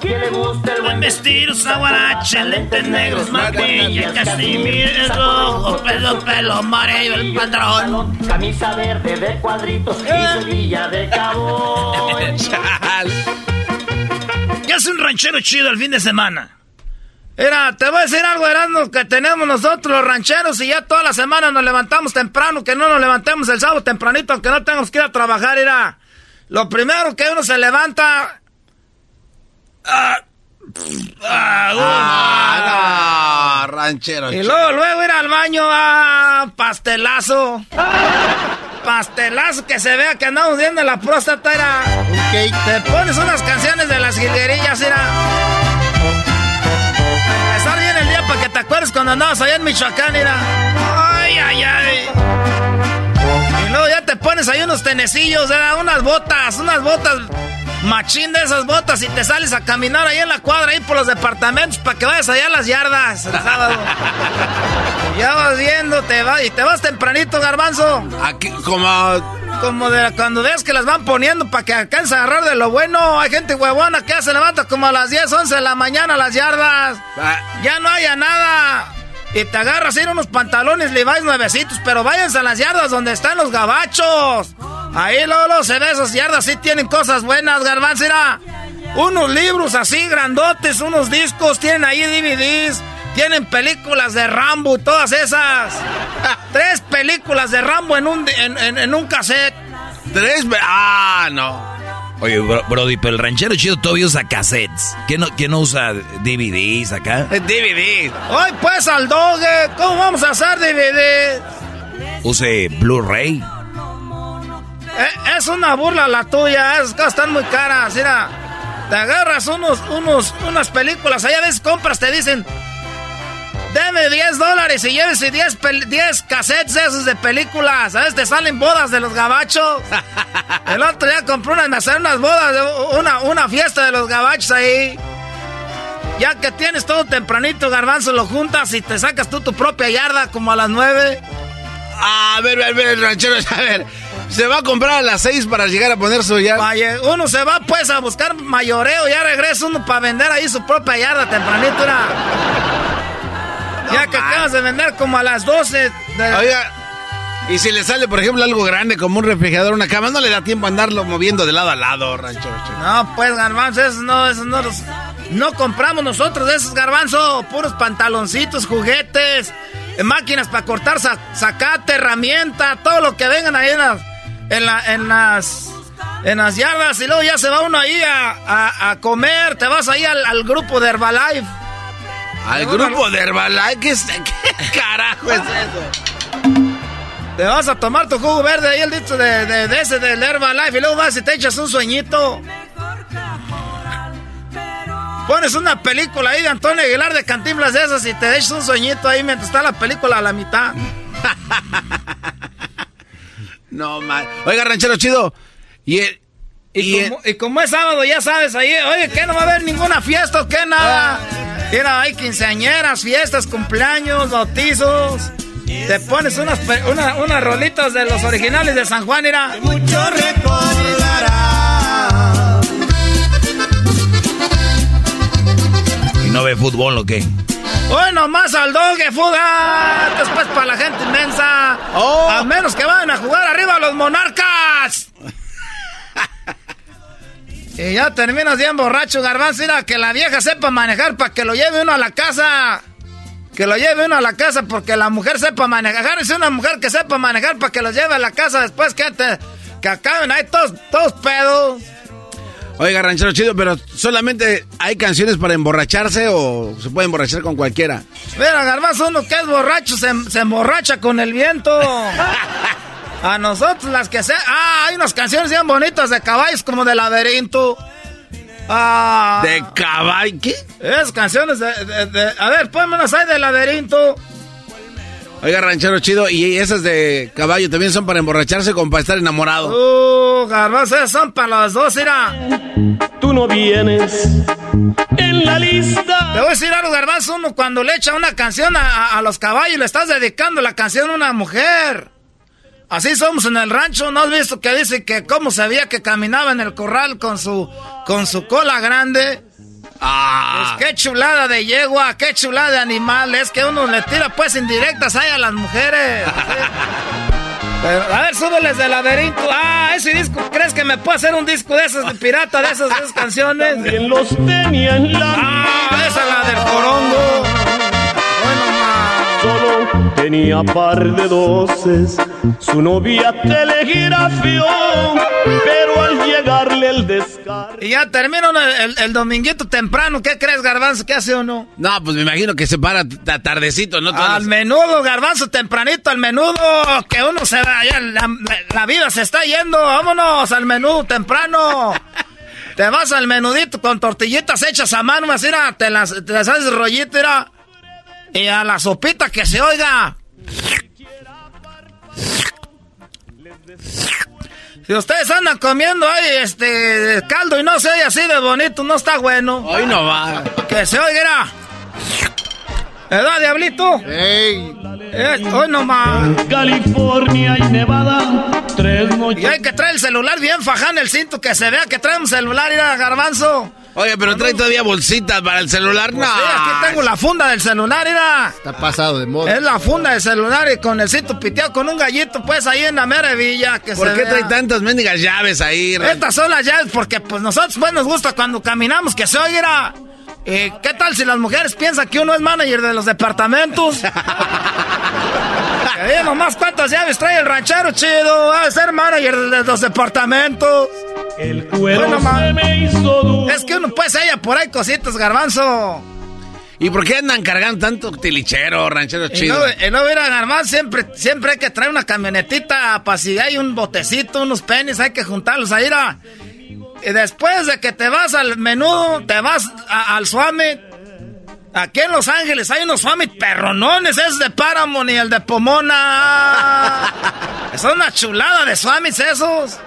S9: Que le gusta el
S2: Buen vestir, guarache, lentes negros, maquilla, casimir, rojo, pelo, pelo, amarillo, el pantalón.
S9: Camisa verde de cuadritos y cerilla de cabo.
S16: ¿Qué hace un ranchero chido el fin de semana? Mira, te voy a decir algo, Erasmo, que tenemos nosotros los rancheros y ya toda la semana nos levantamos temprano, que no nos levantemos el sábado tempranito, aunque no tengamos que ir a trabajar, mira. Lo primero que uno se levanta... Ah,
S3: Ah, no, ranchero.
S16: y luego, luego ir al baño a pastelazo. Pastelazo que se vea que andamos viendo la próstata, era. Te pones unas canciones de las jilguerillas, era. Empezar bien el día para que te acuerdes cuando andabas allá en Michoacán, era. Ay, ay, ay. Y luego ya te pones ahí unos tenecillos, era unas botas, unas botas machín de esas botas y te sales a caminar ahí en la cuadra, ahí por los departamentos, para que vayas allá a las yardas el sábado. ya vas viendo, te vas, y te vas tempranito, garbanzo.
S3: Aquí, como...
S16: Como de cuando ves que las van poniendo para que alcance a agarrar de lo bueno. Hay gente huevona que ya se levanta como a las 10, 11 de la mañana a las yardas. Ya no haya nada. Y te agarras ir unos pantalones Levi's nuevecitos, pero váyanse a las yardas donde están los gabachos. Ahí Lolo se ve esas yardas, sí tienen cosas buenas, garbanzera. Unos libros así grandotes, unos discos, tienen ahí DVDs, tienen películas de Rambo todas esas. Tres películas de Rambo en un, en, en, un cassette.
S3: Tres, ah, no.
S4: Oye, Brody, pero el ranchero chido todavía usa cassettes. ¿Quién no, quién no usa DVDs acá?
S3: DVDs.
S16: Hoy pues al doge, ¿cómo vamos a hacer DVDs?
S4: Use Blu-ray.
S16: Eh, es una burla la tuya, es están muy caras, mira. Te agarras unos, unos, unas películas, allá ves compras, te dicen, deme 10 dólares y llévese 10, 10 cassettes esos de películas. ¿Sabes? Te salen bodas de los gabachos. El otro día compré unas, me hacen unas bodas, una, una fiesta de los gabachos ahí. Ya que tienes todo tempranito, garbanzo, lo juntas y te sacas tú tu propia yarda como a las 9.
S3: A ver, a ver, ranchero, a ver. Se va a comprar a las 6 para llegar a poner su yarda.
S16: Uno se va pues a buscar mayoreo, ya regresa uno para vender ahí su propia yarda tempranito. Ya que acabas de vender como a las 12.
S3: Oiga, y si le sale, por ejemplo, algo grande como un refrigerador, una cama, no le da tiempo a andarlo moviendo de lado a lado, rancho.
S16: No, pues garbanzo, eso no, eso no los... No compramos nosotros de esos garbanzo, puros pantaloncitos, juguetes, máquinas para cortar sacate, herramienta, todo lo que vengan ahí en las en, la, en las en las yardas y luego ya se va uno ahí a, comer, te vas ahí al, grupo de Herbalife.
S3: ¿Al grupo de Herbalife? ¿Qué, ¿Qué, carajo es eso?
S16: Te vas a tomar tu jugo verde ahí el dicho de, de, ese del Herbalife y luego vas y te echas un sueñito. Pones una película ahí de Antonio Aguilar de Cantimblas de esas y te echas un sueñito ahí mientras está la película a la mitad.
S3: No, mal. Oiga, ranchero chido. Y,
S16: y, como, es sábado, ya sabes, ahí, oye, que no va a haber ninguna fiesta o qué nada. Mira, hay quinceañeras, fiestas, cumpleaños, bautizos. Te pones unas, unas rolitas de los originales de San Juan, mira.
S26: Mucho recordará.
S4: ¿Y no ve fútbol o qué?
S16: Bueno, más al doge, fuga. Después para la gente inmensa. Oh. A menos que vayan a jugar arriba los monarcas. Y ya terminas bien borracho, garbanzo. Mira, que la vieja sepa manejar para que lo lleve uno a la casa. Que lo lleve uno a la casa porque la mujer sepa manejar. Es una mujer que sepa manejar para que lo lleve a la casa después que, te, que acaben ahí todos, todos pedos.
S3: Oiga, ranchero chido, pero solamente hay canciones para emborracharse o se puede emborrachar con cualquiera.
S16: Mira, Garbanzo, uno que es borracho se, emborracha con el viento. A nosotros las que se... Ah, hay unas canciones bien bonitas de caballos como de laberinto. Ah,
S3: ¿De caballo? ¿Qué?
S16: Es canciones de, A ver, pónmelas ahí de laberinto.
S3: Oiga, ranchero chido, y esas de caballo también son para emborracharse como para estar enamorado.
S16: Uh, garbanzo, esas son para los dos, mira.
S26: Tú no vienes en la lista.
S16: Te voy a decir algo, garbanzo, uno cuando le echa una canción a, los caballos, le estás dedicando la canción a una mujer. Así somos en el rancho, ¿no has visto que dice que cómo sabía que caminaba en el corral con su, con su cola grande? Ah. Pues qué chulada de yegua, qué chulada de animal. Es que uno le tira pues indirectas ahí a las mujeres. a ver, súbeles de laberinto. Ah, ese disco, ¿crees que me puede hacer un disco de esos de pirata, de esas, de esas canciones?
S26: También los tenía en la
S16: Ah, esa es la del corongo.
S26: Tenía par de doces, su novia telegrafió, pero al llegarle el descargo.
S16: Y ya termino el, el- el dominguito temprano. ¿Qué crees, Garbanzo? ¿Qué hace o no?
S3: No, pues me imagino que se para tardecito, ¿no? Todas
S16: Al menudo, Garbanzo, tempranito, al menudo. Que uno se va, ya la, la vida se está yendo. Vámonos al menudo temprano. Te vas al menudito con tortillitas hechas a mano, así, mira, te las, te las haces rollito, mira. Y a la sopita que se oiga. Si ustedes andan comiendo ahí este caldo y no se oye así de bonito, no está bueno.
S3: Hoy no va.
S16: Que se oiga. ¿Edad, diablito?
S5: ¡Ey!
S16: Eh, hoy nomás.
S26: California y Nevada, tres
S16: Y
S26: noches.
S16: hay que traer el celular bien faján el cinto, que se vea que trae un celular, ir a garbanzo.
S3: Oye, pero trae todavía bolsitas para el celular, no.
S16: Sí, aquí tengo la funda del celular, mira.
S5: Está pasado de moda.
S16: Es la funda del celular y con el cinto piteado con un gallito, pues ahí en la mera villa. Que
S3: ¿Por
S16: se
S3: qué
S16: vea.
S3: trae tantas mendigas llaves ahí? Ra-
S16: Estas son las llaves porque pues nosotros pues nos gusta cuando caminamos que se oiga. Eh, ¿Qué tal si las mujeres piensan que uno es manager de los departamentos? que vean nomás cuántas llaves trae el ranchero chido. Va a ser manager de los departamentos.
S26: El cuero
S16: Bueno,
S26: se me hizo duro.
S16: Es que uno pues haya por ahí cositas, garbanzo.
S3: ¿Y por qué andan cargando tanto tilichero, ranchero chido?
S16: ir a garbanzo siempre, siempre hay que traer una camionetita para si hay un botecito, unos penis, hay que juntarlos ahí. mira. Y después de que te vas al menudo, te vas a- al Swami. Aquí en Los Ángeles hay unos Swami perronones, es de Paramount y el de Pomona. es una chulada de Swamis esos.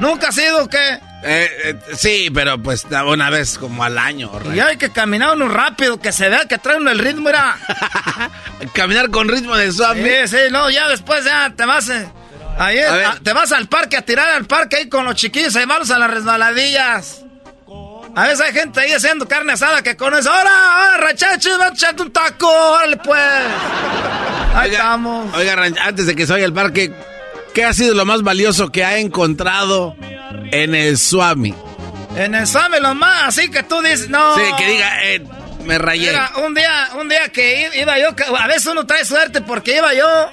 S16: ¿Nunca ha sido que
S3: Eh, eh, sí, pero pues una vez como al año. Ra-
S16: Y hay que caminar uno rápido, que se vea que trae uno el ritmo, mira.
S3: Caminar con ritmo de suave.
S16: Sí, sí, no, ya después ya te vas. eh, ahí,
S3: A
S16: te vas al parque a tirar al parque ahí con los chiquillos, ahí vamos a las resbaladillas. A veces hay gente ahí haciendo carne asada que con eso. ¡Ahora, ahora, rachachos! ¡Va a echarte un taco! ¡Órale, pues! Ahí estamos.
S3: Oiga, antes de que se vaya al parque, ¿qué ha sido lo más valioso que ha encontrado en el Swami?
S16: En el Swami lo más, así que tú dices, no.
S3: Sí, que diga, eh, me rayé.
S16: Mira, un día, un día que iba yo, a veces uno trae suerte porque iba yo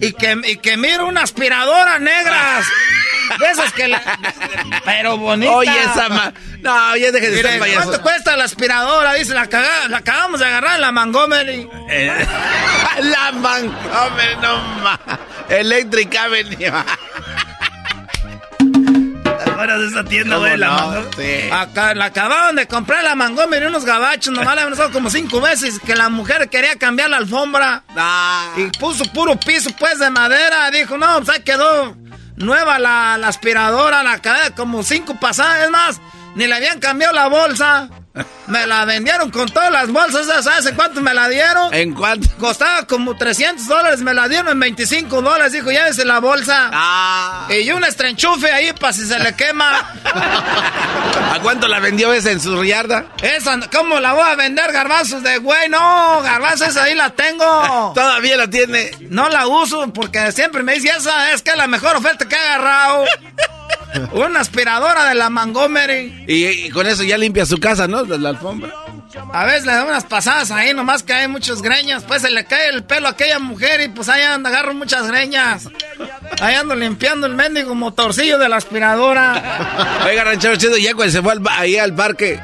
S16: y que, y que miro una aspiradora negras. De esas que la- Pero bonita.
S3: Oye, esa ma... No, ya deje de
S16: Mire,
S3: estar payaso.
S16: ¿Cuánto cuesta la aspiradora? Dice, la, acabamos de agarrar en la Montgomery.
S3: Eh, la Montgomery, no ma. Electric Avenue.
S16: ¿Te acuerdas de esa tienda,
S3: ¿Cómo
S16: güey? La
S3: no?
S16: Montgomery?
S3: Sí.
S16: Acá, la acababan de comprar la Montgomery unos gabachos, nomás la habían usado como cinco veces, que la mujer quería cambiar la alfombra.
S3: Ah.
S16: Y puso puro piso, pues, de madera. Dijo, no, pues ahí quedó nueva la, la aspiradora, la cadena, como cinco pasadas. Es más, ni le habían cambiado la bolsa. Me la vendieron con todas las bolsas, ¿sabes en cuánto me la dieron?
S3: ¿En cuánto?
S16: Costaba como 300 dólares, me la dieron en 25 dólares. Dijo, llévese la bolsa.
S3: Ah.
S16: Y un estrenchufe ahí para si se le quema.
S3: ¿A cuánto la vendió esa en su yarda?
S16: Esa, ¿cómo la voy a vender, garbanzos de güey? No, garbanzos, esa ahí la tengo.
S3: Todavía la tiene.
S16: No la uso porque siempre me dice, esa es que es la mejor oferta que he agarrado. Una aspiradora de la Montgomery.
S3: Y, y con eso ya limpia su casa, ¿no? De la alfombra.
S16: A veces le da unas pasadas ahí, nomás que hay muchas greñas. Pues se le cae el pelo a aquella mujer y pues ahí anda, agarro muchas greñas. Ahí ando limpiando el mendigo motorcillo de la aspiradora.
S3: Oiga, ranchero chido, ya cuando se fue al, ahí al parque,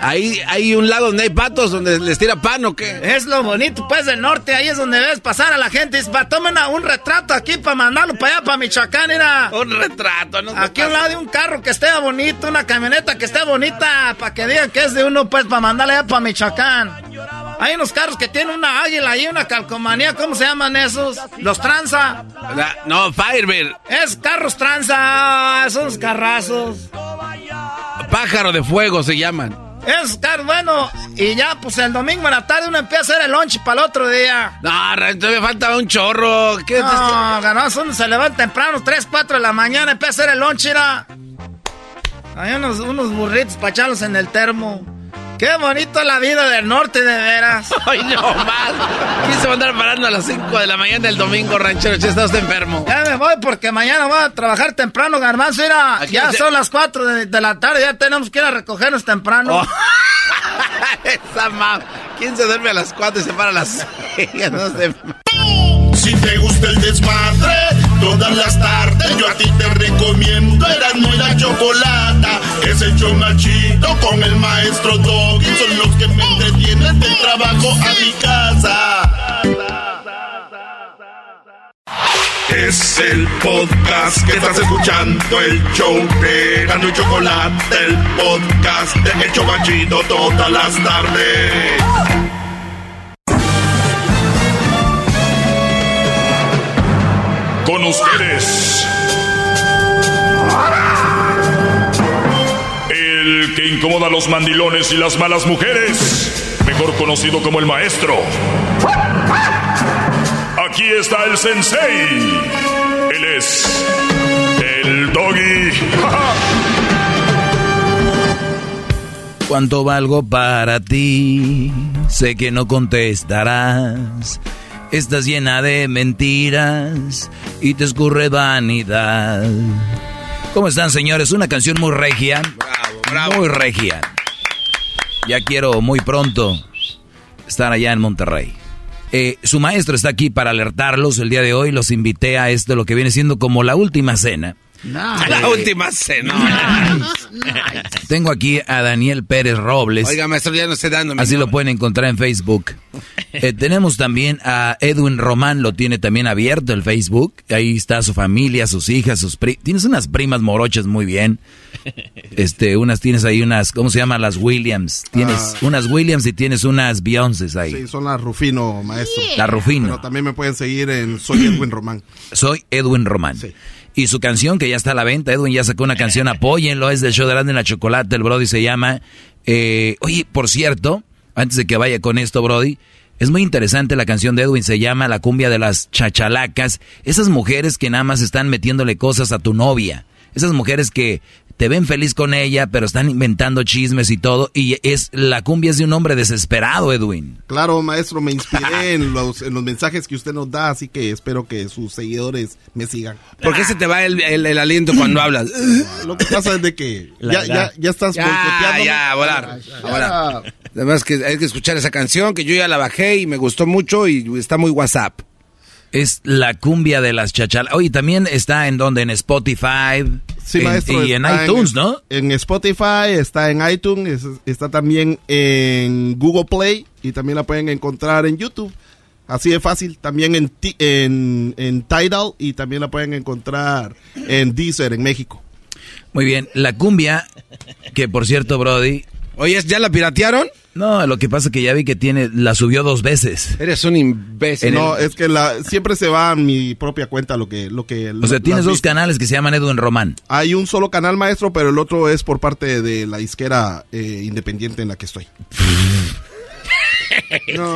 S3: ahí hay un lado donde hay patos, donde les tira pan o qué.
S16: Es lo bonito, pues, del norte. Ahí es donde ves pasar a la gente. Y dice, "Pa, tomen a- un retrato aquí para mandarlo para allá, para Michoacán, mira.
S3: Un retrato, ¿no?
S16: Aquí a un lado de un carro que esté bonito, una camioneta que esté bonita, para que digan que es de uno, pues, para mandarle allá para Michoacán. Hay unos carros que tienen una águila y una calcomanía, ¿cómo se llaman esos? Los tranza.
S3: La- no, Firebird,
S16: Es carros tranza, esos carrazos.
S3: pájaro de fuego se llaman.
S16: Esos carros, bueno, y ya, pues el domingo en la tarde uno empieza a hacer el lunch para el otro día.
S3: No, me falta un chorro. ¿Qué
S16: No, ganoso, uno se levanta temprano, 3, 4 de la mañana, empieza a hacer el lunch, mira. Hay unos, unos burritos para echarlos en el termo. Qué bonito la vida del norte, de veras.
S3: Ay, no más. ¿Quién se va a andar parando a las 5 de la mañana del domingo, ranchero? Si está usted enfermo.
S16: Ya me voy porque mañana voy a trabajar temprano, garbanzo. Mira, ya son las 4 de, la tarde, ya tenemos que ir a recogernos temprano. Oh.
S3: Esa mam. ¿Quién se duerme a las 4 y se para a las 6? No sé.
S30: Si te gusta el desmadre, todas las tardes yo a ti te recomiendo Eran muy la chocolata. Es el chomachito con el maestro Doggy. Son los que me entretienen del trabajo a mi casa. Es el podcast que estás escuchando, el show de Gano y Chocolate, el podcast de El Chomachito todas las tardes.
S8: Con ustedes. El que incomoda a los mandilones y las malas mujeres. Mejor conocido como el maestro. Aquí está el sensei. Él es el doggy.
S4: ¿Cuánto valgo para ti? Sé que no contestarás Estás llena de mentiras y te escurre vanidad. ¿Cómo están, señores? Una canción muy regia. Bravo, bravo. Muy regia. Ya quiero muy pronto estar allá en Monterrey. Eh, su maestro está aquí para alertarlos. El día de hoy los invité a esto, lo que viene siendo como la última cena.
S3: La última cena.
S4: Tengo aquí a Daniel Pérez Robles.
S3: Oiga, maestro, ya no estoy dando.
S4: Así lo pueden encontrar en Facebook. Eh, tenemos también a Edwin Román, lo tiene también abierto el Facebook. Ahí está su familia, sus hijas, sus primas. Tienes unas primas morochas muy bien. Este, unas tienes ahí unas, ¿cómo se llaman? Las Williams. Tienes ah. unas Williams y tienes unas Beyoncé ahí.
S31: Sí, son las Rufino, maestro.
S4: La Rufino.
S31: Pero también me pueden seguir en Soy Edwin Román.
S4: Soy Edwin Román. Sí. Y su canción que ya está a la venta, Edwin ya sacó una canción, apóyenlo, es del show de Grande en la Chocolate, el Brody se llama. Eh, oye, por cierto, antes de que vaya con esto, Brody, es muy interesante la canción de Edwin, se llama La cumbia de las chachalacas. Esas mujeres que nada más están metiéndole cosas a tu novia. Esas mujeres que te ven feliz con ella, pero están inventando chismes y todo. Y es la cumbia es de un hombre desesperado, Edwin.
S31: Claro, maestro, me inspiré en, los, en los mensajes que usted nos da, así que espero que sus seguidores me sigan.
S3: ¿Por qué se te va el, el, aliento cuando hablas?
S31: Lo que pasa es de que ya, ya, ya estás
S3: ya, ya, a volar, a volar. Además que hay que escuchar esa canción que yo ya la bajé y me gustó mucho y está muy WhatsApp.
S4: Es la cumbia de las chachalas. Oye, también está en donde, en Spotify.
S31: Sí, maestro.
S4: Y en iTunes, ¿no?
S31: En Spotify, está en iTunes, está también en Google Play y también la pueden encontrar en YouTube. Así de fácil. También en, en, en Tidal y también la pueden encontrar en Deezer, en México.
S4: Muy bien. La cumbia, que por cierto, Brody.
S3: Oye, ¿ya la piratearon?
S4: No, lo que pasa es que ya vi que tiene, la subió dos veces.
S3: Eres un imbécil.
S31: No, es que la, siempre se va a mi propia cuenta lo que... Lo que
S4: o sea, tienes dos canales que se llaman Edwin Román.
S31: Hay un solo canal, maestro, pero el otro es por parte de la isquera eh, independiente en la que estoy.
S4: no,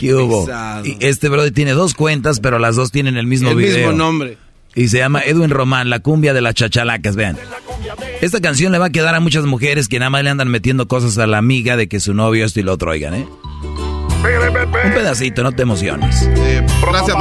S4: ¿Qué hubo? Y este brother tiene dos cuentas, pero las dos tienen el mismo video. El
S3: mismo nombre.
S4: Y se llama Edwin Román, la cumbia de las chachalacas, vean. Esta canción le va a quedar a muchas mujeres que nada más le andan metiendo cosas a la amiga de que su novio esto y lo otro, oigan, ¿eh? Un pedacito, no te emociones.
S31: Eh, gracias,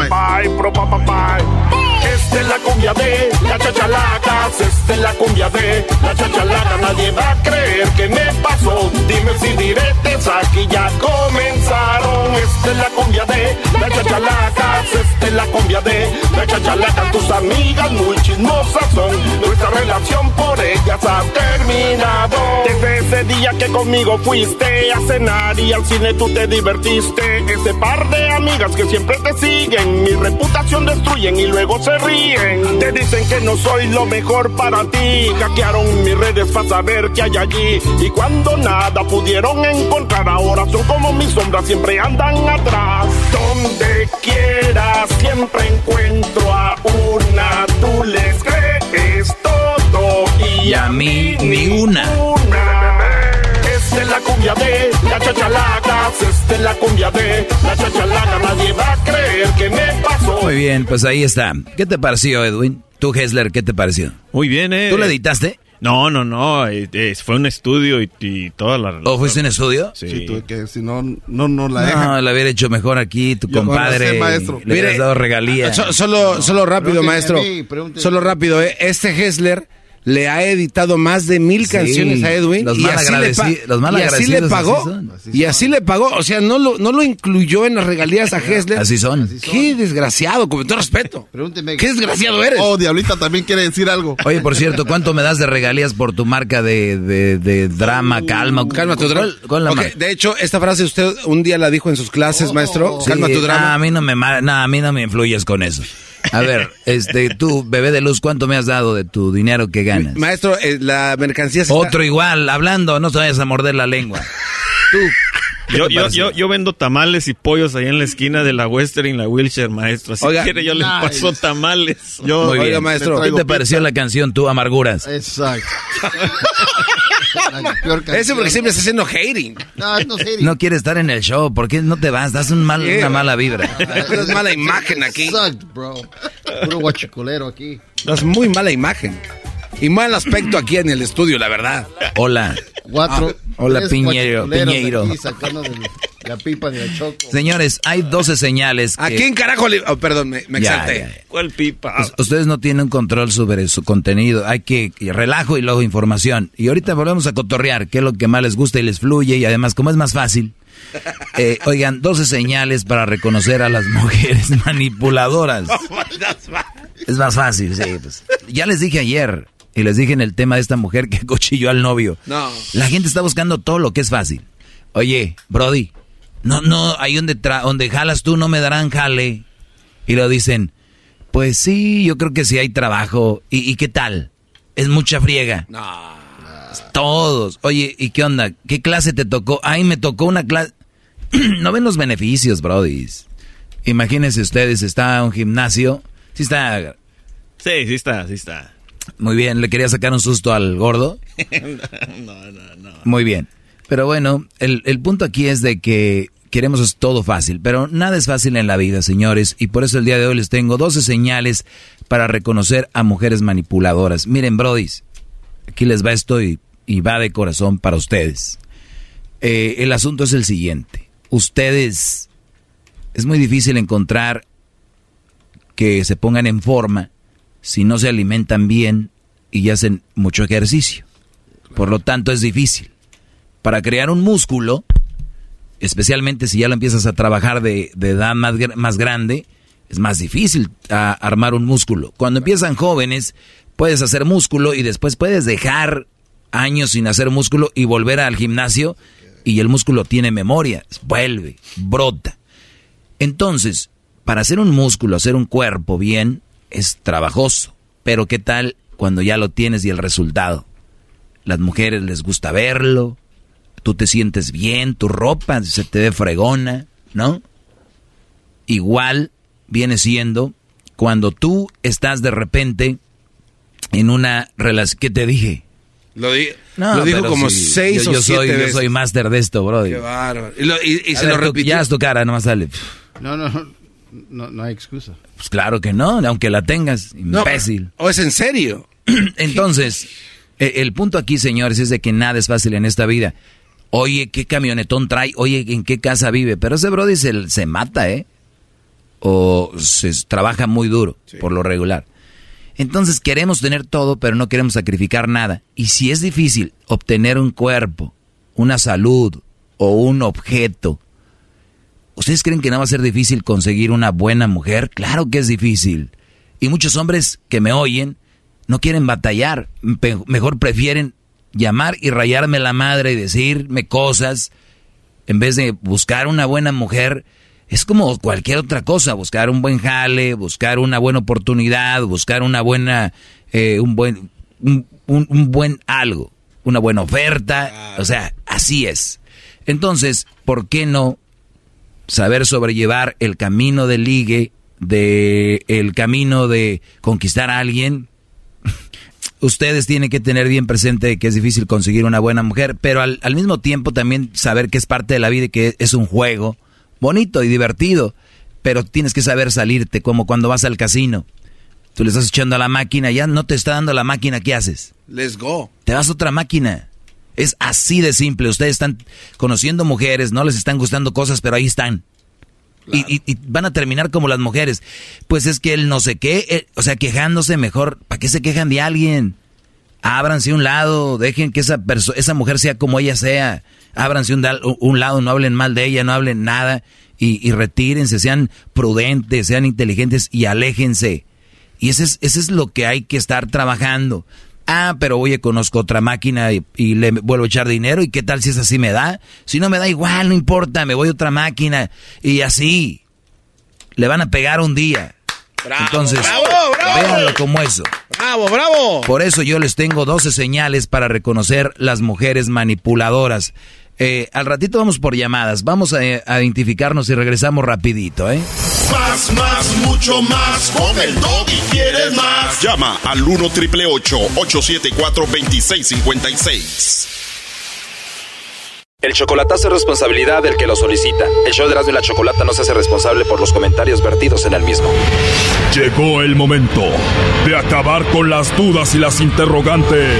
S30: esta es la cumbia de la chachalacas, esta es la cumbia de la chachalaca. Nadie va a creer que me pasó. Dime si diretes aquí ya comenzaron. Esta es la cumbia de la chachalacas, esta es la cumbia de la chachalaca. Tus amigas muy chismosas son. Nuestra relación por ellas ha terminado. Desde ese día que conmigo fuiste a cenar y al cine tú te divertiste. Ese par de amigas que siempre te siguen, mi reputación destruyen y luego se ríen. Te dicen que no soy lo mejor para ti. Hackearon mis redes para saber qué hay allí. Y cuando nada pudieron encontrar, ahora son como mis sombras, siempre andan atrás. Donde quiera siempre encuentro a una. Tú les crees todo y,
S4: a mí ni una.
S30: La cumbia de la chachalaca, esta es la cumbia de la chachalaca, nadie va a creer que me pasó.
S4: Muy bien, pues ahí está. ¿Qué te pareció, Edwin? Tú, Hessler, ¿qué te pareció?
S3: Muy bien, ¿eh?
S4: ¿Tú le editaste?
S32: No, no, no. eh, eh, fue un estudio y, y toda la.
S4: ¿O fuiste un estudio?
S32: Sí.
S31: Sí, tuve que, si no, no, no la dejan.
S4: No, la hubiera hecho mejor aquí, tu
S31: Yo
S4: compadre.
S31: no sé, maestro.
S4: Le hubieras dado regalías.
S29: So- solo, solo rápido,
S5: Pregúnteme
S29: maestro.
S5: mí.
S29: Solo rápido, ¿eh? Este Hessler le ha editado más de mil
S4: Sí,
S29: canciones a Edwin.
S4: los
S29: y
S4: mal
S29: así le
S4: los
S29: y así le pagó.
S4: así son.
S29: y así le pagó. O sea, no lo, no lo incluyó en las regalías a Hessler.
S4: Así son.
S29: Qué desgraciado, con todo respeto.
S5: Pregúnteme.
S29: Qué desgraciado eres.
S31: Oh, Diablita también quiere decir algo.
S4: Oye, por cierto, ¿cuánto me das de regalías por tu marca de, de, de drama, calma?
S29: Calma tu drama.
S4: ¿Cuál, cuál la
S29: de hecho, esta frase usted un día la dijo en sus clases, maestro.
S4: Sí,
S29: Calma tu drama.
S4: a mí no me no, a mí no me influyes con eso. A ver, este, tú, bebé de luz, ¿cuánto me has dado de tu dinero que ganas?
S29: Maestro, eh, la mercancía se está-
S4: Otro igual, hablando, no te vayas a morder la lengua. Tú, ¿qué
S32: Yo, yo, yo, yo vendo tamales y pollos ahí en la esquina de la Western y la Wilshire, maestro. Si
S29: Oiga,
S32: quiere, yo le
S5: nice.
S32: paso tamales.
S31: Yo,
S4: Muy
S29: Oiga,
S4: bien.
S29: maestro.
S4: ¿Qué te pareció la canción, tú, Amarguras?
S5: Exacto.
S29: Ese porque siempre está haciendo hating.
S5: No, no sé.
S4: No quieres estar en el show, ¿por qué no te vas? Das un mal,
S29: Sí,
S4: una mala vibra.
S29: Das mala imagen aquí.
S5: Exacto, bro. Puro guachicolero aquí.
S29: Das muy mala imagen. Y mal aspecto aquí en el estudio, la verdad.
S4: Hola.
S5: Cuatro.
S4: Hola,
S5: tres
S4: Piñero, Piñeiro.
S5: aquí sacando de la pipa de la choco.
S4: Señores, hay 12 señales que...
S29: ¿A quién carajo le.? oh, perdón, me, me
S4: Ya,
S29: exalté.
S4: ya, ya.
S32: ¿Cuál pipa?
S4: Us- Ustedes no tienen control sobre su contenido. Hay que relajo y luego información. Y ahorita volvemos a cotorrear, qué es lo que más les gusta y les fluye. Y además, como es más fácil, eh, oigan, 12 señales para reconocer a las mujeres manipuladoras. Es más fácil, sí. pues. Ya les dije ayer, y les dije en el tema de esta mujer que cochilló al novio.
S29: No.
S4: La gente está buscando todo lo que es fácil. Oye, Brody, no, no, ahí donde, tra- donde jalas tú no me darán jale. Y lo dicen, pues sí, yo creo que sí hay trabajo. ¿Y, y qué tal? Es mucha friega.
S29: No.
S4: Todos. Oye, ¿y qué onda? ¿Qué clase te tocó? Ay, me tocó una clase. no ven los beneficios, Brody. Imagínense ustedes, está un gimnasio. Sí está
S32: Sí, sí está, sí está.
S4: Muy bien. ¿Le quería sacar un susto al gordo?
S32: no, no, no.
S4: Muy bien. Pero bueno, el, el punto aquí es de que queremos es todo fácil, pero nada es fácil en la vida, señores, y por eso el día de hoy les tengo 12 señales para reconocer a mujeres manipuladoras. Miren, brodis, aquí les va esto y, y va de corazón para ustedes. Eh, el asunto es el siguiente. Ustedes, es muy difícil encontrar que se pongan en forma si no se alimentan bien y hacen mucho ejercicio. Por lo tanto, es difícil. Para crear un músculo, especialmente si ya lo empiezas a trabajar de, edad más, más grande, es más difícil armar un músculo. Cuando empiezan jóvenes, puedes hacer músculo y después puedes dejar años sin hacer músculo y volver al gimnasio y el músculo tiene memoria, vuelve, brota. Entonces, para hacer un músculo, hacer un cuerpo bien, es trabajoso. Pero ¿qué tal cuando ya lo tienes y el resultado? Las mujeres les gusta verlo, tú te sientes bien, tu ropa se te ve fregona, ¿no? Igual viene siendo cuando tú estás de repente en una relación... ¿Qué te dije?
S29: Lo, di-
S4: No,
S29: lo dijo como
S4: sí,
S29: seis
S4: yo,
S29: o
S4: yo
S29: siete
S4: soy,
S29: veces.
S4: Yo soy máster de esto, bro.
S29: Qué bárbaro. Y, lo- y- se
S4: ver,
S29: lo repitió.
S4: Ya es tu cara, nomás sale.
S5: No, no, no, no hay excusa.
S4: Pues claro que no, aunque la tengas,
S29: No,
S4: imbécil.
S29: ¿O es en serio?
S4: Entonces, e- el punto aquí, señores, es de que nada es fácil en esta vida. Oye, ¿qué camionetón trae? Oye, ¿en qué casa vive? Pero ese brody se, se mata, ¿eh? O se trabaja muy duro, por lo regular. Entonces queremos tener todo, pero no queremos sacrificar nada. Y si es difícil obtener un cuerpo, una salud o un objeto, ¿ustedes creen que no va a ser difícil conseguir una buena mujer? Claro que es difícil. Y muchos hombres que me oyen no quieren batallar, mejor prefieren llamar y rayarme la madre y decirme cosas en vez de buscar una buena mujer. Es como cualquier otra cosa, buscar un buen jale, buscar una buena oportunidad, buscar una buena, eh, un buen, un, un- un buen algo, una buena oferta, o sea, así es. Entonces, ¿por qué no saber sobrellevar el camino de ligue, de el camino de conquistar a alguien? Ustedes tienen que tener bien presente que es difícil conseguir una buena mujer, pero al, al mismo tiempo también saber que es parte de la vida y que es un juego bonito y divertido, pero tienes que saber salirte como cuando vas al casino. Tú le estás echando a la máquina, ya no te está dando la máquina, ¿qué haces?
S33: Let's go.
S4: Te vas a otra máquina. Es así de simple. Ustedes están conociendo mujeres, no les están gustando cosas, pero ahí están. Y, y- y van a terminar como las mujeres. Pues es que él no sé qué, eh, o sea, quejándose mejor. ¿Para qué se quejan de alguien? Ábranse un lado, dejen que esa, esa mujer sea como ella sea. Ábranse un, un lado, no hablen mal de ella, no hablen nada. Y, y retírense, sean prudentes, sean inteligentes y aléjense. Y ese es, ese es lo que hay que estar trabajando. Ah, pero oye, conozco otra máquina y, y le vuelvo a echar dinero. ¿Y qué tal si es así me da? Si no me da igual, no importa, me voy a otra máquina. Y así. Le van a pegar un día. Entonces,
S3: bravo, bravo.
S4: véanlo como eso.
S3: ¡Bravo, bravo!
S4: Por eso yo les tengo 12 señales para reconocer las mujeres manipuladoras. Eh, al ratito vamos por llamadas. Vamos a, a identificarnos y regresamos rapidito, ¿eh?
S34: Más, más, mucho más. Con el y quieres más.
S1: Llama al 1 triple 874 2656.
S35: El chocolatazo es responsabilidad del que lo solicita. El show de Erasmo y la Chocolata no se hace responsable por los comentarios vertidos en el mismo.
S8: Llegó el momento de acabar con las dudas y las interrogantes.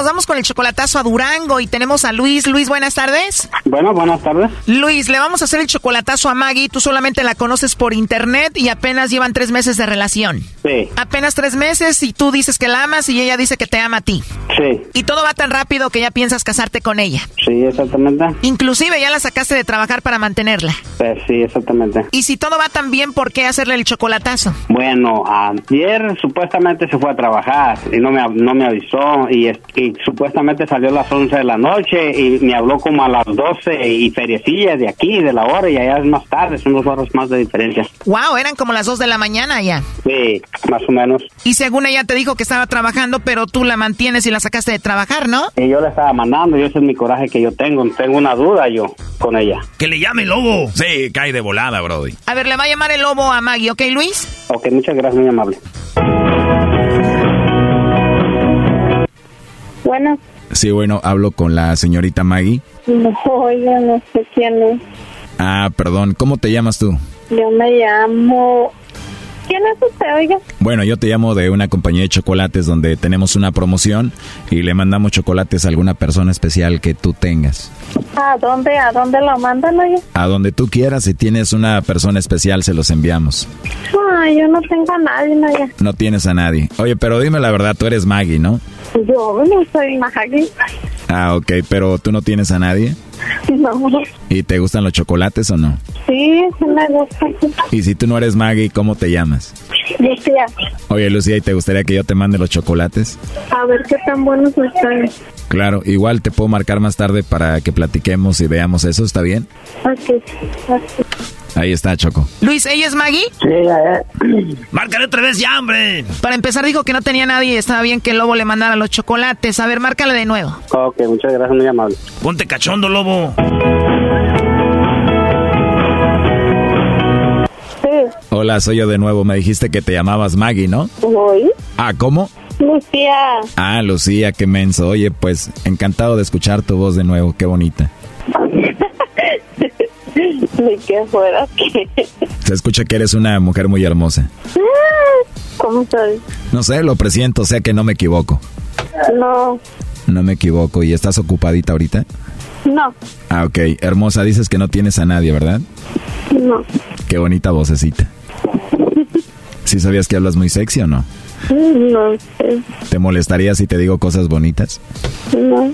S14: nos vamos con el chocolatazo a Durango y tenemos a Luis. Luis, buenas tardes.
S22: Bueno, buenas tardes.
S14: Luis, le vamos a hacer el chocolatazo a Maggie. Tú solamente la conoces por internet y apenas llevan tres meses de relación.
S22: Sí,
S14: Apenas tres meses y tú dices que la amas y ella dice que te ama a ti.
S22: sí,
S14: Y todo va tan rápido que ya piensas casarte con ella.
S22: sí, exactamente.
S14: Inclusive ya la sacaste de trabajar para mantenerla.
S22: Eh, sí, exactamente.
S14: Y si todo va tan bien, ¿por qué hacerle el chocolatazo?
S22: Bueno, ayer supuestamente se fue a trabajar y no me, no me avisó y, y supuestamente salió a las 11 de la noche y me habló como a las 12 y feriecillas de aquí, de la hora y allá es más tarde, son dos horas más de diferencia.
S14: Wow, eran como las dos de la mañana ya.
S22: Sí, más o menos.
S14: Y según ella te dijo que estaba trabajando, pero tú la mantienes y la sacaste de trabajar, ¿no?
S22: Y yo le estaba mandando y ese es mi coraje que yo tengo. Tengo una duda yo con ella.
S8: Que le llame lobo. Sí, cae de volada, Brody.
S14: A ver, le va a llamar el lobo a Maggie, ¿ok, Luis?
S22: Ok, muchas gracias, muy amable.
S23: Bueno,
S20: Sí, bueno, hablo con la señorita Maggie.
S23: no, oiga, no sé quién es.
S20: Ah, perdón, ¿cómo te llamas tú?
S23: Yo me llamo... ¿Quién es usted, oiga?
S20: Bueno, yo te llamo de una compañía de chocolates donde tenemos una promoción y le mandamos chocolates a alguna persona especial que tú tengas.
S23: ¿A dónde, a dónde lo mandan, oiga?
S20: A donde tú quieras, si tienes una persona especial, se los enviamos.
S23: Ay, yo no tengo a nadie, oiga.
S20: No tienes a nadie. Oye, pero dime la verdad, tú eres Maggie, ¿no?
S23: Yo no soy Maggie.
S20: Ah, ok, pero tú no tienes a nadie.
S23: No.
S20: ¿Y te gustan los chocolates o no?
S23: Sí, me gusta.
S20: Y si tú no eres Maggie, ¿cómo te llamas?
S23: Lucía,
S20: Oye, Lucía, ¿y te gustaría que yo te mande los chocolates?
S23: a ver qué tan buenos están.
S20: Claro, igual te puedo marcar más tarde para que platiquemos y veamos eso, ¿está bien?
S23: Ok, ok.
S20: Ahí está, Choco.
S14: Luis, ¿ella es Maggie?
S22: Sí,
S2: Márcale otra vez ya, hombre.
S14: Para empezar dijo que no tenía nadie y estaba bien que el lobo le mandara los chocolates. A ver, márcale de nuevo.
S22: Ok, muchas gracias, muy amable.
S2: Ponte cachondo, lobo.
S23: Sí,
S20: Hola, soy yo de nuevo. Me dijiste que te llamabas Maggie, ¿no?
S23: voy.
S20: Ah, ¿cómo?
S23: Lucía,
S20: Ah, Lucía, qué menso. Oye, pues encantado de escuchar tu voz de nuevo. Qué bonita.
S23: ni que fuera que...
S20: Se escucha que eres una mujer muy hermosa.
S23: ¿Cómo soy?
S20: No sé, lo presiento, sé que no me equivoco.
S23: No,
S20: No me equivoco. ¿Y estás ocupadita ahorita?
S23: no,
S20: Ah, ok. Hermosa, dices que no tienes a nadie, ¿verdad?
S23: no.
S20: Qué bonita vocecita. ¿Sí sabías que hablas muy sexy o no?
S23: No sé,
S20: ¿Te molestaría si te digo cosas bonitas?
S23: no.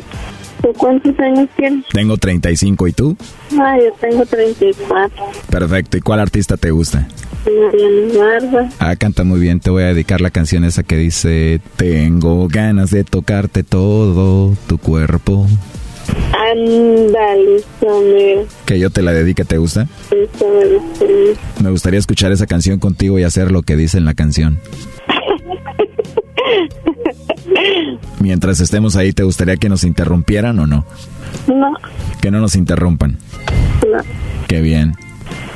S23: ¿Tú cuántos años tienes?
S20: Tengo 35 y tú?
S23: Ah, yo tengo 34.
S20: Perfecto. ¿Y cuál artista te gusta?
S23: Mariana Barba.
S20: Ah, canta muy bien. Te voy a dedicar la canción esa que dice Tengo ganas de tocarte todo tu cuerpo.
S23: Samir.
S20: Que yo te la dedique, ¿te gusta.
S23: Me
S20: gustaría escuchar esa canción contigo y hacer lo que dice en la canción. Mientras estemos ahí, ¿te gustaría que nos interrumpieran o no?
S23: No,
S20: Que no nos interrumpan.
S23: no.
S20: Qué bien.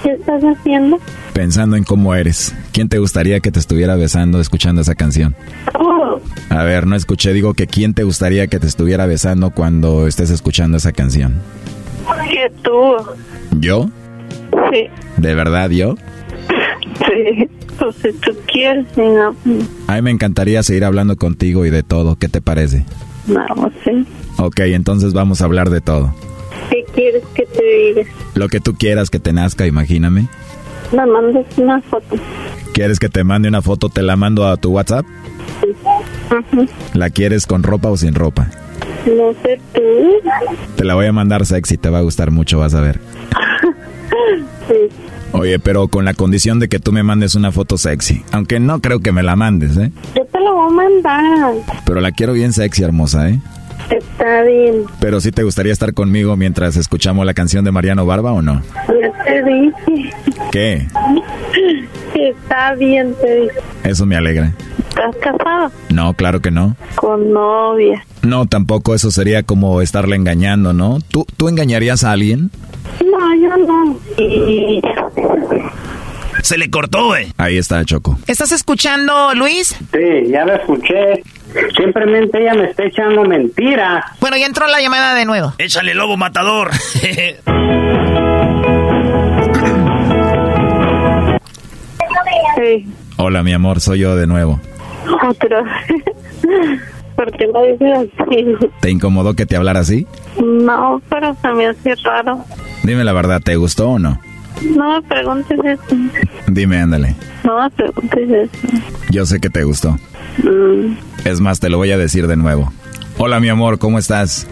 S23: ¿Qué estás haciendo?
S20: Pensando en cómo eres. ¿Quién te gustaría que te estuviera besando escuchando esa canción?
S23: Oh,
S20: A ver, no escuché, digo que quién te gustaría que te estuviera besando cuando estés escuchando esa canción.
S23: que tú.
S20: ¿Yo?
S23: Sí,
S20: ¿De verdad yo?
S23: Sí. Pues si tú quieres, no,
S20: A mí me encantaría seguir hablando contigo y de todo. ¿Qué te parece?
S23: no, sí.
S20: Ok, entonces vamos a hablar de todo.
S23: ¿Qué quieres que te diga?
S20: Lo que tú quieras que te nazca, imagíname.
S23: Me mandas una foto.
S20: ¿Quieres que te mande una foto? Te la mando a tu WhatsApp.
S23: Ujú.
S20: ¿La quieres con ropa o sin ropa?
S23: No sé tú.
S20: Te la voy a mandar sexy, te va a gustar mucho, vas a ver.
S23: Sí.
S20: Oye, pero con la condición de que tú me mandes una foto sexy. Aunque no creo que me la mandes, ¿eh?
S23: Yo te lo voy a mandar.
S20: Pero la quiero bien sexy, hermosa, ¿eh?
S23: Está bien.
S20: Pero sí te gustaría estar conmigo mientras escuchamos la canción de Mariano Barba o no?
S23: Ya te dije.
S20: ¿Qué?
S23: Está bien, te dije.
S20: Eso me alegra.
S23: ¿Estás casado?
S20: No, claro que no.
S23: Con novia.
S20: No, tampoco eso sería como estarle engañando, ¿no? ¿Tú, ¿Tú engañarías a alguien?
S23: No, yo no. Y...
S2: Se le cortó, güey.
S20: Ahí está, Choco.
S14: ¿Estás escuchando, Luis?
S22: Sí, ya la escuché. Simplemente ella me está echando mentiras.
S14: Bueno, ya entró la llamada de nuevo.
S2: Échale lobo matador.
S23: Sí,
S20: Hola, mi amor, soy yo de nuevo.
S23: otra. ¿Por qué lo dices así?
S20: ¿Te incomodó que te hablara así?
S23: No, pero se me hace raro.
S20: Dime la verdad, ¿te gustó o no?
S23: No me preguntes eso.
S20: Dime, ándale.
S23: No me preguntes eso.
S20: Yo sé que te gustó.
S23: Mm,
S20: Es más, te lo voy a decir de nuevo. Hola, mi amor, ¿cómo estás?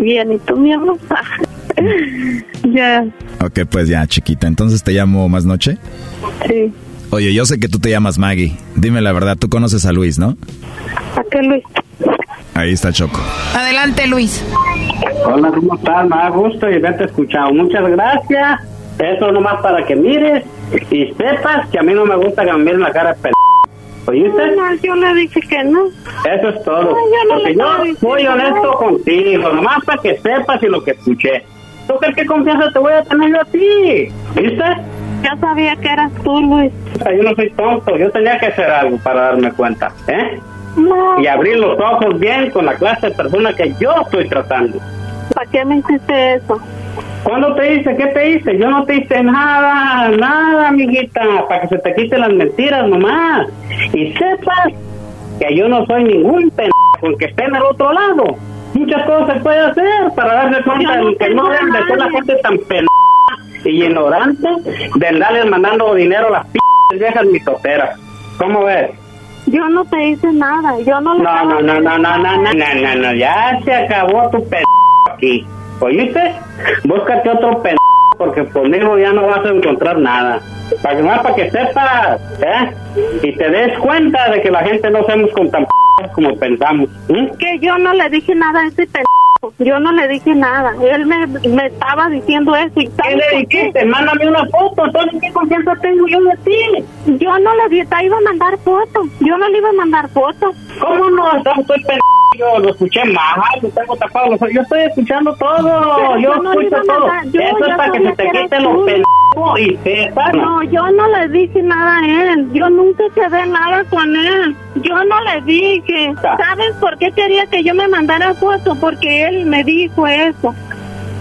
S23: bien, ¿y tú, mi amor? ya,
S20: Ok, pues ya, chiquita. Entonces te llamo más noche.
S23: sí.
S20: Oye, yo sé que tú te llamas Maggie. Dime la verdad, tú conoces a Luis, ¿no?
S23: ¿A qué, Luis?
S20: Ahí está Choco.
S14: Adelante, Luis.
S22: Hola, ¿cómo estás? Me da gusto y haberte escuchado. Muchas gracias. Eso nomás para que mires y sepas que a mí no me gusta que me miren la cara de p... ¿Oíste?
S23: No, yo le dije que no.
S22: Eso es todo.
S23: No, yo no
S22: Porque
S23: le
S22: yo soy honesto contigo, nomás para que sepas y lo que escuché. ¿Tú crees que confianza te voy a tener yo a ti? ¿Viste?
S23: Yo sabía que eras tú, Luis.
S22: Sea, yo no soy tonto, yo tenía que hacer algo para darme cuenta, ¿eh?
S23: No.
S22: Y abrir los ojos bien con la clase de persona que yo estoy tratando.
S23: ¿Para qué me hiciste eso?
S22: ¿Cuándo te hice? ¿Qué te hice? Yo no te hice nada, nada, amiguita, para que se te quiten las mentiras nomás. Y sepas que yo no soy ningún pendejo que esté en el otro lado. Muchas cosas se puede hacer para darse cuenta
S23: no
S22: de que no deben de ser la gente tan pendeja ignorante de andarles mandando dinero a las p viejas mitoteras. ¿Cómo ves?
S23: Yo no te hice nada. Yo no le
S22: No, no, no, no, no, no, no, no, no, no, ya se acabó tu p aquí. ¿Oíste? Búscate otro p porque conmigo ya no vas a encontrar nada. Para que más para que sepas, ¿eh? Y te des cuenta de que la gente no somos con tan p como pensamos. ¿eh?
S23: Que yo no le dije nada a ese Yo no le dije nada. Él me, me estaba diciendo eso. ¿Y
S22: ¿Qué le
S23: qué?
S22: dijiste? Mándame una foto, entonces ¿qué confianza tengo yo de ti?
S23: Yo no le te iba a mandar fotos. Yo no le iba a mandar fotos.
S22: ¿Cómo no? Estoy yo lo escuché mal, lo tengo tapado los. Yo estoy escuchando todo, yo
S23: yo no
S22: escucho todo.
S23: yo
S22: Eso es para que se te quiten los pendejos y sepas.
S23: No, yo no le dije nada a él. Yo nunca quedé nada con él. Yo no le dije. ¿Sabes por qué quería que yo me mandara fotos? Porque él me dijo eso.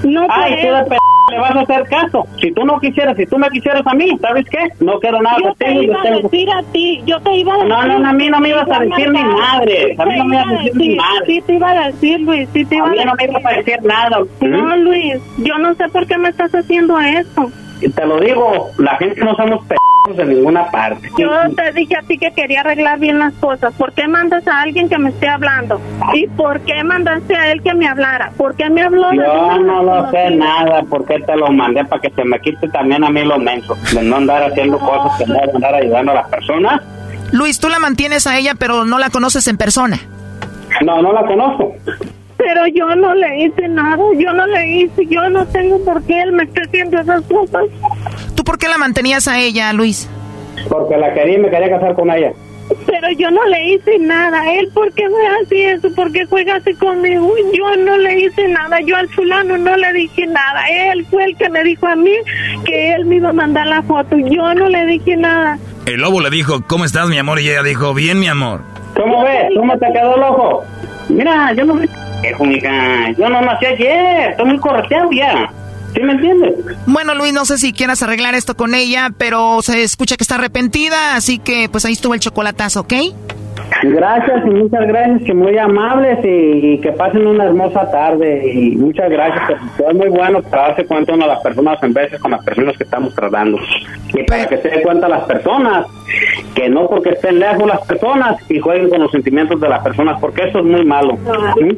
S23: No
S22: Ay, p le vas a hacer caso. Si tú no quisieras, si tú me quisieras a mí, ¿sabes qué? No quiero nada
S23: Yo te
S22: contigo.
S23: iba
S22: yo
S23: a decir a ti, yo te iba a decir.
S22: No, no, no, a mí no me ibas a
S23: Te
S22: decir
S23: mandar.
S22: madre. A mí no me ibas a decir ni madre.
S23: Sí, te iba a decir, Luis, sí te iba
S22: A
S23: a
S22: mí
S23: decir.
S22: no me ibas a decir nada.
S23: No. Luis, yo no sé por qué me estás haciendo eso.
S22: Te lo digo, la gente no somos p de ninguna parte.
S23: Yo te dije a ti que quería arreglar bien las cosas. ¿Por qué mandas a alguien que me esté hablando? ¿Y por qué mandaste a él que me hablara? ¿Por qué me habló? de
S22: Yo no lo sé nada, porque te lo mandé para que se me quite también a mí lo menso, de no andar haciendo cosas que no de andar ayudando a las personas.
S14: Luis, tú la mantienes a ella, pero no la conoces en persona.
S22: No, no la conozco.
S23: Pero yo no le hice nada, yo no le hice, yo no tengo por qué él me esté haciendo esas cosas.
S14: ¿Tú por qué la mantenías a ella, Luis?
S22: Porque la quería y me quería casar con ella.
S23: Pero yo no le hice nada. Él, ¿por qué me hace eso? ¿Por qué juega así conmigo? Yo no le hice nada. Yo al fulano no le dije nada. Él fue el que me dijo a mí que él me iba a mandar la foto. Yo no le dije nada.
S4: El lobo le dijo, ¿cómo estás, mi amor? Y ella dijo, bien, mi amor.
S22: ¿Cómo ves? ¿Cómo te quedó el ojo? Mira, yo no me... Viejo, mija. Yo no nací ayer. Estoy muy correteado ya. ¿Sí me entiendes?
S14: Bueno, Luis, no sé si quieras arreglar esto con ella, pero se escucha que está arrepentida, así que pues ahí estuvo el chocolatazo, ¿ok?
S22: Gracias y muchas gracias, que muy amables y, y que pasen una hermosa tarde y muchas gracias. que Es muy bueno para darse cuenta uno de las personas en veces con las personas que estamos tratando y para que se den cuenta las personas que no porque estén lejos las personas y jueguen con los sentimientos de las personas porque eso es muy malo. ¿sí?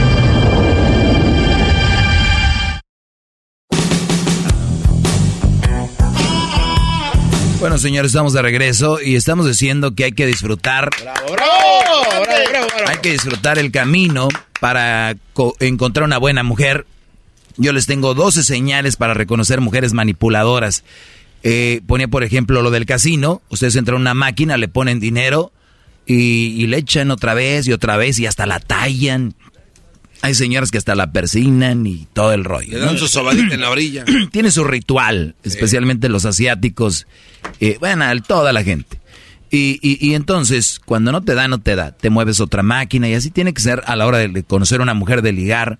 S4: Bueno, señores, estamos de regreso y estamos diciendo que hay que disfrutar. Hay que disfrutar el camino para co- encontrar una buena mujer. Yo les tengo 12 señales para reconocer mujeres manipuladoras. Eh, ponía, por ejemplo, lo del casino. Ustedes entran a una máquina, le ponen dinero y, y le echan otra vez y otra vez y hasta la tallan. Hay señoras que hasta la persignan y todo el rollo.
S3: Le dan
S4: ¿no?
S3: su sobadita en la orilla.
S4: Tiene su ritual, especialmente los asiáticos. Eh, bueno, toda la gente. Y, y- y entonces, cuando no te da, no te da. Te mueves otra máquina y así tiene que ser a la hora de, conocer a una mujer, de ligar.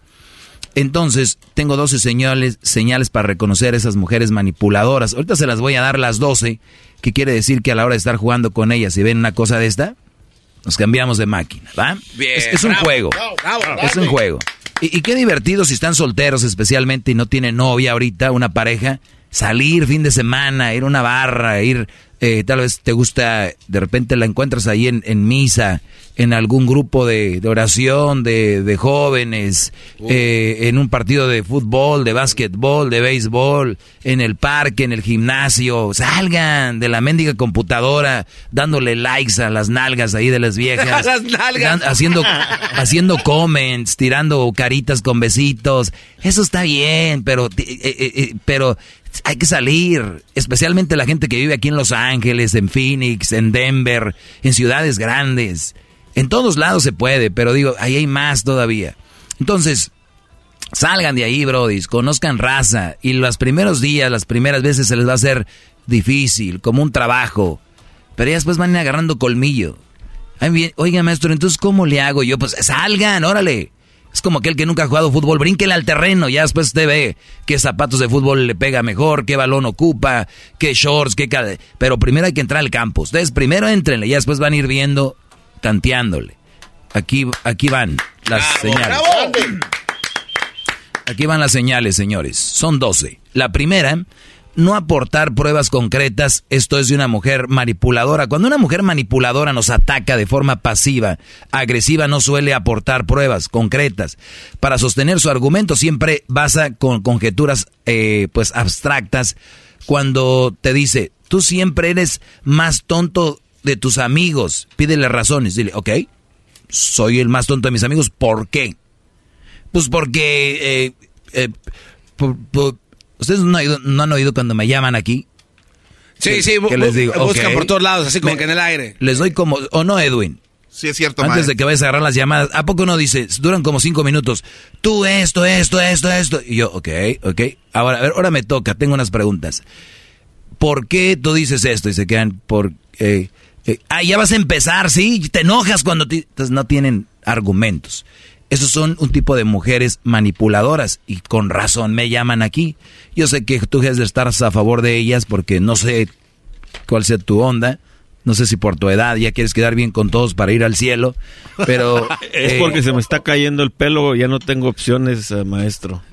S4: Entonces, tengo 12 señales, señales para reconocer esas mujeres manipuladoras. Ahorita se las voy a dar las 12, que quiere decir que a la hora de estar jugando con ellas, si ven una cosa de esta, nos cambiamos de máquina, ¿va?
S3: Bien,
S4: es, es un
S3: bravo,
S4: juego.
S3: bravo, bravo,
S4: es un juego. Y, y qué divertido si están solteros especialmente y no tienen novia ahorita, una pareja, salir fin de semana, ir a una barra, ir, eh, tal vez te gusta, de repente la encuentras ahí en, en misa, en algún grupo de, de oración, de, de jóvenes, eh, en un partido de fútbol, de básquetbol, de béisbol, en el parque, en el gimnasio, salgan de la mendiga computadora, dándole likes a las nalgas ahí de las viejas.
S3: Las nalgas.
S4: Haciendo, haciendo comments, tirando caritas con besitos. Eso está bien, pero, eh, eh, pero hay que salir. Especialmente la gente que vive aquí en Los Ángeles, en Phoenix, en Denver, en ciudades grandes. En todos lados se puede, pero digo, ahí hay más todavía. Entonces, salgan de ahí, brodis, conozcan raza. Y los primeros días, las primeras veces se les va a hacer difícil, como un trabajo. Pero ya después van agarrando colmillo. Oiga, maestro, entonces, ¿cómo le hago yo? Pues salgan, órale. Es como aquel que nunca ha jugado fútbol, brínquele al terreno, ya después usted ve qué zapatos de fútbol le pega mejor, qué balón ocupa, qué shorts, qué... Pero primero hay que entrar al campo. Ustedes primero entrenle, ya después van a ir viendo, tanteándole. Aquí, aquí van las señales. Aquí van las señales, señores. Son 12. La primera, no aportar pruebas concretas. Esto es de una mujer manipuladora. Cuando una mujer manipuladora nos ataca de forma pasiva, agresiva, no suele aportar pruebas concretas. Para sostener su argumento siempre basa con conjeturas eh, pues abstractas. Cuando te dice, tú siempre eres más tonto de tus amigos, pídele razones. Dile, ok, soy el más tonto de mis amigos, ¿por qué? Pues porque... eh, eh, ¿Ustedes no han, oído, no han oído cuando me llaman aquí?
S3: Sí, sí,
S4: ¿Qué les digo?
S3: buscan por todos lados, así como
S4: Me-
S3: que en el aire.
S4: Les doy como... ¿O no, Edwin?
S31: Sí, es cierto,
S4: Antes de que vayas a agarrar las llamadas, ¿a poco uno dice, duran como cinco minutos? Tú esto, esto, esto, esto. Y yo, ok, ok. Ahora, a ver, ahora me toca, tengo unas preguntas. ¿Por qué tú dices esto? Y se quedan por... eh, eh, ah, ya vas a empezar, ¿sí? Te enojas cuando... te- Entonces no tienen argumentos. Esos son un tipo de mujeres manipuladoras y con razón me llaman aquí. Yo sé que tú debes de estar a favor de ellas porque no sé cuál sea tu onda. No sé si por tu edad ya quieres quedar bien con todos para ir al cielo, pero...
S32: Es
S4: eh,
S32: porque se me está cayendo el pelo, ya no tengo opciones, eh, maestro.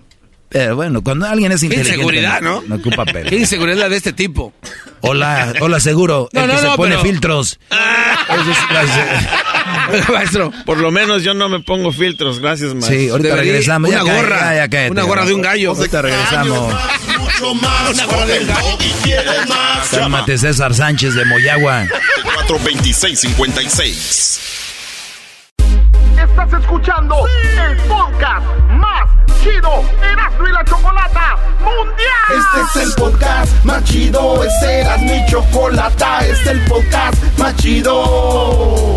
S4: Pero bueno, cuando alguien es inteligente...
S3: inseguridad, ¿no?
S4: No ocupa pelo.
S3: Qué inseguridad de este tipo.
S4: Hola, hola seguro.
S3: No,
S4: el que
S3: no,
S4: se pone
S3: pero-
S4: filtros. Es-
S3: maestro.
S32: Por lo menos yo no me pongo filtros, gracias, maestro.
S4: Sí, ahorita
S3: Debería-
S4: regresamos.
S3: una
S4: Ya
S3: gorra,
S4: ya, ya cállate,
S3: una gorra de un gallo.
S4: Ahorita regresamos.
S36: Mucho más. El Doggy quieres más. Llama
S4: Cálmate César Sánchez de Moyagua.
S36: 42656.
S29: Estás escuchando el podcast más chido Erasmo y la Chocolata Mundial.
S1: Este es el podcast más chido, este era mi chocolata, este es el podcast más chido.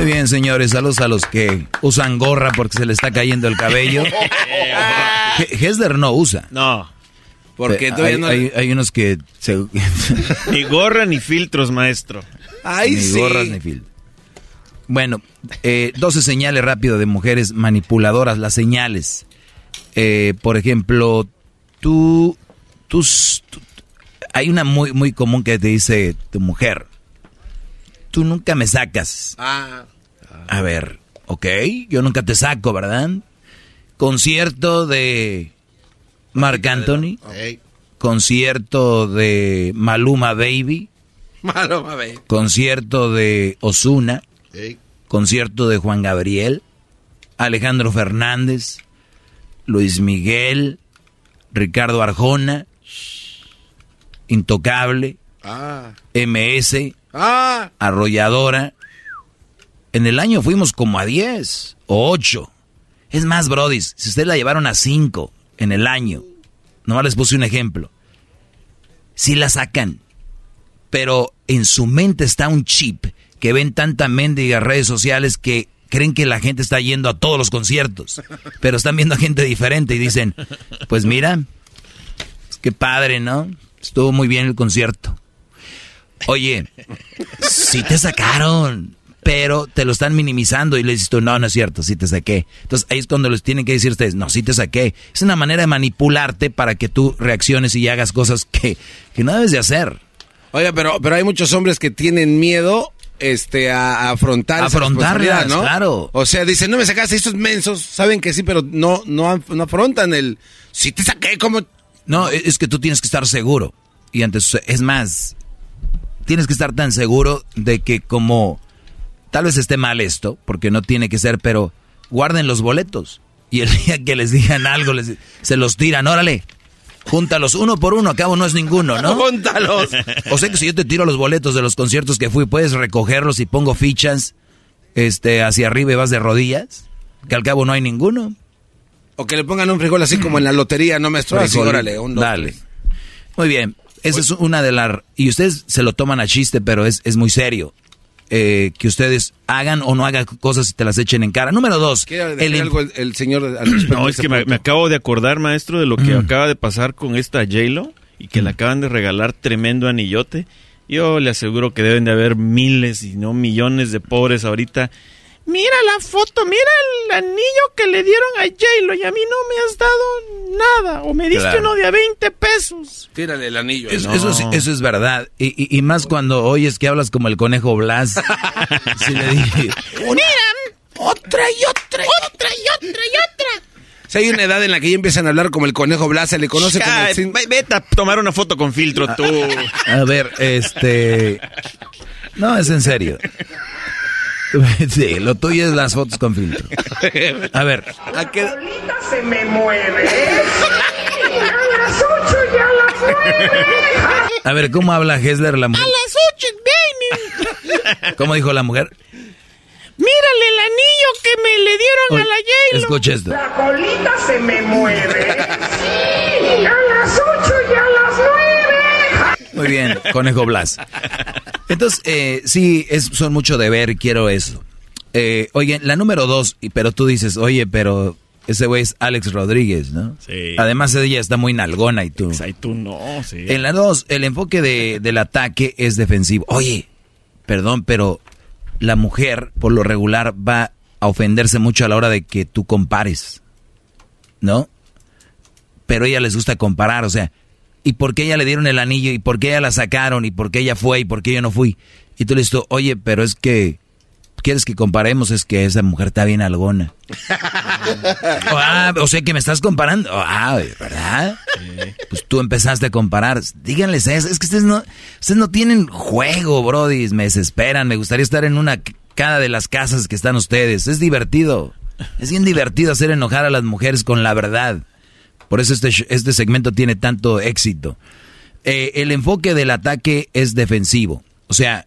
S4: Muy bien, señores. Saludos a los que usan gorra porque se le está cayendo el cabello. He- Hesler no usa.
S32: No.
S3: Porque todavía
S4: hay,
S3: no-
S4: hay- hay unos que se...
S32: Ni gorra ni filtros, maestro.
S3: Ay,
S4: ni
S3: sí.
S4: gorras ni fil. Bueno, eh, 12 señales rápido de mujeres manipuladoras. Las señales. Eh, por ejemplo, tú, tú- Hay una muy, muy común que te dice tu mujer. Tú nunca me sacas.
S3: Ah.
S4: A ver, ok, yo nunca te saco, ¿verdad? Concierto de Marc Anthony. Concierto de Maluma Baby.
S3: Malo, a ver.
S4: Concierto de Osuna. Concierto de Juan Gabriel. Alejandro Fernández. Luis Miguel. Ricardo Arjona. Intocable.
S3: Ah.
S4: MS.
S3: Ah.
S4: Arrolladora. En el año fuimos como a 10 o 8. Es más, brodis, si ustedes la llevaron a 5 en el año, nomás les puse un ejemplo. Si la sacan, pero en su mente está un chip que ven tanta mendiga redes sociales que creen que la gente está yendo a todos los conciertos, pero están viendo a gente diferente y dicen, pues mira, qué padre, ¿no? Estuvo muy bien el concierto. Oye, sí te sacaron, pero te lo están minimizando y le dices tú, no, no es cierto, sí te saqué. Entonces ahí es cuando les tienen que decir ustedes, no, sí te saqué. Es una manera de manipularte para que tú reacciones y hagas cosas que, que no debes de hacer.
S3: Oiga, pero, pero hay muchos hombres que tienen miedo este, a, a afrontar
S4: Afrontarlas,
S3: ¿no?
S4: claro.
S3: O sea, dicen, no me sacaste, estos mensos saben que sí, pero no, no, no afrontan el, si te saqué, como...
S4: No, e, es que tú tienes que estar seguro. Y antes, es más, tienes que estar tan seguro de que como tal vez esté mal esto, porque no tiene que ser, pero guarden los boletos. Y el día que les digan algo, les, se los tiran, órale. Júntalos uno por uno, a cabo no es ninguno, ¿no?
S3: Júntalos.
S4: O sea que si yo te tiro los boletos de los conciertos que fui, puedes recogerlos y pongo fichas este, hacia arriba y vas de rodillas, que al cabo no hay ninguno.
S3: O que le pongan un frijol así como en la lotería, no. Así,
S4: Frijol.
S3: órale, un, dos,
S4: Dale. Muy bien. Esa es una de las... Y ustedes se lo toman a chiste, pero es, es muy serio. Eh, que ustedes hagan o no hagan cosas y te las echen en cara. Número dos.
S3: ¿Quiere
S4: el
S3: algo el, el señor al
S32: No,
S3: de
S32: es que me, acabo de acordar, maestro, de lo que acaba de pasar con esta J-Lo y que le acaban de regalar tremendo anillote. Yo le aseguro que deben de haber miles y no millones de pobres ahorita. Mira la foto, mira el anillo que le dieron a J-Lo y a mí no me has dado nada. O me diste
S4: Claro.
S32: uno de a 20 pesos.
S3: Tírale el anillo.
S4: Es-
S3: No.
S4: eso, es verdad. Y, y- y más cuando oyes que hablas como el conejo Blas. sí le dije.
S1: Miran, otra y otra y otra y otra y otra.
S3: Si hay una edad en la que ya empiezan a hablar como el conejo Blas, se le conoce como el
S32: Vete a tomar una foto con filtro tú.
S4: A ver, este... No, es en serio. Sí, lo tuyo es las fotos con filtro. A ver,
S3: ¿A qué-
S29: se me mueve. A las ocho y a las nueve.
S4: a ver, ¿cómo habla Hesler la
S29: A
S4: mujer?
S29: las ocho, baby.
S4: ¿Cómo dijo la mujer?
S29: Mírale el anillo que me le dieron
S4: Oye,
S29: a la J-Lo.
S4: escucha esto.
S29: La colita se me mueve. Sí, a las ocho y a las nueve.
S4: Muy bien, conejo Blas. Entonces, eh, sí, es, son mucho de ver, quiero eso. Eh, oye, la número dos, pero tú dices, oye, pero Ese güey es Alex Rodríguez, ¿no?
S32: Sí.
S4: Además ella está muy nalgona y tú.
S32: Y tú no, sí.
S4: En la dos, el enfoque de, del ataque es defensivo. Oye, perdón, pero la mujer por lo regular va a ofenderse mucho a la hora de que tú compares, ¿no? Pero a ella les gusta comparar, o sea, ¿y por qué ella le dieron el anillo? ¿Y por qué ella la sacaron? ¿Y por qué ella fue? ¿Y por qué yo no fui? Y tú le dices, oye, pero es que, ¿quieres que comparemos? Es que esa mujer está bien algona. ah, o sea que me estás comparando. Ah, ¿verdad? Pues tú empezaste a comparar. Díganles eso. Es que ustedes no, ustedes no tienen juego, Brody. Me desesperan. Me gustaría estar en una cada de las casas que están ustedes. Es divertido. Es bien divertido hacer enojar a las mujeres con la verdad. Por eso este, este segmento tiene tanto éxito. Eh, el enfoque del ataque es defensivo. O sea,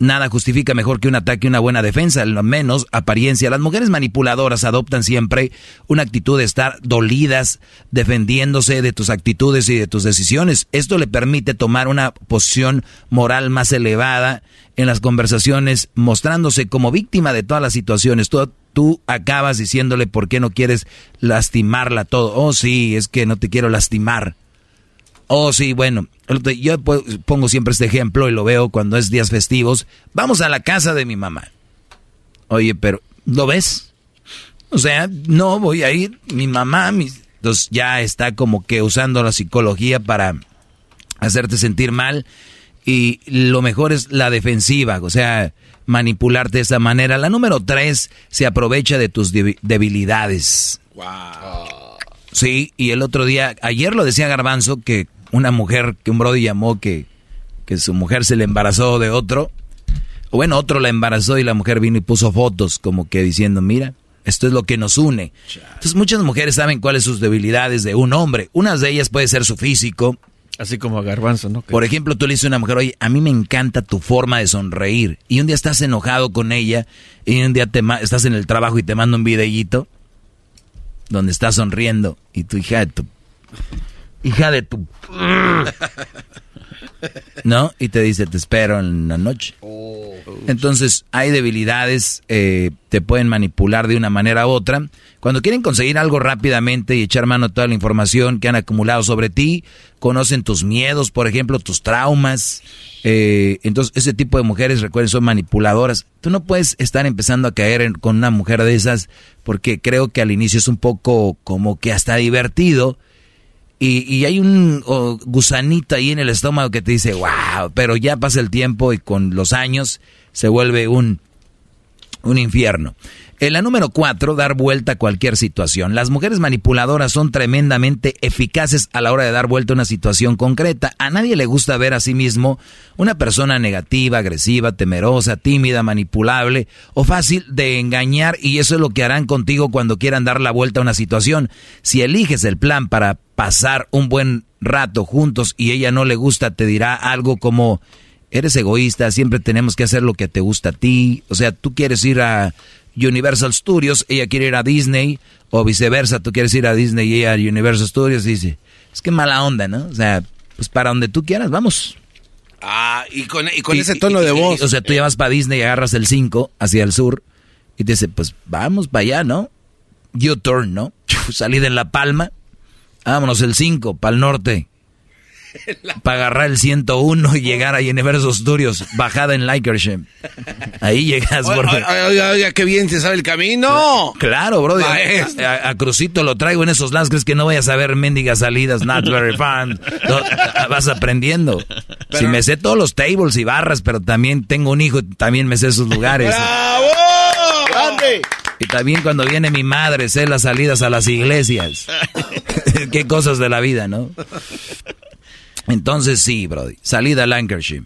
S4: Nada justifica mejor que un ataque una buena defensa, lo menos apariencia. Las mujeres manipuladoras adoptan siempre una actitud de estar dolidas, defendiéndose de tus actitudes y de tus decisiones. Esto le permite tomar una posición moral más elevada en las conversaciones, mostrándose como víctima de todas las situaciones. Tú acabas diciéndole por qué no quieres lastimarla todo. Oh, sí, es que no te quiero lastimar. Oh, sí, bueno, yo pongo siempre este ejemplo y lo veo cuando es días festivos. Vamos a la casa de mi mamá. Oye, pero, ¿lo ves? O sea, no voy a ir. Mi mamá, entonces ya está como que usando la psicología para hacerte sentir mal. Y lo mejor es la defensiva, o sea, manipularte de esa manera. La número tres se aprovecha de tus debilidades. Wow. Sí, y el otro día, ayer lo decía Garbanzo, que una mujer que un brody llamó que, que su mujer se le embarazó de otro. Bueno, otro la embarazó y la mujer vino y puso fotos como que diciendo, mira, esto es lo que nos une. Entonces muchas mujeres saben cuáles son sus debilidades de un hombre. Unas de ellas puede ser su físico.
S32: Así como a Garbanzo, ¿no?
S4: Por ejemplo, tú le dices a una mujer, oye, a mí me encanta tu forma de sonreír. Y un día estás enojado con ella y un día te estás en el trabajo y te manda un videíto donde estás sonriendo y tu hija de tu hija de tu... ¿No? Y te dice, te espero en la noche. Oh. Entonces, hay debilidades, eh, te pueden manipular de una manera u otra. Cuando quieren conseguir algo rápidamente y echar mano a toda la información que han acumulado sobre ti, conocen tus miedos, por ejemplo, tus traumas. Eh, entonces, ese tipo de mujeres, recuerden, son manipuladoras. Tú no puedes estar empezando a caer con una mujer de esas porque creo que al inicio es un poco como que hasta divertido y, hay un gusanito ahí en el estómago que te dice, wow, pero ya pasa el tiempo y con los años se vuelve un, un infierno. En la número cuatro, dar vuelta a cualquier situación. Las mujeres manipuladoras son tremendamente eficaces a la hora de dar vuelta a una situación concreta. A nadie le gusta ver a sí mismo una persona negativa, agresiva, temerosa, tímida, manipulable o fácil de engañar y eso es lo que harán contigo cuando quieran dar la vuelta a una situación. Si eliges el plan para pasar un buen rato juntos y ella no le gusta, te dirá algo como eres egoísta, siempre tenemos que hacer lo que te gusta a ti. O sea, tú quieres ir a Universal Studios, ella quiere ir a Disney, o viceversa, tú quieres ir a Disney y ella a Universal Studios, y dice, es que mala onda, ¿no? O sea, pues para donde tú quieras, vamos.
S29: Ah, y con, ese tono de voz.
S4: o sea, tú llevas para Disney y agarras el 5 hacia el sur, y te dice, pues vamos para allá, ¿no? U-turn, ¿no? Salí de La Palma, vámonos el 5, para el norte para agarrar el 101 y llegar a Universal Studios, bajada en Likersham. Ahí llegas,
S29: bro. Oiga, oiga, qué bien se sabe el camino.
S4: Claro, bro. A, Crucito lo traigo en esos lados, crees que no vayas a ver mendigas salidas, not very fun. vas aprendiendo. Si me sé todos los tables y barras, pero también tengo un hijo, también me sé esos lugares.
S29: ¡Bravo! ¡Grande!
S4: Y también cuando viene mi madre, sé las salidas a las iglesias. Qué cosas de la vida, ¿no? Entonces sí, Brody, salida a Lancashire.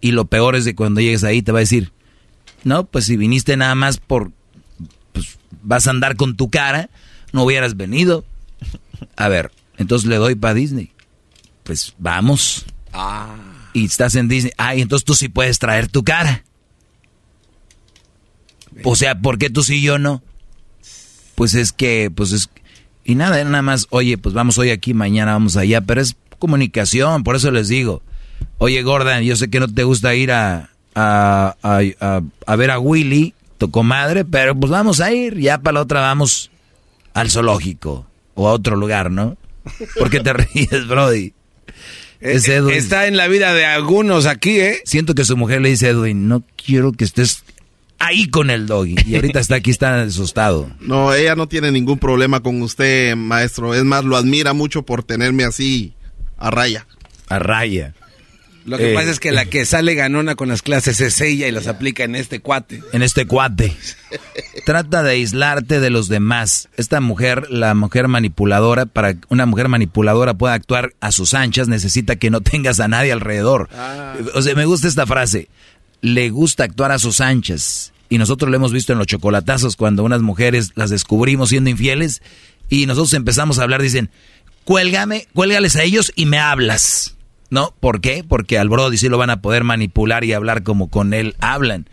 S4: Y lo peor es de cuando llegues ahí te va a decir, no, pues si viniste nada más por, pues vas a andar con tu cara, no hubieras venido. A ver, entonces le doy para Disney. Pues vamos. Ah. Y estás en Disney. Ah, y entonces tú sí puedes traer tu cara. O sea, ¿por qué tú sí y yo no? Pues es que, pues es... Y nada, nada más, oye, pues vamos hoy aquí, mañana vamos allá, pero es comunicación, por eso les digo. Oye, Gordon, yo sé que no te gusta ir a, a, ver a Willy, tu comadre, pero pues vamos a ir, ya para la otra vamos al zoológico o a otro lugar, ¿no? ¿Por qué te ríes, Brody?
S29: Es eh, Edwin. Está en la vida de algunos aquí, ¿eh?
S4: Siento que su mujer le dice a Edwin, no quiero que estés ahí con el doggy. Y ahorita está aquí, está asustado.
S31: No, ella no tiene ningún problema con usted, maestro. Es más, lo admira mucho por tenerme así a raya.
S4: A raya.
S29: Lo que eh, pasa es que la que sale ganona con las clases es ella y las aplica en este cuate.
S4: En este cuate. Trata de aislarte de los demás. Esta mujer, la mujer manipuladora, para que una mujer manipuladora pueda actuar a sus anchas, necesita que no tengas a nadie alrededor. Ah. O sea, me gusta esta frase. Le gusta actuar a sus anchas. Y nosotros lo hemos visto en los chocolatazos cuando unas mujeres las descubrimos siendo infieles y nosotros empezamos a hablar, dicen, cuélgame, cuélgales a ellos y me hablas. ¿No? ¿Por qué? Porque al Brody sí lo van a poder manipular y hablar como con él hablan.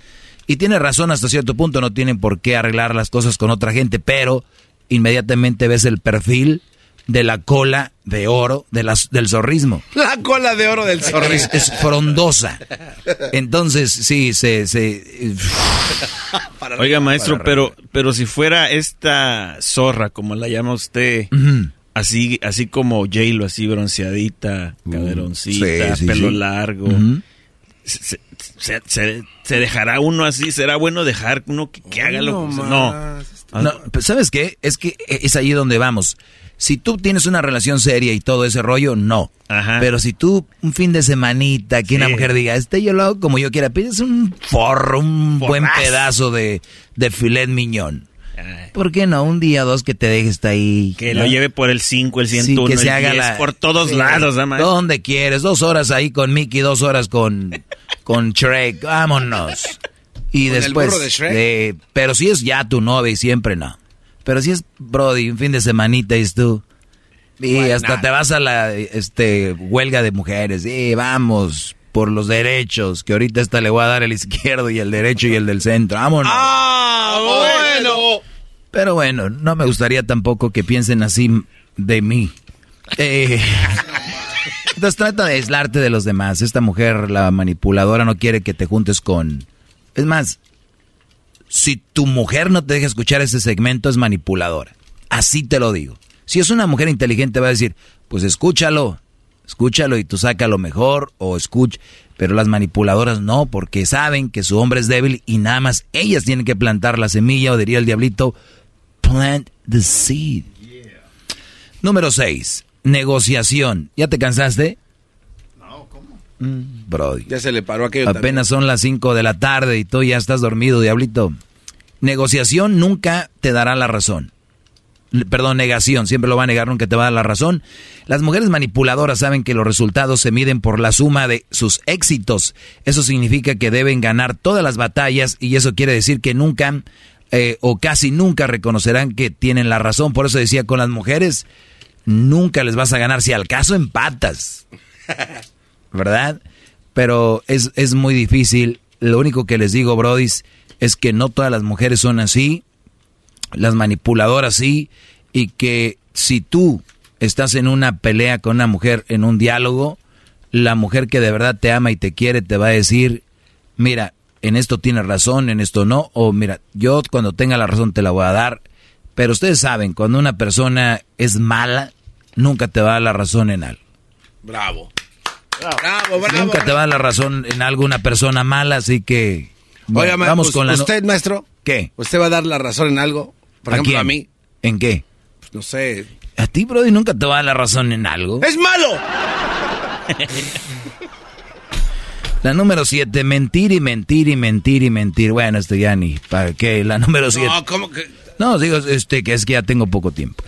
S4: Y tiene razón hasta cierto punto, no tienen por qué arreglar las cosas con otra gente, pero inmediatamente ves el perfil de la cola de oro de las, del zorrismo.
S29: La cola de oro del zorrismo.
S4: Es, frondosa. Entonces, sí, se... se
S32: Oiga, maestro, pero, pero si fuera esta zorra, como la llama usted, Así, así como J-Lo, así bronceadita, mm, caderoncita, pelo largo. se, se, dejará uno así? ¿Será bueno dejar uno que, haga lo que... No.
S4: no. ¿Sabes qué? Es que es ahí donde vamos. Si tú tienes una relación seria y todo ese rollo, no. Pero si tú un fin de semanita, que una mujer diga, este yo lo hago como yo quiera, pides un forro, un buen pedazo de, de filet miñón. ¿Por qué no? Un día o dos que te dejes ahí.
S32: Que lo lleve por el 5, el 101, que se haga por todos lados.
S4: ¿no? Donde quieres. Dos horas ahí con Mickey, dos horas con, con Shrek. Vámonos. Y después... El de Shrek? pero si es ya tu novia y siempre no. Pero si es Brody, un fin de semanita y tú... Y hasta te vas a la este, huelga de mujeres. Y vamos por los derechos, que ahorita esta le voy a dar el izquierdo y el derecho y el del centro. Vámonos.
S29: ¡Ah, bueno!
S4: Pero bueno, no me gustaría tampoco que piensen así de mí. Eh, entonces trata de aislarte de los demás. Esta mujer, la manipuladora, no quiere que te juntes con... Es más, si tu mujer no te deja escuchar ese segmento, es manipuladora. Así te lo digo. Si es una mujer inteligente, va a decir, pues escúchalo, escúchalo y tú saca lo mejor o escucha. Pero las manipuladoras no, porque saben que su hombre es débil y nada más ellas tienen que plantar la semilla o diría el diablito, plant the seed. Número 6. Negociación. ¿Ya te cansaste?
S29: No, ¿cómo?
S4: Mm, bro.
S29: Ya se le paró aquello.
S4: Apenas son las 5 de la tarde y tú ya estás dormido, diablito. Negociación nunca te dará la razón. Perdón, negación, siempre lo va a negar, nunca te va a dar la razón. Las mujeres manipuladoras saben que los resultados se miden por la suma de sus éxitos. Eso significa que deben ganar todas las batallas y eso quiere decir que nunca eh, o casi nunca reconocerán que tienen la razón. Por eso decía con las mujeres, nunca les vas a ganar si al caso empatas. ¿Verdad? Pero es, es muy difícil. Lo único que les digo, Brody, es que no todas las mujeres son así. Las manipuladoras sí. Y que si tú estás en una pelea con una mujer, en un diálogo, la mujer que de verdad te ama y te quiere te va a decir, mira, en esto tienes razón, en esto no, o mira, yo cuando tenga la razón te la voy a dar, pero ustedes saben, cuando una persona es mala, nunca te va a dar la razón en algo.
S29: Bravo. Bravo, bravo.
S4: Nunca te va a dar la razón en algo una persona mala, así que
S29: vamos con la ¿Usted, maestro?
S4: ¿Qué?
S29: ¿Usted va a dar la razón en algo? Por ejemplo, a mí.
S4: ¿En qué?
S29: Pues no sé.
S4: A ti, Brody, nunca te va a dar la razón en algo.
S29: ¡Es malo!
S4: La número 7, mentir y mentir y mentir y mentir. Bueno, esto ya ni. ¿Para qué? La número 7.
S29: No, ¿cómo que?
S4: No, digo, este, que es que ya tengo poco tiempo.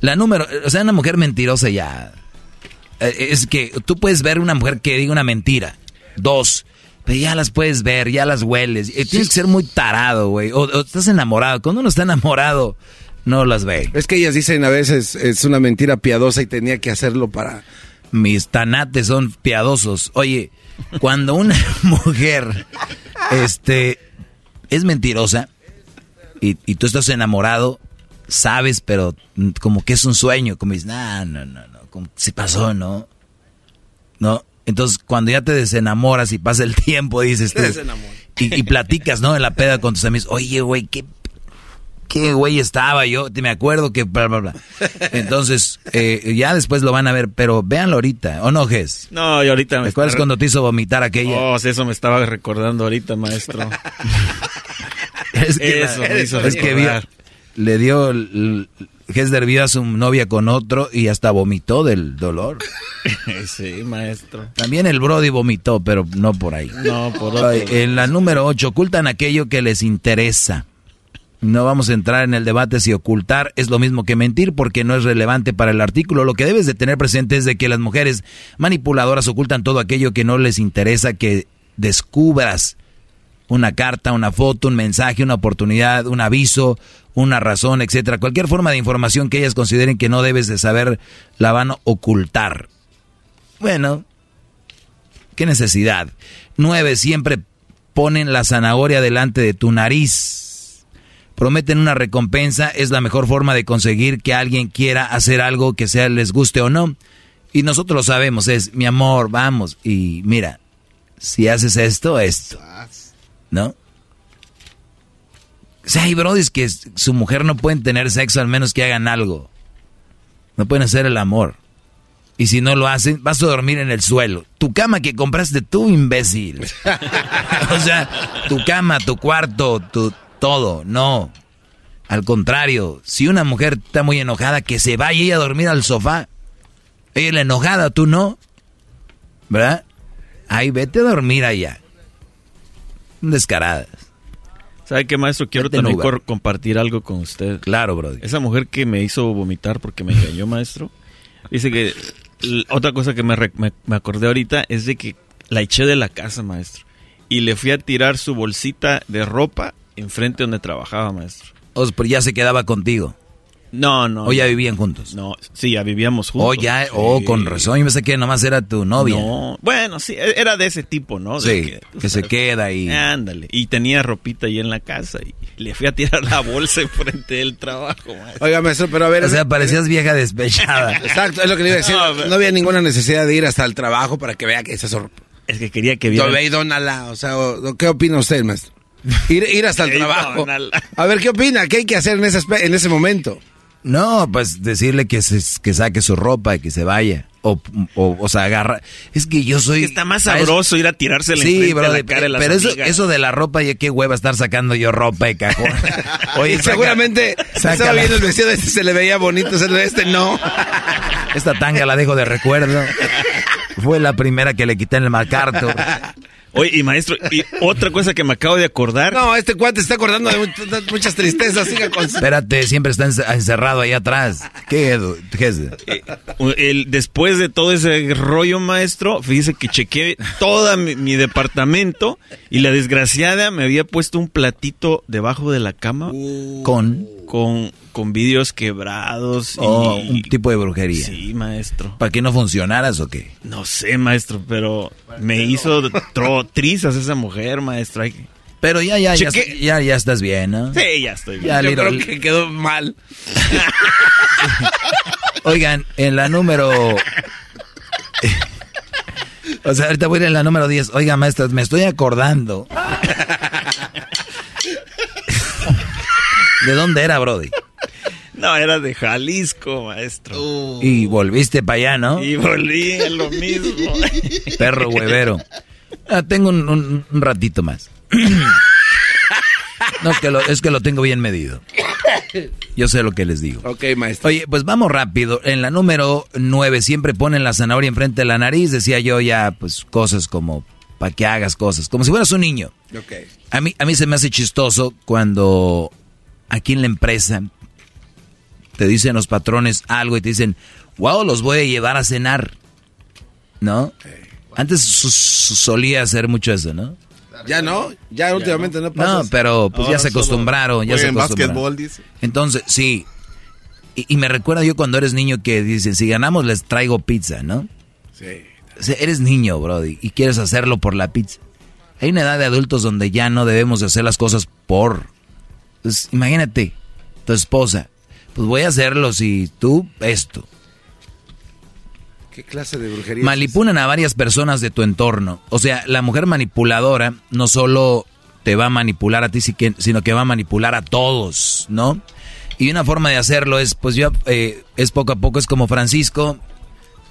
S4: La número. O sea, una mujer mentirosa ya. Eh, es que tú puedes ver una mujer que diga una mentira. Dos. Pero ya las puedes ver, ya las hueles. Eh, tienes que ser muy tarado, güey. O, o, estás enamorado. Cuando uno está enamorado, no las ve.
S29: Es que ellas dicen a veces es una mentira piadosa y tenía que hacerlo para.
S4: Mis tanates son piadosos. Oye. Cuando una mujer este, es mentirosa y, tú estás enamorado, sabes, pero como que es un sueño, como dices, no, no, no, no, como se pasó, ¿no? ¿No? Entonces, cuando ya te desenamoras y pasa el tiempo, dices tú, y, y, platicas, ¿no? En la peda con tus amigos, oye, güey, ¿qué, qué güey estaba yo, me acuerdo que bla, bla, bla. Entonces, eh, ya después lo van a ver, pero véanlo ahorita, ¿o no, Ges?
S32: No, y ahorita
S4: me ¿Recuerdas cuando te hizo vomitar aquella?
S32: Oh, eso me estaba recordando ahorita, maestro.
S4: es que, eso me hizo es que le dio, Hesder vio a su novia con otro y hasta vomitó del dolor.
S32: sí, maestro.
S4: También el Brody vomitó, pero no por ahí.
S32: No, por otro.
S4: En la número 8, ocultan aquello que les interesa. No vamos a entrar en el debate si ocultar es lo mismo que mentir porque no es relevante para el artículo. Lo que debes de tener presente es de que las mujeres manipuladoras ocultan todo aquello que no les interesa que descubras. Una carta, una foto, un mensaje, una oportunidad, un aviso, una razón, etcétera. Cualquier forma de información que ellas consideren que no debes de saber la van a ocultar. Bueno, qué necesidad. Nueve, siempre ponen la zanahoria delante de tu nariz prometen una recompensa, es la mejor forma de conseguir que alguien quiera hacer algo que sea les guste o no. Y nosotros lo sabemos, es mi amor, vamos. Y mira, si haces esto, esto. ¿No? O sea, hay que su mujer no pueden tener sexo al menos que hagan algo. No pueden hacer el amor. Y si no lo hacen, vas a dormir en el suelo. Tu cama que compraste tú, imbécil. o sea, tu cama, tu cuarto, tu, todo, no. Al contrario, si una mujer está muy enojada, que se vaya ella a dormir al sofá. Ella es la enojada, tú no. ¿Verdad? Ahí vete a dormir allá. Descaradas.
S32: ¿Sabe qué, maestro? Quiero también compartir algo con usted.
S4: Claro, bro.
S32: Esa mujer que me hizo vomitar porque me engañó, maestro. Dice que otra cosa que me, me, acordé ahorita es de que la eché de la casa, maestro. Y le fui a tirar su bolsita de ropa enfrente donde trabajaba, maestro.
S4: O pero ya se quedaba contigo.
S32: No, no.
S4: ¿O ya vivían juntos?
S32: No, sí, ya vivíamos juntos.
S4: O ya, o con razón, yo pensé que nomás era tu novia. No,
S32: bueno, sí, e-, era de ese tipo, ¿no?
S4: sí, que, se queda y...
S32: Ándale, y tenía ropita ahí en la casa y le fui a tirar la bolsa enfrente del trabajo,
S29: maestro. Oiga, maestro, pero a ver...
S4: O sea, parecías vieja despechada.
S29: Exacto, es lo que le iba a decir. No, había ninguna necesidad de ir hasta el trabajo para que vea que esa sorpresa.
S32: Es que quería que viera...
S29: Ve y dónala, o sea, ¿qué opina usted, maestro? Ir, ir hasta el trabajo. A ver, ¿qué opina? ¿Qué hay que hacer en ese, en ese momento?
S4: No, pues decirle que, se, que saque su ropa y que se vaya. O, o, o sea, agarra. Es que yo soy.
S32: está más sabroso ir a tirarse
S4: sí, bro, la cara de Pero eso, eso, de la ropa, y qué hueva estar sacando yo ropa y cajón.
S29: Oye, seguramente estaba viendo el vestido de este, se le veía bonito, se le este no.
S4: Esta tanga la dejo de recuerdo. Fue la primera que le quité en el MacArthur.
S32: Oye, y maestro, y otra cosa que me acabo de acordar.
S29: No, este cuate está acordando de muchas tristezas. Siga con...
S4: Espérate, siempre está encerrado ahí atrás. ¿Qué, es?
S32: Eh, el, después de todo ese rollo, maestro, fíjese que chequeé todo mi, departamento y la desgraciada me había puesto un platito debajo de la cama.
S4: Con
S32: con, con vidrios quebrados.
S4: Oh, un tipo de brujería.
S32: Sí, maestro.
S4: ¿Para que no funcionaras o qué?
S32: No sé, maestro, pero me hizo trizas esa mujer, maestro.
S4: Pero ya, ya, ya, ya, ya, estás bien, ¿no?
S32: Sí, ya estoy bien.
S29: Ya, Yo creo que quedó mal.
S4: Oigan, en la número... o sea, ahorita voy a ir en la número 10. Oiga, maestro, me estoy acordando ¿De dónde era, Brody?
S32: No, era de Jalisco, maestro.
S4: Y volviste para allá, ¿no?
S32: Y volví en lo mismo.
S4: Perro huevero. Ah, tengo un, ratito más. no, que es que lo tengo bien medido. Yo sé lo que les digo.
S29: Ok, maestro.
S4: Oye, pues vamos rápido. En la número 9 siempre ponen la zanahoria enfrente de la nariz. Decía yo ya, pues cosas como para que hagas cosas. Como si fueras un niño.
S29: Ok.
S4: A mí, a mí se me hace chistoso cuando aquí en la empresa te dicen los patrones algo y te dicen, wow, los voy a llevar a cenar. ¿No? Antes solía hacer mucho eso, ¿no?
S29: Ya no, ya últimamente no, pasa.
S4: No, pero pues ya se acostumbraron, ya se acostumbraron.
S31: dice.
S4: Entonces, sí. Y, me recuerda yo cuando eres niño que dicen, si ganamos les traigo pizza, ¿no?
S29: Sí.
S4: eres niño, Brody, y quieres hacerlo por la pizza. Hay una edad de adultos donde ya no debemos de hacer las cosas por pues, imagínate, tu esposa, pues voy a hacerlo si tú esto.
S29: ¿Qué clase de brujería?
S4: Manipulan a varias personas de tu entorno. O sea, la mujer manipuladora no solo te va a manipular a ti, sino que va a manipular a todos, ¿no? Y una forma de hacerlo es, pues yo, eh, es poco a poco, es como Francisco,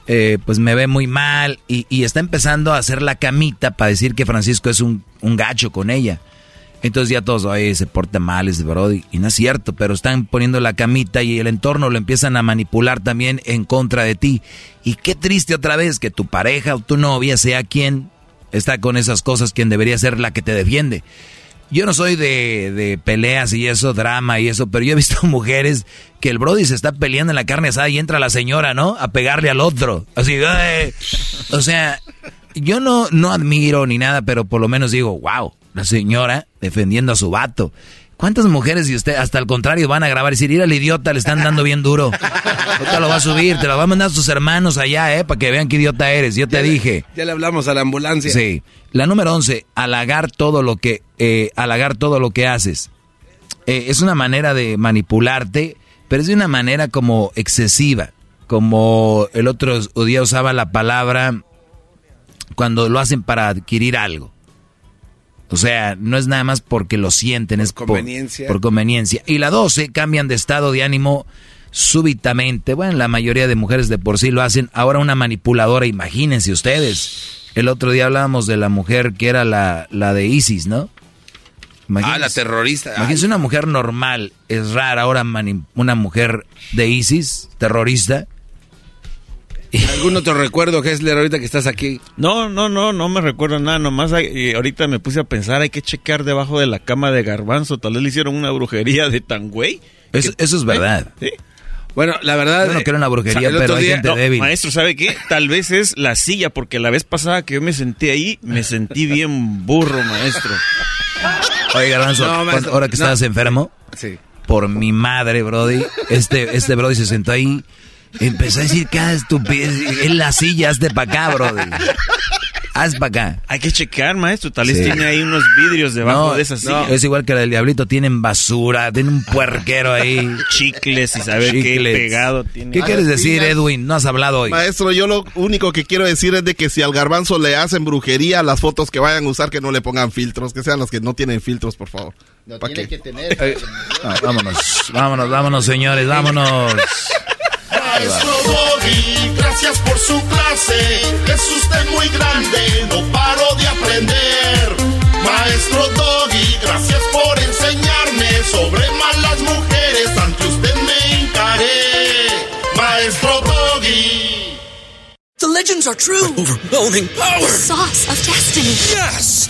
S4: eh, pues me ve muy mal y, está empezando a hacer la camita para decir que Francisco es un, un gacho con ella. Entonces ya todos, oye, se porta mal ese Brody. Y no es cierto, pero están poniendo la camita y el entorno lo empiezan a manipular también en contra de ti. Y qué triste otra vez que tu pareja o tu novia sea quien está con esas cosas, quien debería ser la que te defiende. Yo no soy de, peleas y eso, drama y eso, pero yo he visto mujeres que el Brody se está peleando en la carne asada y entra la señora, ¿no? A pegarle al otro. Así, o sea, yo no, no admiro ni nada, pero por lo menos digo, wow, la señora defendiendo a su vato. ¿Cuántas mujeres y usted, hasta al contrario, van a grabar y decir, ir al idiota, le están dando bien duro? Ahorita lo va a subir, te lo va a mandar a sus hermanos allá, ¿eh? Para que vean qué idiota eres. Yo te dije.
S29: ya le hablamos a la ambulancia.
S4: Sí. La número 11, halagar todo lo que, eh, halagar todo lo que haces. Eh, es una manera de manipularte, pero es de una manera como excesiva. Como el otro día usaba la palabra cuando lo hacen para adquirir algo. O sea, no es nada más porque lo sienten, es conveniencia. Por, conveniencia. Y la 12, cambian de estado de ánimo súbitamente. Bueno, la mayoría de mujeres de por sí lo hacen. Ahora una manipuladora, imagínense ustedes. El otro día hablábamos de la mujer que era la, la de ISIS, ¿no?
S29: ah, la terrorista.
S4: Imagínense una mujer normal, es rara ahora una mujer de ISIS, terrorista.
S29: ¿Algún otro recuerdo, Hessler, ahorita que estás aquí?
S32: No, no, no, no me recuerdo nada. Nomás ahorita me puse a pensar, hay que checar debajo de la cama de Garbanzo. Tal vez le hicieron una brujería de tan güey.
S4: Eso, es verdad.
S29: ¿Sí? Bueno, la verdad.
S4: Yo no quiero una brujería, pero hay gente débil.
S32: Maestro, ¿sabe qué? Tal vez es la silla, porque la vez pasada que yo me senté ahí, me sentí bien burro, maestro.
S4: Oye, Garbanzo, ahora que estabas enfermo.
S29: Sí.
S4: Por mi madre, Brody. Este, este Brody se sentó ahí Empezó a decir cada estupidez. En la silla, hazte para acá, bro. Haz para acá.
S32: Hay que checar, maestro. Tal vez tiene ahí unos vidrios debajo de esa silla.
S4: es igual que la del diablito. Tienen basura, tienen un puerquero ahí.
S32: Chicles y saber qué pegado tiene.
S4: ¿Qué quieres decir, Edwin? No has hablado hoy.
S31: Maestro, yo lo único que quiero decir es de que si al garbanzo le hacen brujería, las fotos que vayan a usar que no le pongan filtros, que sean las que no tienen filtros, por favor.
S5: No tiene que tener.
S4: vámonos, vámonos, vámonos, señores, vámonos.
S1: Maestro Doggy, gracias por su clase. Es usted muy grande, no paro de aprender. Maestro Doggy, gracias por enseñarme sobre malas mujeres. Ante usted me encaré. Maestro Doggy.
S37: The legends are true.
S38: overwhelming power. The
S37: sauce of destiny.
S38: Yes.